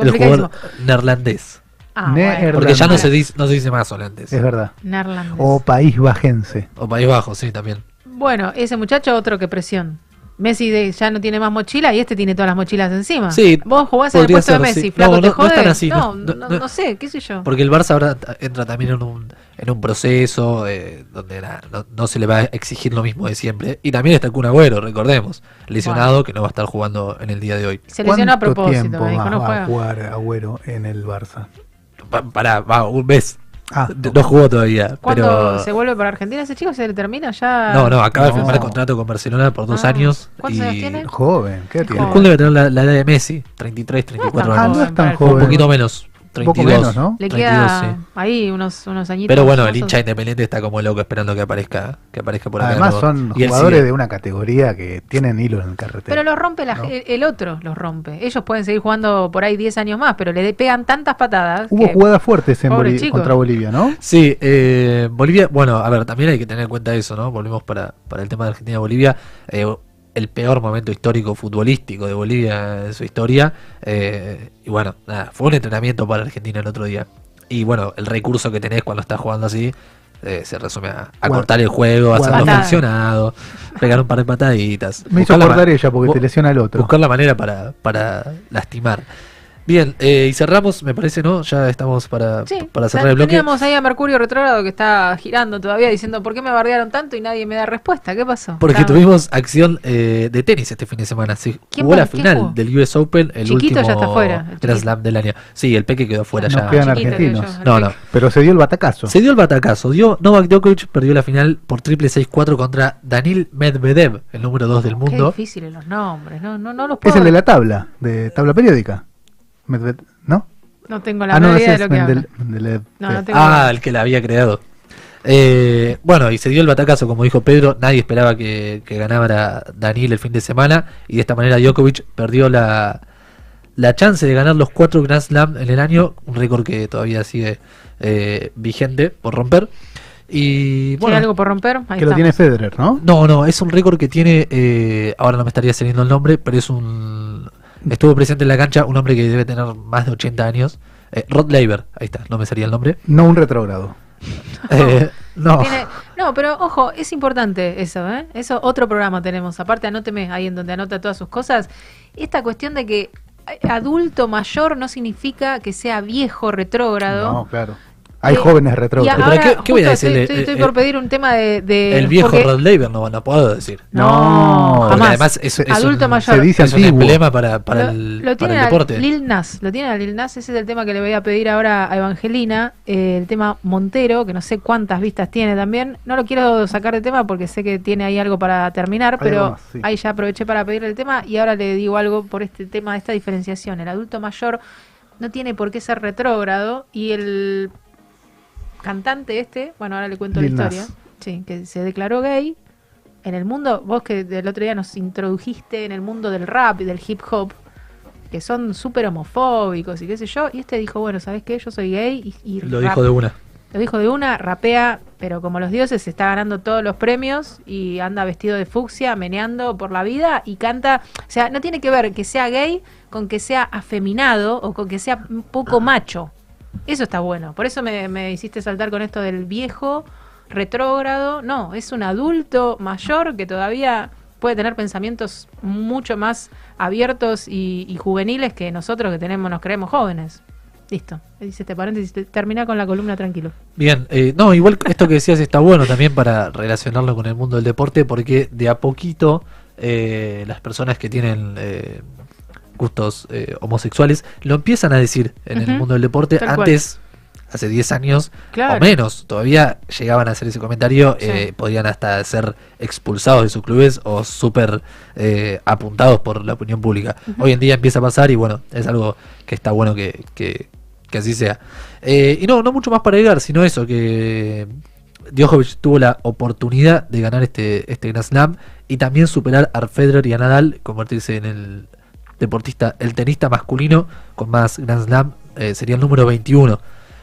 El jugador neerlandés. Ah, bueno. Porque ya no se dice, no se dice más holandés. Es verdad. Neerlandés. O país bajense. O País Bajo, sí, también. Bueno, ese muchacho otro que presión. Messi de- ya no tiene más mochila y este tiene todas las mochilas encima. Sí, Vos jugás en el puesto de Messi, sí. flaco, No, ¿te no- no jode? están así, No, no- no, no- no sé, qué sé yo. Porque el Barça ahora entra también en un, en un proceso eh, donde na- no, no se le va a exigir lo mismo de siempre. Y también está Kun Agüero, recordemos. Lesionado, que no va a estar jugando en el día de hoy. Se lesionó a ¿Cuánto propósito, tiempo me dijo, más no va juega. a jugar Agüero en el Barça? Pa- Pará, va, un mes. Ah, no jugó todavía. ¿Cuándo Pero... se vuelve para Argentina ese chico? ¿Se le termina ya? No, no, acaba de firmar contrato con Barcelona por dos Ah, años. ¿cuántos y años tiene? Joven, ¿qué tiene? El Kun debe tener la, la edad de Messi, 33, 34 Ah, años. no es tan para- joven. Un poquito menos, Un poco 32. menos, ¿no? Le 32, queda sí. ahí unos, unos añitos. Pero bueno, el hincha independiente está como loco esperando que aparezca, que aparezca por acá. de Además son jugadores de una categoría que tienen hilo en el carretero. Pero los rompe la, ¿no? el, el otro, los rompe. Ellos pueden seguir jugando por ahí 10 años más, pero le de- pegan tantas patadas. Hubo que- jugadas fuertes en Pobre Boli- chico. contra Bolivia, ¿no? Sí, eh, Bolivia, bueno, a ver, también hay que tener en cuenta eso, ¿no? Volvemos para, para el tema de Argentina-Bolivia. Eh, el peor momento histórico futbolístico de Bolivia en su historia. eh, y bueno, nada, fue un entrenamiento para Argentina el otro día. Y bueno, el recurso que tenés cuando estás jugando así eh, se resume a, cortar el juego, hacerlo funcionado, pegar un par de pataditas. Me hizo acordar ella porque te lesiona el otro. Buscar la manera para, para lastimar. Bien, eh, y cerramos, me parece, ¿no? Ya estamos para, Sí, para cerrar el bloque. teníamos ahí a Mercurio retrógrado que está girando todavía diciendo ¿por qué me bardearon tanto y nadie me da respuesta? ¿Qué pasó? Porque tuvimos acción eh, de tenis este fin de semana. Se ¿Quién jugó la final jugó? del US Open, el Chiquito último ya está fuera, el Grand. Slam del año. Sí, el Peque quedó fuera Nos ya. quedan argentinos. yo, No, no. Pero se dio el batacazo. Se dio el batacazo. Dio Novak Djokovic perdió la final por triple 6-4 contra Danil Medvedev, el número 2 del Qué mundo. difíciles los nombres, no, no, no los Es puedo. el de la tabla, de tabla periódica. Medved- ¿No? No tengo la Ah, no, idea es de lo que habla. Mendel- Mendeleev. No, no tengo Ah, idea. el que la había creado. Eh, bueno, y se dio el batacazo, como dijo Pedro. Nadie esperaba que, que ganara Danil el fin de semana. Y de esta manera Djokovic perdió la, la chance de ganar los cuatro Grand Slam en el año. Un récord que todavía sigue eh, vigente por romper. Y ¿Hay bueno, algo por romper? Ahí Que lo tiene Federer, ¿no? no, no, es un récord que tiene. eh, ahora no me estaría saliendo el nombre, pero es un. Estuvo presente en la cancha un hombre que debe tener más de 80 años. Eh, Rod Laver, ahí está, no me salía el nombre. No un retrógrado. [laughs] Eh, no. Tiene- no, pero ojo, es importante eso, ¿eh? Eso otro programa tenemos. Aparte, anóteme ahí en donde anota todas sus cosas. Esta cuestión de que adulto mayor no significa que sea viejo retrógrado. No, claro. Hay jóvenes retrógrados. Ahora, ¿qué- qué voy a decirle? Estoy, estoy Eh, por eh, pedir un tema de. de- El viejo porque- Rod Laver no, no puedo decir. No, Porque jamás. además es, es Adulto un, mayor. Se dice es un emblema para, para lo, el, lo para el deporte. Lil Nas, lo tiene a Lil Nas, ese es el tema que le voy a pedir ahora a Evangelina, eh, el tema Montero, que no sé cuántas vistas tiene también. No lo quiero sacar de tema porque sé que tiene ahí algo para terminar, Hay pero algo más, sí. ahí ya aproveché para pedirle el tema y ahora le digo algo por este tema de esta diferenciación. El adulto mayor no tiene por qué ser retrógrado y el cantante este, bueno, ahora le cuento Lil la Nas. historia, sí, que se declaró gay en el mundo, vos que del otro día nos introdujiste en el mundo del rap y del hip hop, que son súper homofóbicos y qué sé yo, y este dijo, bueno, ¿sabes qué? Yo soy gay y, y Lo rap- dijo de una. Lo dijo de una, rapea, pero como los dioses, se está ganando todos los premios y anda vestido de fucsia, meneando por la vida y canta. O sea, no tiene que ver que sea gay con que sea afeminado o con que sea un poco macho. Eso está bueno. Por eso me, me hiciste saltar con esto del viejo retrógrado. No, es un adulto mayor que todavía puede tener pensamientos mucho más abiertos y, juveniles que nosotros que tenemos, nos creemos jóvenes. Listo. Dice este paréntesis, te- termina con la columna tranquilo. Bien, eh, no, igual esto que decías está bueno también para relacionarlo con el mundo del deporte, porque de a poquito eh, las personas que tienen eh, gustos eh, homosexuales lo empiezan a decir en el mundo del deporte. tal cual. Antes, hace 10 años Claro. o menos, todavía llegaban a hacer ese comentario, Sí. eh, podían hasta ser expulsados de sus clubes o súper eh, apuntados por la opinión pública. Hoy en día empieza a pasar y bueno, es algo que está bueno que, que- que así sea. Eh, y no, no mucho más para agregar, sino eso, que Djokovic tuvo la oportunidad de ganar este, este Grand Slam y también superar a Federer y a Nadal, convertirse en el deportista, el tenista masculino con más Grand Slam, eh, sería el número 21.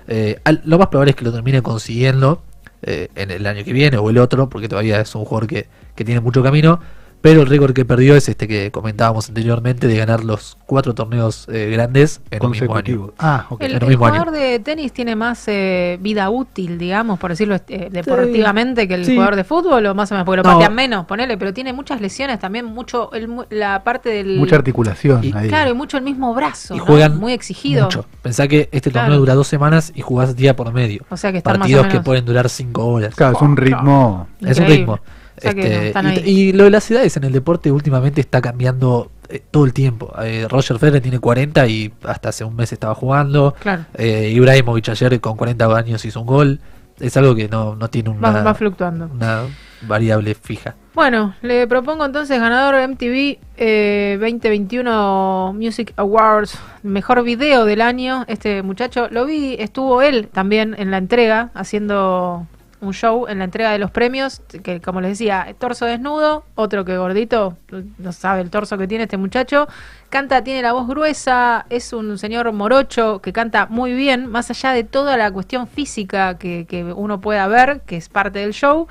Eh, al- lo más probable es que lo termine consiguiendo eh, en el año que viene o el otro, porque todavía es un jugador que, que tiene mucho camino. Pero el récord que perdió es este que comentábamos anteriormente de ganar los cuatro torneos eh, grandes en un mismo año. Ah, ok. El, el mismo año. jugador de tenis tiene más eh, vida útil, digamos, por decirlo eh, deportivamente, que el Sí. jugador de fútbol, o más o menos, porque lo No. patean menos, ponele, pero tiene muchas lesiones también, mucho el mu- la parte del. Mucha articulación Y- ahí. Claro, y mucho el mismo brazo, Y ¿no? juegan muy exigido. Mucho. Pensá que este Claro. torneo dura dos semanas y jugás día por medio. O sea que están más o Partidos que pueden durar cinco horas. Claro, es un ritmo. Es un ritmo. O sea que Este, no, y, lo de las edades en el deporte últimamente está cambiando eh, todo el tiempo. Eh, Roger Federer tiene 40 y hasta hace un mes estaba jugando. Claro. Eh, Ibrahimovic ayer con 40 años hizo un gol. Es algo que no, no tiene una, va fluctuando. una variable fija. Bueno, le propongo entonces ganador MTV eh, 2021 Music Awards, mejor video del año. Este muchacho lo vi, estuvo él también en la entrega, haciendo un show en la entrega de los premios, que como les decía, torso desnudo, otro que gordito, no sabe el torso que tiene este muchacho. Canta, tiene la voz gruesa, es un señor morocho que canta muy bien, más allá de toda la cuestión física que, que uno pueda ver, que es parte del show.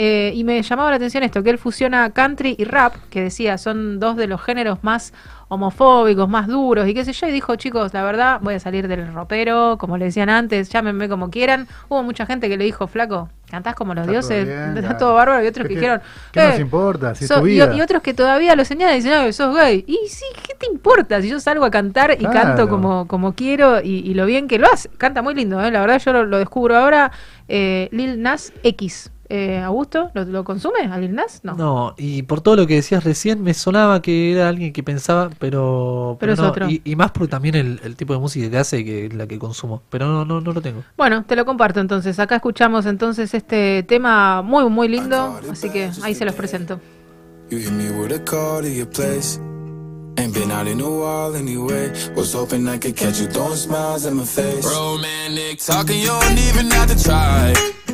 Eh, y me llamaba la atención esto, que él fusiona country y rap, que decía, son dos de los géneros más homofóbicos, más duros y qué sé yo, y dijo, chicos, la verdad, voy a salir del ropero, como le decían antes, llámenme como quieran. Hubo mucha gente que le dijo, flaco, cantás como los Está todo dioses, bien, [laughs] está todo bárbaro, y otros ¿Qué- que dijeron, qué nos "Eh, importa? Si es so- tu y- vida". y, otros que todavía lo señalan y dicen, "Ah, sos gay. Y sí, ¿qué te importa? Si yo salgo a cantar y Claro. canto como, como quiero y, y lo bien que lo hace. Canta muy lindo, ¿eh? la verdad yo lo, lo descubro ahora. Eh, Lil Nas X. Eh, ¿Augusto? ¿Lo, lo consume a Lil Nas? No. No, y por todo lo que decías recién, me sonaba que era alguien que pensaba, pero. Pero es no. otro. Y, y más por también el, el tipo de música que hace que la que consumo. Pero no, no, no lo tengo. Bueno, te lo comparto entonces. Acá escuchamos entonces este tema muy, muy lindo. Así que ahí se los presento. You hit me with a call to your place. Ain't been out in a while anyway. Was hoping I could catch you throwing smiles in my face. Romantic talking, you don't even have to try.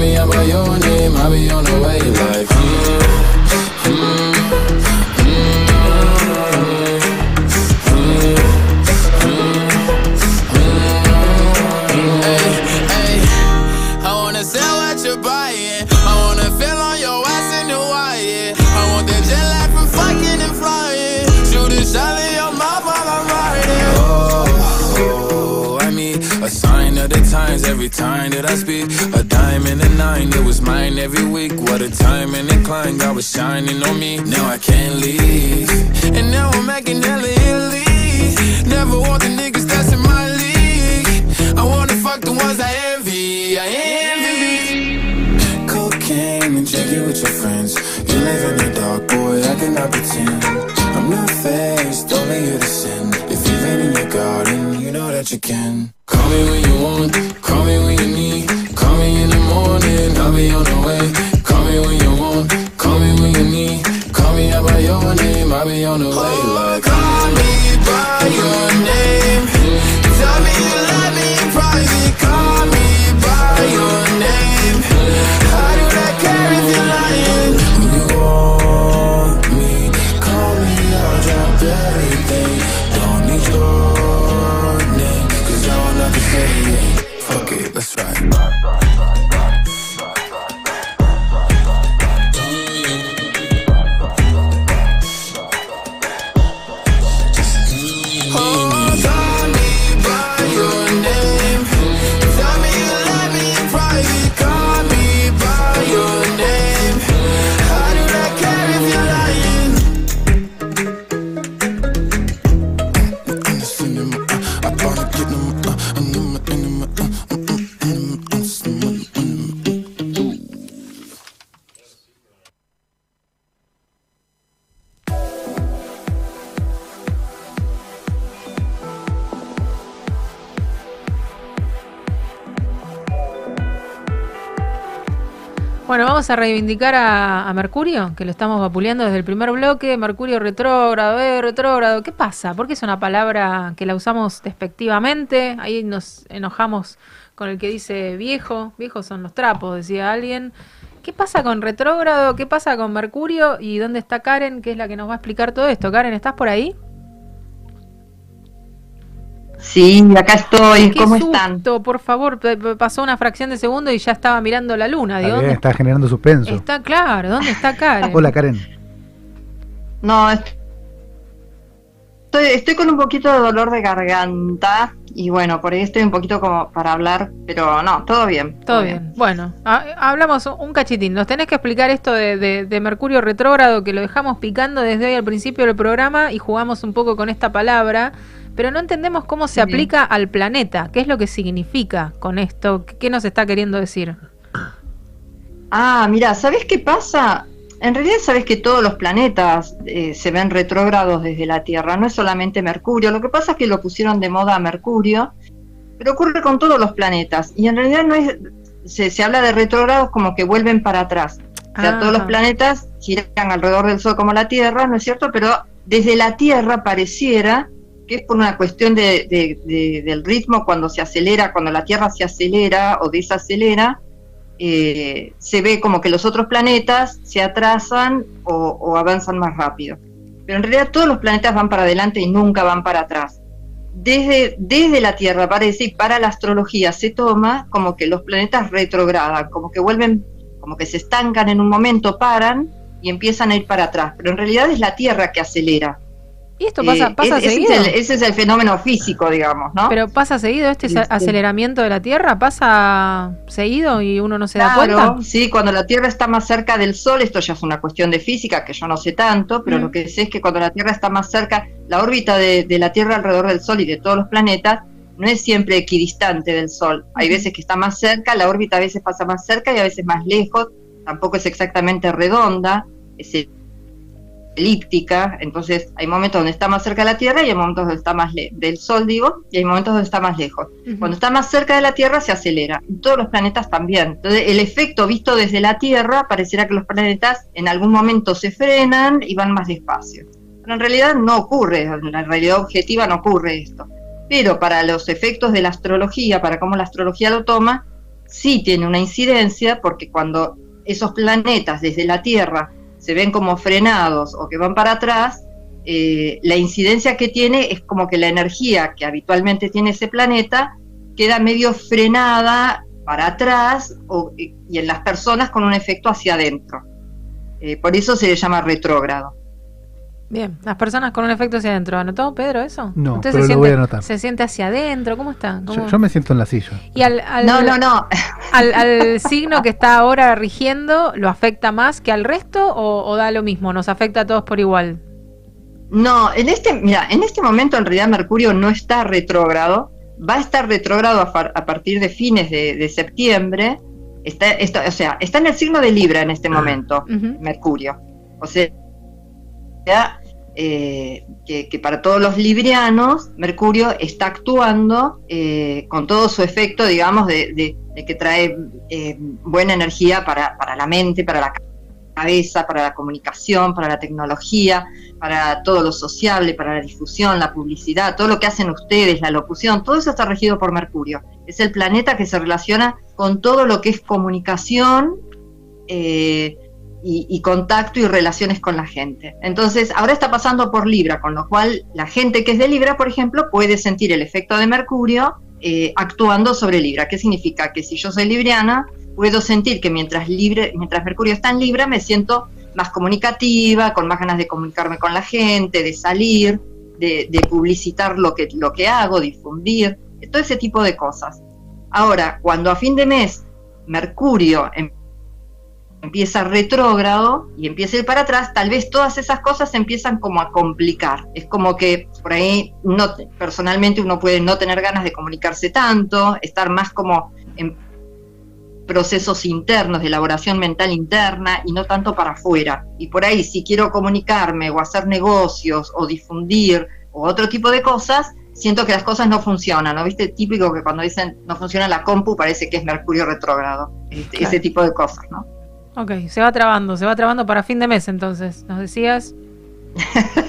Me by your name, I'll be on the way. Like, I wanna what you're buying. I wanna feel on your ass in Hawaii. I want the jet lag from fucking and flying. Shoot a shot in your mouth while I'm riding. Oh, I mean, a sign of the times every time that I speak. A diamond and a nine, it was mine every week. What a time and incline, God was shining on me. Now I can't leave. And now I'm making hella Italy. Never want the niggas that's in my league. I wanna fuck the ones I envy. I envy. Cocaine and drinking with your friends. You live in the dark, boy, I cannot pretend. I'm not faced, only you to sin. If you've been in your garden, you know that you can. Call me when you want, call me when you need. Call me in the morning, I'll be on the way. Call me when you want, call me when you need. Call me out by your name, I'll be on the way. Oh, like, call me by your name. Tell me you love me in private. Call me by your name. I do not care if you're lying. When you want me, call me, I'll drop everything. Don't need your name, cause I want nothing to say. Fuck it, let's ride. Bueno, vamos a reivindicar a, Mercurio, que lo estamos vapuleando desde el primer bloque. Mercurio retrógrado, eh, retrógrado. ¿Qué pasa? ¿Por qué es una palabra que la usamos despectivamente? Ahí nos enojamos con el que dice viejo. Viejos son los trapos, decía alguien. ¿Qué pasa con retrógrado? ¿Qué pasa con Mercurio? ¿Y dónde está Karen, que es la que nos va a explicar todo esto? Karen, ¿estás por ahí? Sí, acá estoy. Qué ¿Cómo susto, están? Por favor, pasó una fracción de segundo y ya estaba mirando la luna. Está, bien, ¿dónde está generando suspenso. está claro? ¿Dónde está Karen? [laughs] Hola, Karen. No, est- estoy, estoy con un poquito de dolor de garganta y bueno, por ahí estoy un poquito como para hablar, pero no, todo bien. Todo bien. Bueno, ha- hablamos un cachitín. Nos tenés que explicar esto de, de- de Mercurio retrógrado que lo dejamos picando desde hoy al principio del programa y jugamos un poco con esta palabra, pero no entendemos cómo se aplica al planeta. ¿Qué es lo que significa con esto? ¿Qué nos está queriendo decir? Ah, mira, ¿sabes qué pasa? En realidad sabes que todos los planetas eh, se ven retrógrados desde la Tierra, no es solamente Mercurio. Lo que pasa es que lo pusieron de moda a Mercurio, pero ocurre con todos los planetas. Y en realidad no es, se, se habla de retrógrados como que vuelven para atrás. O sea, Ah. todos los planetas giran alrededor del Sol como la Tierra, ¿no es cierto? Pero desde la Tierra pareciera que es por una cuestión de, de- de- del ritmo cuando se acelera, cuando la Tierra se acelera o desacelera, eh, se ve como que los otros planetas se atrasan o, o avanzan más rápido. Pero en realidad todos los planetas van para adelante y nunca van para atrás. Desde, desde la Tierra parece y para la astrología se toma como que los planetas retrogradan, como que vuelven, como que se estancan en un momento, paran y empiezan a ir para atrás. Pero en realidad es la Tierra que acelera. ¿Y esto pasa, Eh, pasa ese, es seguido? el, ese es el fenómeno físico, digamos, ¿no? Pero pasa seguido este sí. aceleramiento de la Tierra, pasa seguido y uno no se da cuenta. sí, cuando la Tierra está más cerca del Sol, esto ya es una cuestión de física que yo no sé tanto, pero Mm. lo que sé es que cuando la Tierra está más cerca, la órbita de, de la Tierra alrededor del Sol y de todos los planetas no es siempre equidistante del Sol. Hay veces que está más cerca, la órbita a veces pasa más cerca y a veces más lejos, tampoco es exactamente redonda, es elíptica, entonces hay momentos donde está más cerca de la Tierra y hay momentos donde está más le- del Sol, digo, y hay momentos donde está más lejos. Cuando está más cerca de la Tierra se acelera, y todos los planetas también. Entonces el efecto visto desde la Tierra pareciera que los planetas en algún momento se frenan y van más despacio. Pero en realidad no ocurre, en la realidad objetiva no ocurre esto. Pero para los efectos de la astrología, para cómo la astrología lo toma, sí tiene una incidencia porque cuando esos planetas desde la Tierra se ven como frenados o que van para atrás, eh, la incidencia que tiene es como que la energía que habitualmente tiene ese planeta queda medio frenada para atrás y en las personas con un efecto hacia adentro. Eh, por eso se le llama retrógrado. Bien, las personas con un efecto hacia adentro. ¿Anotó Pedro eso? No, ¿Usted pero se lo voy a siente, anotar. se siente hacia adentro? ¿Cómo está? ¿Cómo- Yo, yo me siento en la silla. Y al, al- No, no, no. [laughs] Al, al signo que está ahora rigiendo, ¿lo afecta más que al resto o, o da lo mismo? ¿Nos afecta a todos por igual? No, en este, mira, en este momento en realidad Mercurio no está retrógrado, va a estar retrógrado a, far- a partir de fines de, de septiembre. Está, está- o sea, está en el signo de Libra en este momento, Mercurio. O sea, eh, que, para todos los librianos, Mercurio está actuando eh, con todo su efecto, digamos, de, que trae eh, buena energía para, para la mente, para la cabeza, para la comunicación, para la tecnología, para todo lo sociable, para la difusión, la publicidad, todo lo que hacen ustedes, la locución, todo eso está regido por Mercurio. Es el planeta que se relaciona con todo lo que es comunicación y, contacto y relaciones con la gente. Entonces, ahora está pasando por Libra, con lo cual la gente que es de Libra, por ejemplo, puede sentir el efecto de Mercurio eh, actuando sobre Libra. ¿Qué significa? Que si yo soy libriana, puedo sentir que mientras, libre, mientras Mercurio está en Libra, me siento más comunicativa, con más ganas de comunicarme con la gente, de salir, de, de publicitar lo que, lo que hago, difundir, todo ese tipo de cosas. Ahora, cuando a fin de mes Mercurio empieza retrógrado y empieza a ir para atrás, tal vez todas esas cosas se empiezan como a complicar. Es como que por ahí no, te- personalmente uno puede no tener ganas de comunicarse tanto, estar más como en procesos internos de elaboración mental interna y no tanto para afuera. Y por ahí si quiero comunicarme o hacer negocios o difundir o otro tipo de cosas, siento que las cosas no funcionan, ¿no? ¿Viste? Típico que cuando dicen no funciona la compu parece que es Mercurio retrógrado, este- Claro. ese tipo de cosas, ¿no? Ok, se va trabando, se va trabando para fin de mes entonces, nos decías.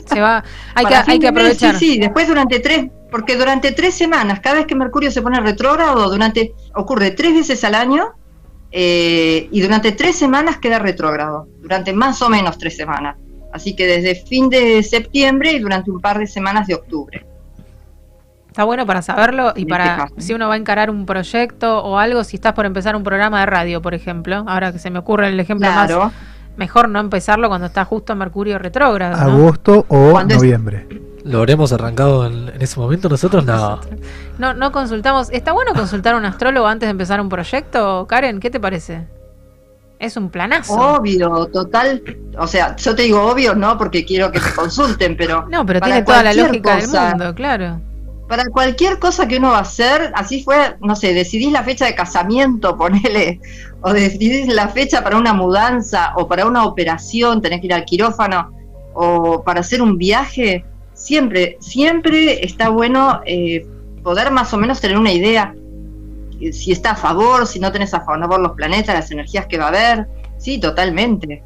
Se va, [laughs] hay que, hay que mes, aprovechar. Sí, sí, después durante tres, porque durante tres semanas, cada vez que Mercurio se pone retrógrado, durante, ocurre tres veces al año eh, y durante tres semanas queda retrógrado, durante más o menos tres semanas. Así que desde fin de septiembre y durante un par de semanas de octubre. Está bueno para saberlo y para este si uno va a encarar un proyecto o algo, si estás por empezar un programa de radio, por ejemplo. Ahora que se me ocurre el ejemplo Claro. más, mejor no empezarlo cuando está justo Mercurio retrógrado. ¿no? Agosto o es- noviembre. ¿Lo habremos arrancado en, en ese momento nosotros? No. No, no consultamos. ¿Está bueno consultar a un astrólogo antes de empezar un proyecto, Karen? ¿Qué te parece? Es un planazo. Obvio, total. O sea, yo te digo obvio, no porque quiero que me [laughs] consulten, pero. no, pero tiene toda la lógica cosa, del mundo, claro. Para cualquier cosa que uno va a hacer, así fue, no sé, decidís la fecha de casamiento, [laughs] ponele, o decidís la fecha para una mudanza, o para una operación, tenés que ir al quirófano, o para hacer un viaje, siempre, siempre está bueno eh, poder más o menos tener una idea eh, si está a favor, si no tenés a favor los planetas, las energías que va a haber. Sí, totalmente.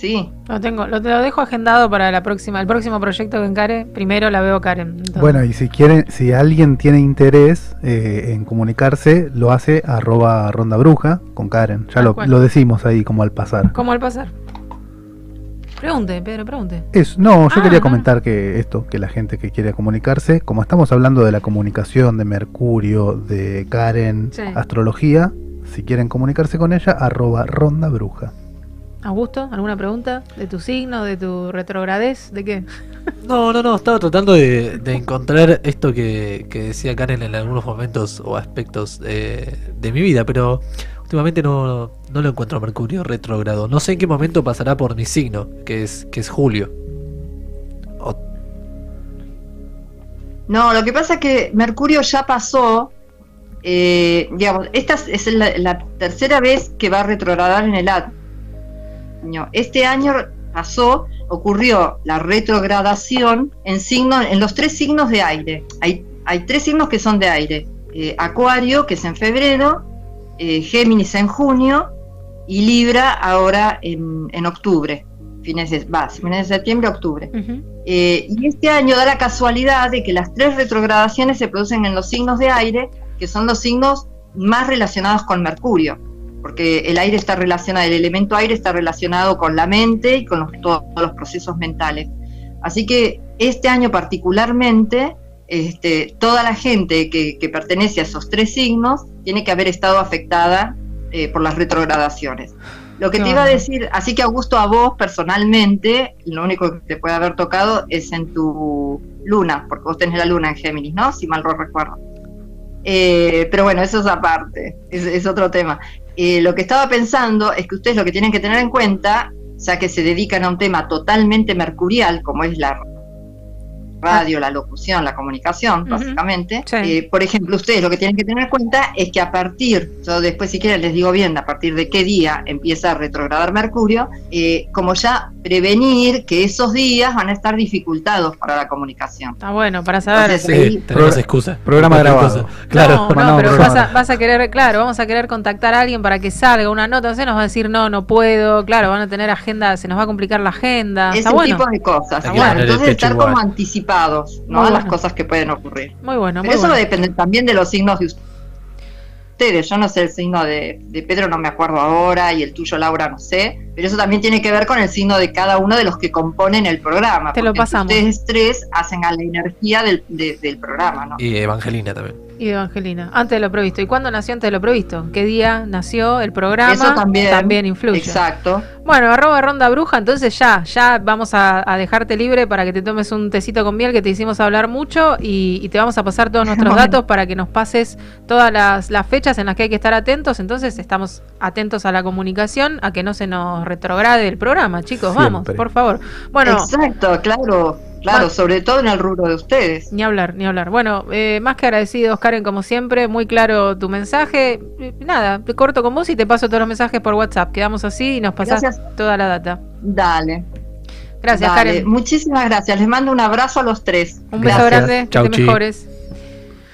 Sí. Lo tengo, lo, te lo dejo agendado para la próxima, el próximo proyecto que encare. Primero la veo Karen. Entonces, Bueno, y si quieren, si alguien tiene interés eh, en comunicarse, lo hace arroba ronda bruja con Karen. Ya lo, lo decimos ahí como al pasar. ¿Cómo al pasar? Pregunte, Pedro, pregunte. Es, no, yo Ah, quería no. comentar que esto, que la gente que quiere comunicarse, como estamos hablando de la comunicación de Mercurio, de Karen, Sí. astrología, si quieren comunicarse con ella, arroba ronda bruja. Augusto, ¿alguna pregunta? ¿De tu signo? ¿De tu retrogradez? ¿De qué? [laughs] No, no, no, estaba tratando de, de encontrar esto que, que decía Karen en algunos momentos o aspectos eh, de mi vida, pero últimamente no, no lo encuentro a Mercurio retrógrado. No sé en qué momento pasará por mi signo, que es, que es Julio. No, lo que pasa es que Mercurio ya pasó, eh, digamos, esta es- es la, la tercera vez que va a retrogradar en el año. Este año pasó, ocurrió la retrogradación en signos, en los tres signos de aire. Hay, hay tres signos que son de aire. Eh, Acuario, que es en febrero, eh, Géminis en junio y Libra ahora en, en octubre. Fines de, fines de septiembre, octubre. Eh, y este año da la casualidad de que las tres retrogradaciones se producen en los signos de aire, que son los signos más relacionados con Mercurio, porque el aire está relacionado, el elemento aire está relacionado con la mente y con los- todos los procesos mentales. Así que este año particularmente, este, toda la gente que, que pertenece a esos tres signos tiene que haber estado afectada eh, por las retrogradaciones. Lo que te iba a decir, así que Augusto, a vos personalmente, lo único que te puede haber tocado es en tu luna, porque vos tenés la luna en Géminis, ¿no? Si mal no recuerdo. Eh, pero bueno, eso es aparte, es, es otro tema. Eh, lo que estaba pensando es que ustedes lo que tienen que tener en cuenta, ya que se dedican a un tema totalmente mercurial, como es la radio, la locución, la comunicación, básicamente. Sí. Eh, por ejemplo, ustedes lo que tienen que tener en cuenta es que a partir, yo después si quieren les digo bien, a partir de qué día empieza a retrogradar Mercurio, eh, como ya prevenir que esos días van a estar dificultados para la comunicación. Está bueno, para saber. Entonces, ahí- tenemos excusa. Programa grabado. Claro. No, no, pero programa. vas a, vas a querer, claro, vamos a querer contactar a alguien para que salga una nota, entonces nos va a decir no, no puedo, claro, van a tener agenda, se nos va a complicar la agenda. ese Está bueno. tipo de cosas. Bueno, el entonces estar como anticipados ¿no? Las cosas que pueden ocurrir. Muy bueno, Pero muy eso va a bueno. depender también de los signos de ustedes. Yo no sé el signo de, de Pedro, no me acuerdo ahora, y el tuyo, Laura, no sé. Pero eso también tiene que ver con el signo de cada uno de los que componen el programa. Te lo pasamos. Ustedes tres hacen a la energía del, de- del programa, ¿no? Y Evangelina también. Y Evangelina, antes de lo previsto. ¿Y cuándo nació antes de lo previsto? ¿Qué día nació el programa? Eso también. influye. Exacto. Bueno, arroba ronda bruja, entonces ya, ya vamos a, a dejarte libre para que te tomes un tecito con miel que te hicimos hablar mucho y, y te vamos a pasar todos [laughs] nuestros Bueno. datos para que nos pases todas las, las fechas en las que hay que estar atentos. Entonces estamos atentos a la comunicación, a que no se nos retrograde el programa, chicos, vamos, por favor. Bueno, Exacto, claro, claro, sobre todo en el rubro de ustedes. Ni hablar, ni hablar. Bueno, eh, más que agradecidos, Karen, como siempre, muy claro tu mensaje. Nada, te corto con vos y te paso todos los mensajes por WhatsApp. Quedamos así y nos pasás Gracias. toda la data. Dale. Gracias, Dale. Karen. Muchísimas gracias. Les mando un abrazo a los tres. Un beso Gracias. grande, Chau, que te mejores.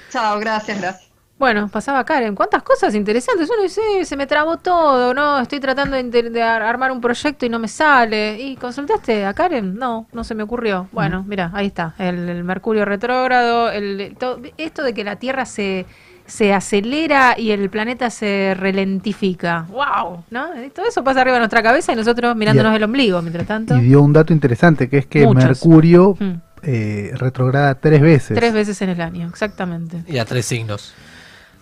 Chao, gracias, gracias. Bueno, pasaba Karen. ¿Cuántas cosas interesantes? Uno dice, "Eh, se me trabó todo, ¿no? Estoy tratando de, armar un proyecto y no me sale. ¿Y consultaste a Karen? No, no se me ocurrió. Bueno, mira, ahí está. El, el Mercurio retrógrado, el, todo- esto de que la Tierra se, se acelera y el planeta se ralentifica. ¡Wow! ¿No? Y todo eso pasa arriba de nuestra cabeza y nosotros mirándonos el ombligo, mientras tanto. Y dio un dato interesante, que es que Muchos. Mercurio Mm. eh, retrograda tres veces. Tres veces en el año, exactamente. Y a tres signos.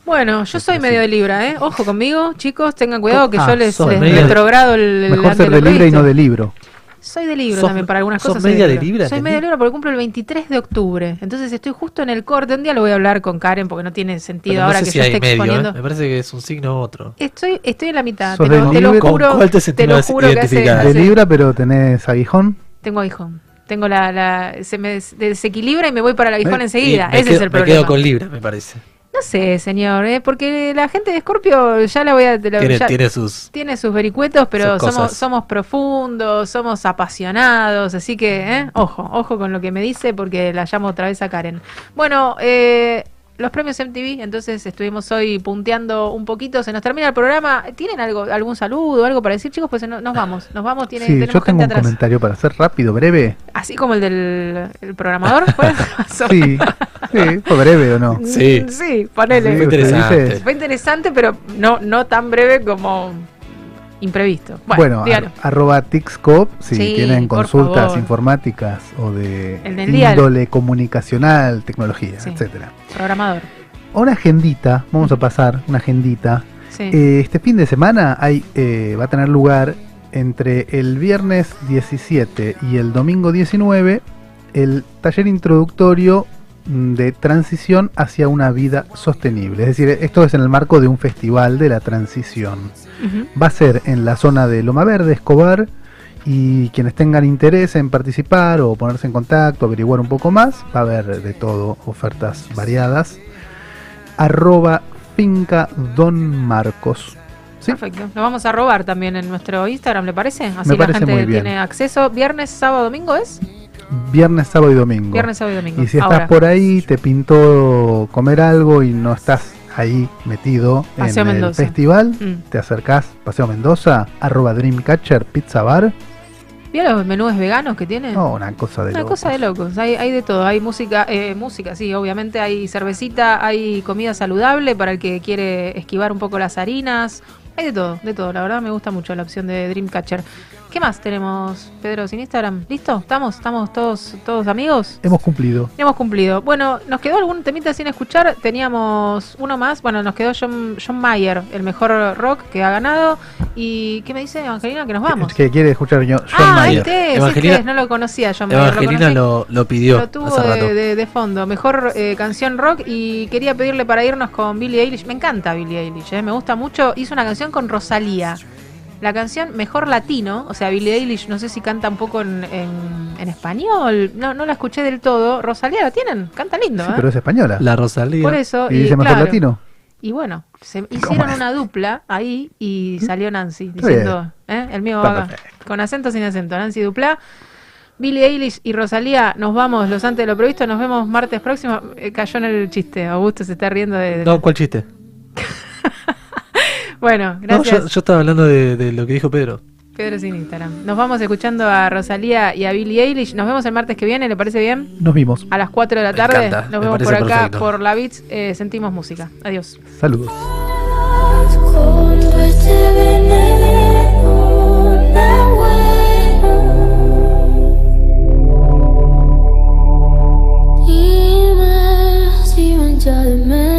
Bueno, yo soy medio de Libra, ¿eh? Ojo conmigo, chicos, tengan cuidado que Ah, yo les, sos les de- retrogrado el, el Mejor ser de Libra y no de libro. Soy de Libra ¿Sos- también, para algunas sos cosas. soy media de Libra, Soy media de Libra porque cumplo el 23 de octubre. Entonces estoy justo en el corte. Un día lo voy a hablar con Karen porque no tiene sentido Pero no ahora sé que si yo hay esté medio, ¿eh? exponiendo. Me parece que es un signo u otro. Estoy, estoy en la mitad, Sos te lo, juro. ¿Con cuál te lo más juro que hace, identificada? De Libra, pero tenés aguijón. Tengo aguijón. Tengo la, la- se me des- desequilibra y me voy para el aguijón Eh, enseguida. me Ese quedo- es el Me problema. quedo con Libra, me parece. No sé, señor, ¿eh? porque la gente de Escorpio ya la voy a... la- Tiene, ya- tiene sus. tiene sus vericuetos, pero Sus somos, somos profundos, somos apasionados, así que, ¿eh? ojo, ojo con lo que me dice porque la llamo otra vez a Karen. Bueno, eh, los premios MTV, entonces estuvimos hoy punteando un poquito, se nos termina el programa. ¿Tienen algo, algún saludo, algo para decir, chicos? Pues no- nos vamos, nos vamos, tiene, Sí, tenemos yo tengo gente un atrás. comentario para hacer rápido, breve. Así como el del el programador, [laughs] ¿fue? Sí, sí, fue breve o no. Sí, ponele. Sí, Fue interesante. Fue interesante, pero no, no tan breve como imprevisto. Bueno, arroba Tixcop, si Sí, tienen consultas informáticas o de dial. índole comunicacional, tecnología, Sí. etcétera. Programador. Una agendita, vamos a pasar una agendita. Sí. Eh, este fin de semana hay, eh, va a tener lugar entre el viernes 17 y el domingo 19 el taller introductorio de transición hacia una vida sostenible. Es decir, esto es en el marco de un festival de la transición. Va a ser en la zona de Loma Verde, Escobar, y quienes tengan interés en participar o ponerse en contacto, averiguar un poco más, va a haber de todo, ofertas variadas. Arroba finca Don Marcos. Perfecto. Lo vamos a robar también en nuestro Instagram, ¿le parece? Así Me la parece gente muy bien. tiene acceso. Viernes, sábado, domingo es. Viernes, sábado y domingo. Viernes, sábado y domingo. Y si estás Ahora. por ahí, te pintó comer algo y no estás ahí metido Paseo en Mendoza. el festival, Mm. te acercás, Paseo Mendoza, arroba Dreamcatcher Pizza Bar. ¿Vio los menús veganos que tiene? No, una cosa de Una locos. cosa de locos, hay, hay de todo, hay música, eh, música, sí, obviamente hay cervecita, hay comida saludable para el que quiere esquivar un poco las harinas, hay de todo, de todo, la verdad me gusta mucho la opción de Dreamcatcher. ¿Qué más tenemos, Pedro, sin Instagram? ¿Listo? ¿Estamos? ¿Estamos todos, todos amigos? Hemos cumplido. Hemos cumplido. Bueno, nos quedó algún temita sin escuchar. Teníamos uno más. Bueno, nos quedó John, John Mayer, el mejor rock que ha ganado. ¿Y qué me dice Evangelina? Que nos vamos. Que quiere escuchar John ah, Mayer. este es, Evangelina- este es. No lo conocía John Mayer. Evangelina conocí- lo, lo pidió lo tuvo hace rato. de, de- de fondo. Mejor eh, canción rock y quería pedirle para irnos con Billie Eilish. Me encanta Billie Eilish, eh, me gusta mucho. Hizo una canción con Rosalía. La canción Mejor Latino, o sea, Billie Eilish, no sé si canta un poco en, en- en español. No, no la escuché del todo. Rosalía la tienen, canta lindo, Sí, ¿eh? pero es española. La Rosalía. Por eso, Y y, dice mejor claro, latino. Y bueno, se hicieron una dupla ahí y salió Nancy diciendo, ¿eh? el mío Está va perfecto. con acento sin acento, Nancy dupla. Billie Eilish y Rosalía, nos vamos, los antes de lo previsto, nos vemos martes próximo. Eh, cayó en el chiste, Augusto se está riendo de... de- No, ¿cuál chiste? [laughs] Bueno, No, gracias. yo, yo estaba hablando de, de lo que dijo Pedro. Pedro sin Instagram. Nos vamos escuchando a Rosalía y a Billie Eilish. Nos vemos el martes que viene, ¿le parece bien? Nos vimos. A las 4 de la Me tarde. encanta, Nos me vemos por acá, perfecto. por la Beats. Eh, sentimos música. Adiós. Saludos. Me huele y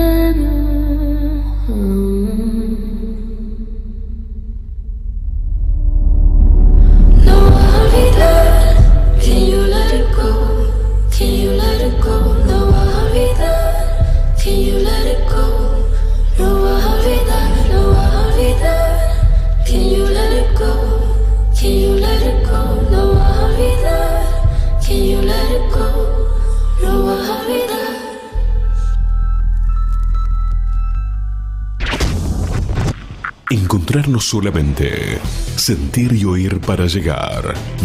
Encontrarnos solamente. Sentir y oír para llegar.